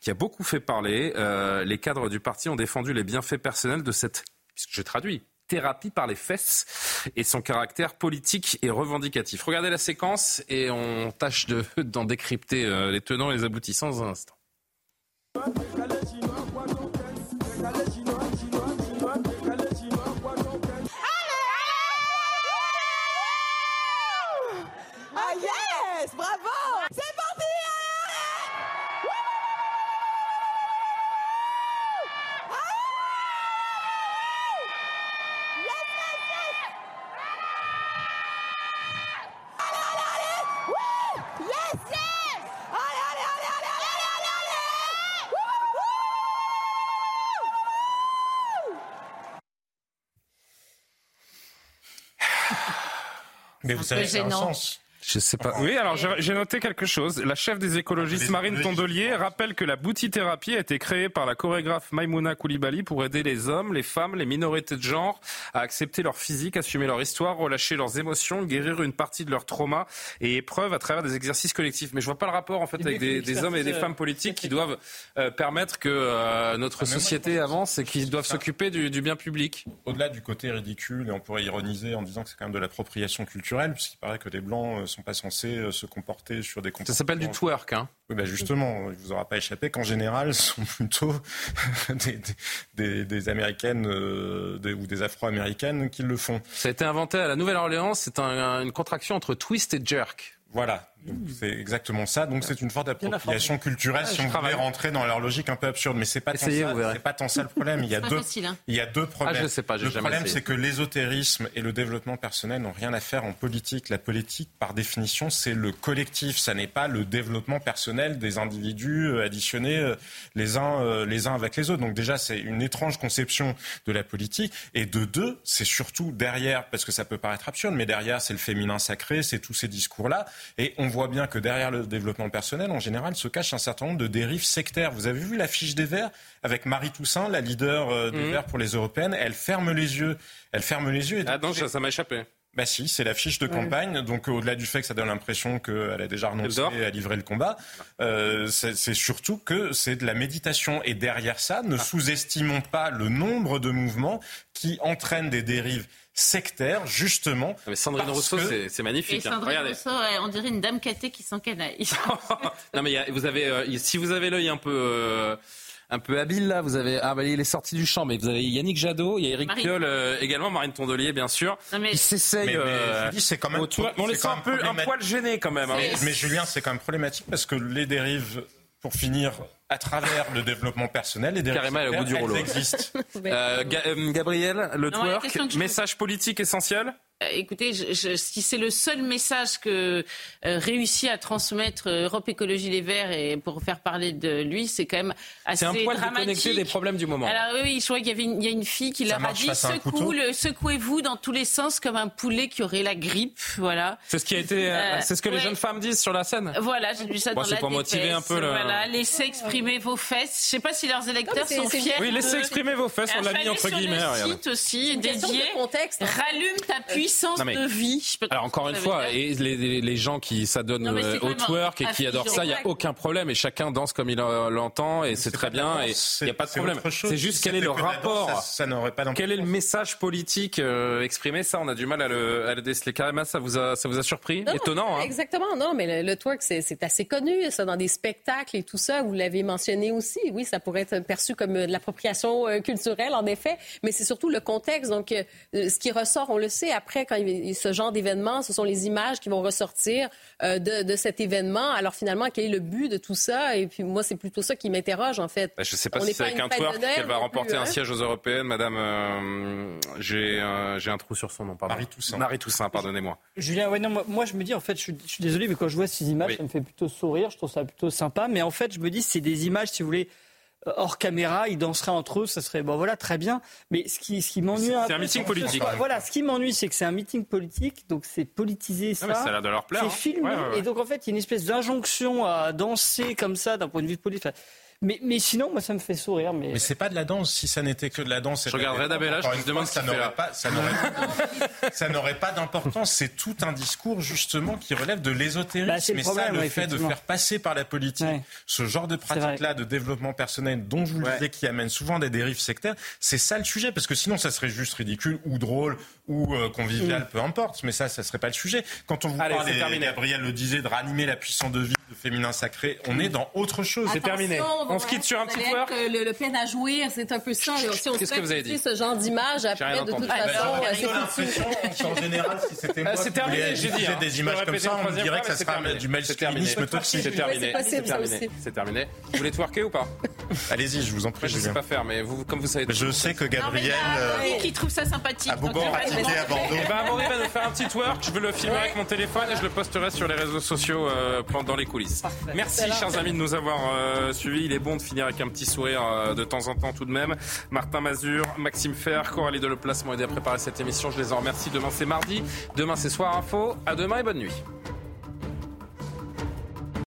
qui a beaucoup fait parler. Euh, les cadres du parti ont défendu les bienfaits personnels de cette, je traduis, thérapie par les fesses et son caractère politique et revendicatif. Regardez la séquence et on tâche d'en décrypter euh, les tenants et les aboutissants dans un instant. Mais vous savez, c'est un sens. Je sais pas. Oui, alors j'ai noté quelque chose. La chef des écologistes, Marine Tondelier, rappelle que la boutithérapie a été créée par la chorégraphe Maimouna Koulibaly pour aider les hommes, les femmes, les minorités de genre à accepter leur physique, assumer leur histoire, relâcher leurs émotions, guérir une partie de leur trauma et épreuves à travers des exercices collectifs. Mais je vois pas le rapport en fait avec des, hommes et des femmes politiques qui doivent euh, permettre que euh, notre ah, société avance et qui doivent s'occuper du, du, bien public. Au-delà du côté ridicule, et on pourrait ironiser en disant que c'est quand même de l'appropriation culturelle, puisqu'il paraît que les blancs euh, sont pas censés euh, se comporter sur des Ça s'appelle du twerk, hein Oui, bah justement, il vous aura pas échappé qu'en général, ce sont plutôt des, des, Américaines euh, ou des Afro-Américaines qui le font. Ça a été inventé à la Nouvelle-Orléans, c'est une contraction entre twist et jerk. Voilà. C'est exactement ça. Donc c'est une forte appropriation culturelle si on voulait rentrer dans leur logique un peu absurde. Mais c'est pas, tant ça, pas tant ça le problème. Il y a deux, hein. il y a deux problèmes. Ah, je sais pas, le problème, c'est que l'ésotérisme et le développement personnel n'ont rien à faire en politique. La politique, par définition, c'est le collectif. Ça n'est pas le développement personnel des individus euh, additionnés euh, les uns, euh, les uns avec les autres. Donc déjà, c'est une étrange conception de la politique. Et de deux, c'est surtout derrière, parce que ça peut paraître absurde, mais derrière, c'est le féminin sacré, c'est tous ces discours-là. Et on voit bien que derrière le développement personnel, en général, se cache un certain nombre de dérives sectaires. Vous avez vu l'affiche des Verts avec Marie Toussaint, la leader euh, des mmh. Verts pour les européennes. Elle ferme les yeux. Elle ferme les yeux. Et ah non, ça m'a échappé. Bah si, c'est l'affiche de campagne. Donc au-delà du fait que ça donne l'impression qu'elle a déjà renoncé à livrer le combat, euh, c'est surtout que c'est de la méditation. Et derrière ça, ne ah. sous-estimons pas le nombre de mouvements qui entraînent des dérives sectaire, justement. Mais Sandrine Rousseau, c'est magnifique. Et hein. Sandrine Rousseau, on dirait une dame catée qui s'encanaille. non, mais vous avez, euh, si vous avez l'œil un peu. Euh, un peu habile là. Vous avez ah bah, il est sorti du champ, mais vous avez Yannick Jadot, il y a Eric Piolle euh, également, Marine Tondelier bien sûr. Non, mais... Il s'essaye. c'est quand même. on les sent un peu un poil gêné quand même. Hein. Mais Julien, c'est quand même problématique parce que les dérives pour finir, à travers le développement personnel, les Carrément, au bout du rouleau. existent. euh, Gabriel, le twerk, message politique essentiel euh, écoutez, si c'est le seul message que euh, réussit à transmettre euh, Europe Écologie Les Verts et pour faire parler de lui, c'est quand même assez dramatique. C'est un point déconnecté des problèmes du moment. Alors oui, je crois qu'il y avait une, y a une fille qui leur a dit secouez-vous dans tous les sens comme un poulet qui aurait la grippe, voilà. C'est ce qui a été, c'est ce que les jeunes femmes disent sur la scène. Voilà, j'ai lu ça dans la pour motiver un peu le... Voilà, laissez exprimer vos fesses. Je sais pas si leurs électeurs sont fiers. Oui, laissez exprimer vos fesses. On l'a mis entre guillemets. Site aussi dédié. Rallume ta puissance de vie. Alors encore une fois, et les, gens qui s'adonnent euh, au twerk et qui adorent ça, il n'y a aucun problème et chacun danse comme il l'entend et c'est très bien et il n'y a pas de problème. C'est juste quel est le rapport, ça, n'aurait pas quel est le message politique euh, exprimé, ça on a du mal à le, à le déceler. Carrément, ça vous a, ça vous a surpris? Étonnant. Hein exactement, non, mais le, twerk c'est assez connu, ça dans des spectacles et tout ça. Vous l'avez mentionné aussi. Oui, ça pourrait être perçu comme de l'appropriation euh, culturelle en effet, mais c'est surtout le contexte. Donc, ce qui ressort, on le sait après quand il y a ce genre d'événement, ce sont les images qui vont ressortir euh, de, cet événement. Alors finalement, quel est le but de tout ça? Et puis moi, c'est plutôt ça qui m'interroge en fait. Ben, je ne sais pas si c'est avec un twerk qu'elle va remporter un hein. siège aux européennes, Madame. Euh, j'ai un trou sur son nom, pardon. Marie Toussaint. Marie Toussaint, pardonnez-moi. Julien, ouais, non, moi, je me dis en fait, je suis, désolé, mais quand je vois ces images, ça me fait plutôt sourire. Je trouve ça plutôt sympa. Mais en fait, je me dis, c'est des images, si vous voulez hors caméra, ils danseraient entre eux, ça serait bon voilà très bien. Mais ce qui, ce qui m'ennuie, c'est un, meeting politique. voilà, ce qui m'ennuie, c'est que c'est un meeting politique, donc c'est politisé ça. ça a l'air de leur plaire. C'est hein. filmé, et donc en fait, il y a une espèce d'injonction à danser comme ça d'un point de vue politique. Mais, mais sinon, moi, ça me fait sourire. Mais, mais c'est pas de la danse. Si ça n'était que de la danse, je regarderais Dabella, je me demande ça n'aurait pas, ça n'aurait, ça n'aurait pas d'importance. C'est tout un discours justement qui relève de l'ésotérisme. Bah, mais ça, le fait de faire passer par la politique ce genre de pratique-là de développement personnel, dont je vous le disais, qui amène souvent des dérives sectaires, c'est ça le sujet. Parce que sinon, ça serait juste ridicule ou drôle ou euh, convivial, mm. peu importe. Mais ça, ça serait pas le sujet. Quand on vous parle, et Gabriel le disait, de ranimer la puissance de vie, de féminin sacré, on est dans autre chose. C'est terminé on se quitte sur un petit joueur. Le, le peine à jouer, c'est un peu ça. Si on Qu'est-ce que vous avez dit? ce genre d'image, après, de toute façon, c'est En général, si c'était moi, c'est terminé, j'ai dit. des images comme ça, on dirait que ça sera du masculinisme toxique. C'est terminé. C'est terminé. C'est terminé. Vous voulez twerker ou pas? Allez-y, je vous en prie. Je ne sais pas faire, mais vous, comme vous savez. Je sais que Gabriel. Qui trouve ça sympathique. À pratiqué à Bordeaux. Eh ben, Amaury va nous faire un petit twerk. Je veux le filmer avec mon téléphone et je le posterai sur les réseaux sociaux dans les coulisses. Merci, chers amis, de nous avoir suivis. Bon de finir avec un petit sourire euh, de temps en temps tout de même. Martin Mazur, Maxime Fer, Coralie Deloplace m'ont aidé à préparer cette émission. Je les en remercie. Demain c'est mardi, demain c'est Soir Info. À demain et bonne nuit.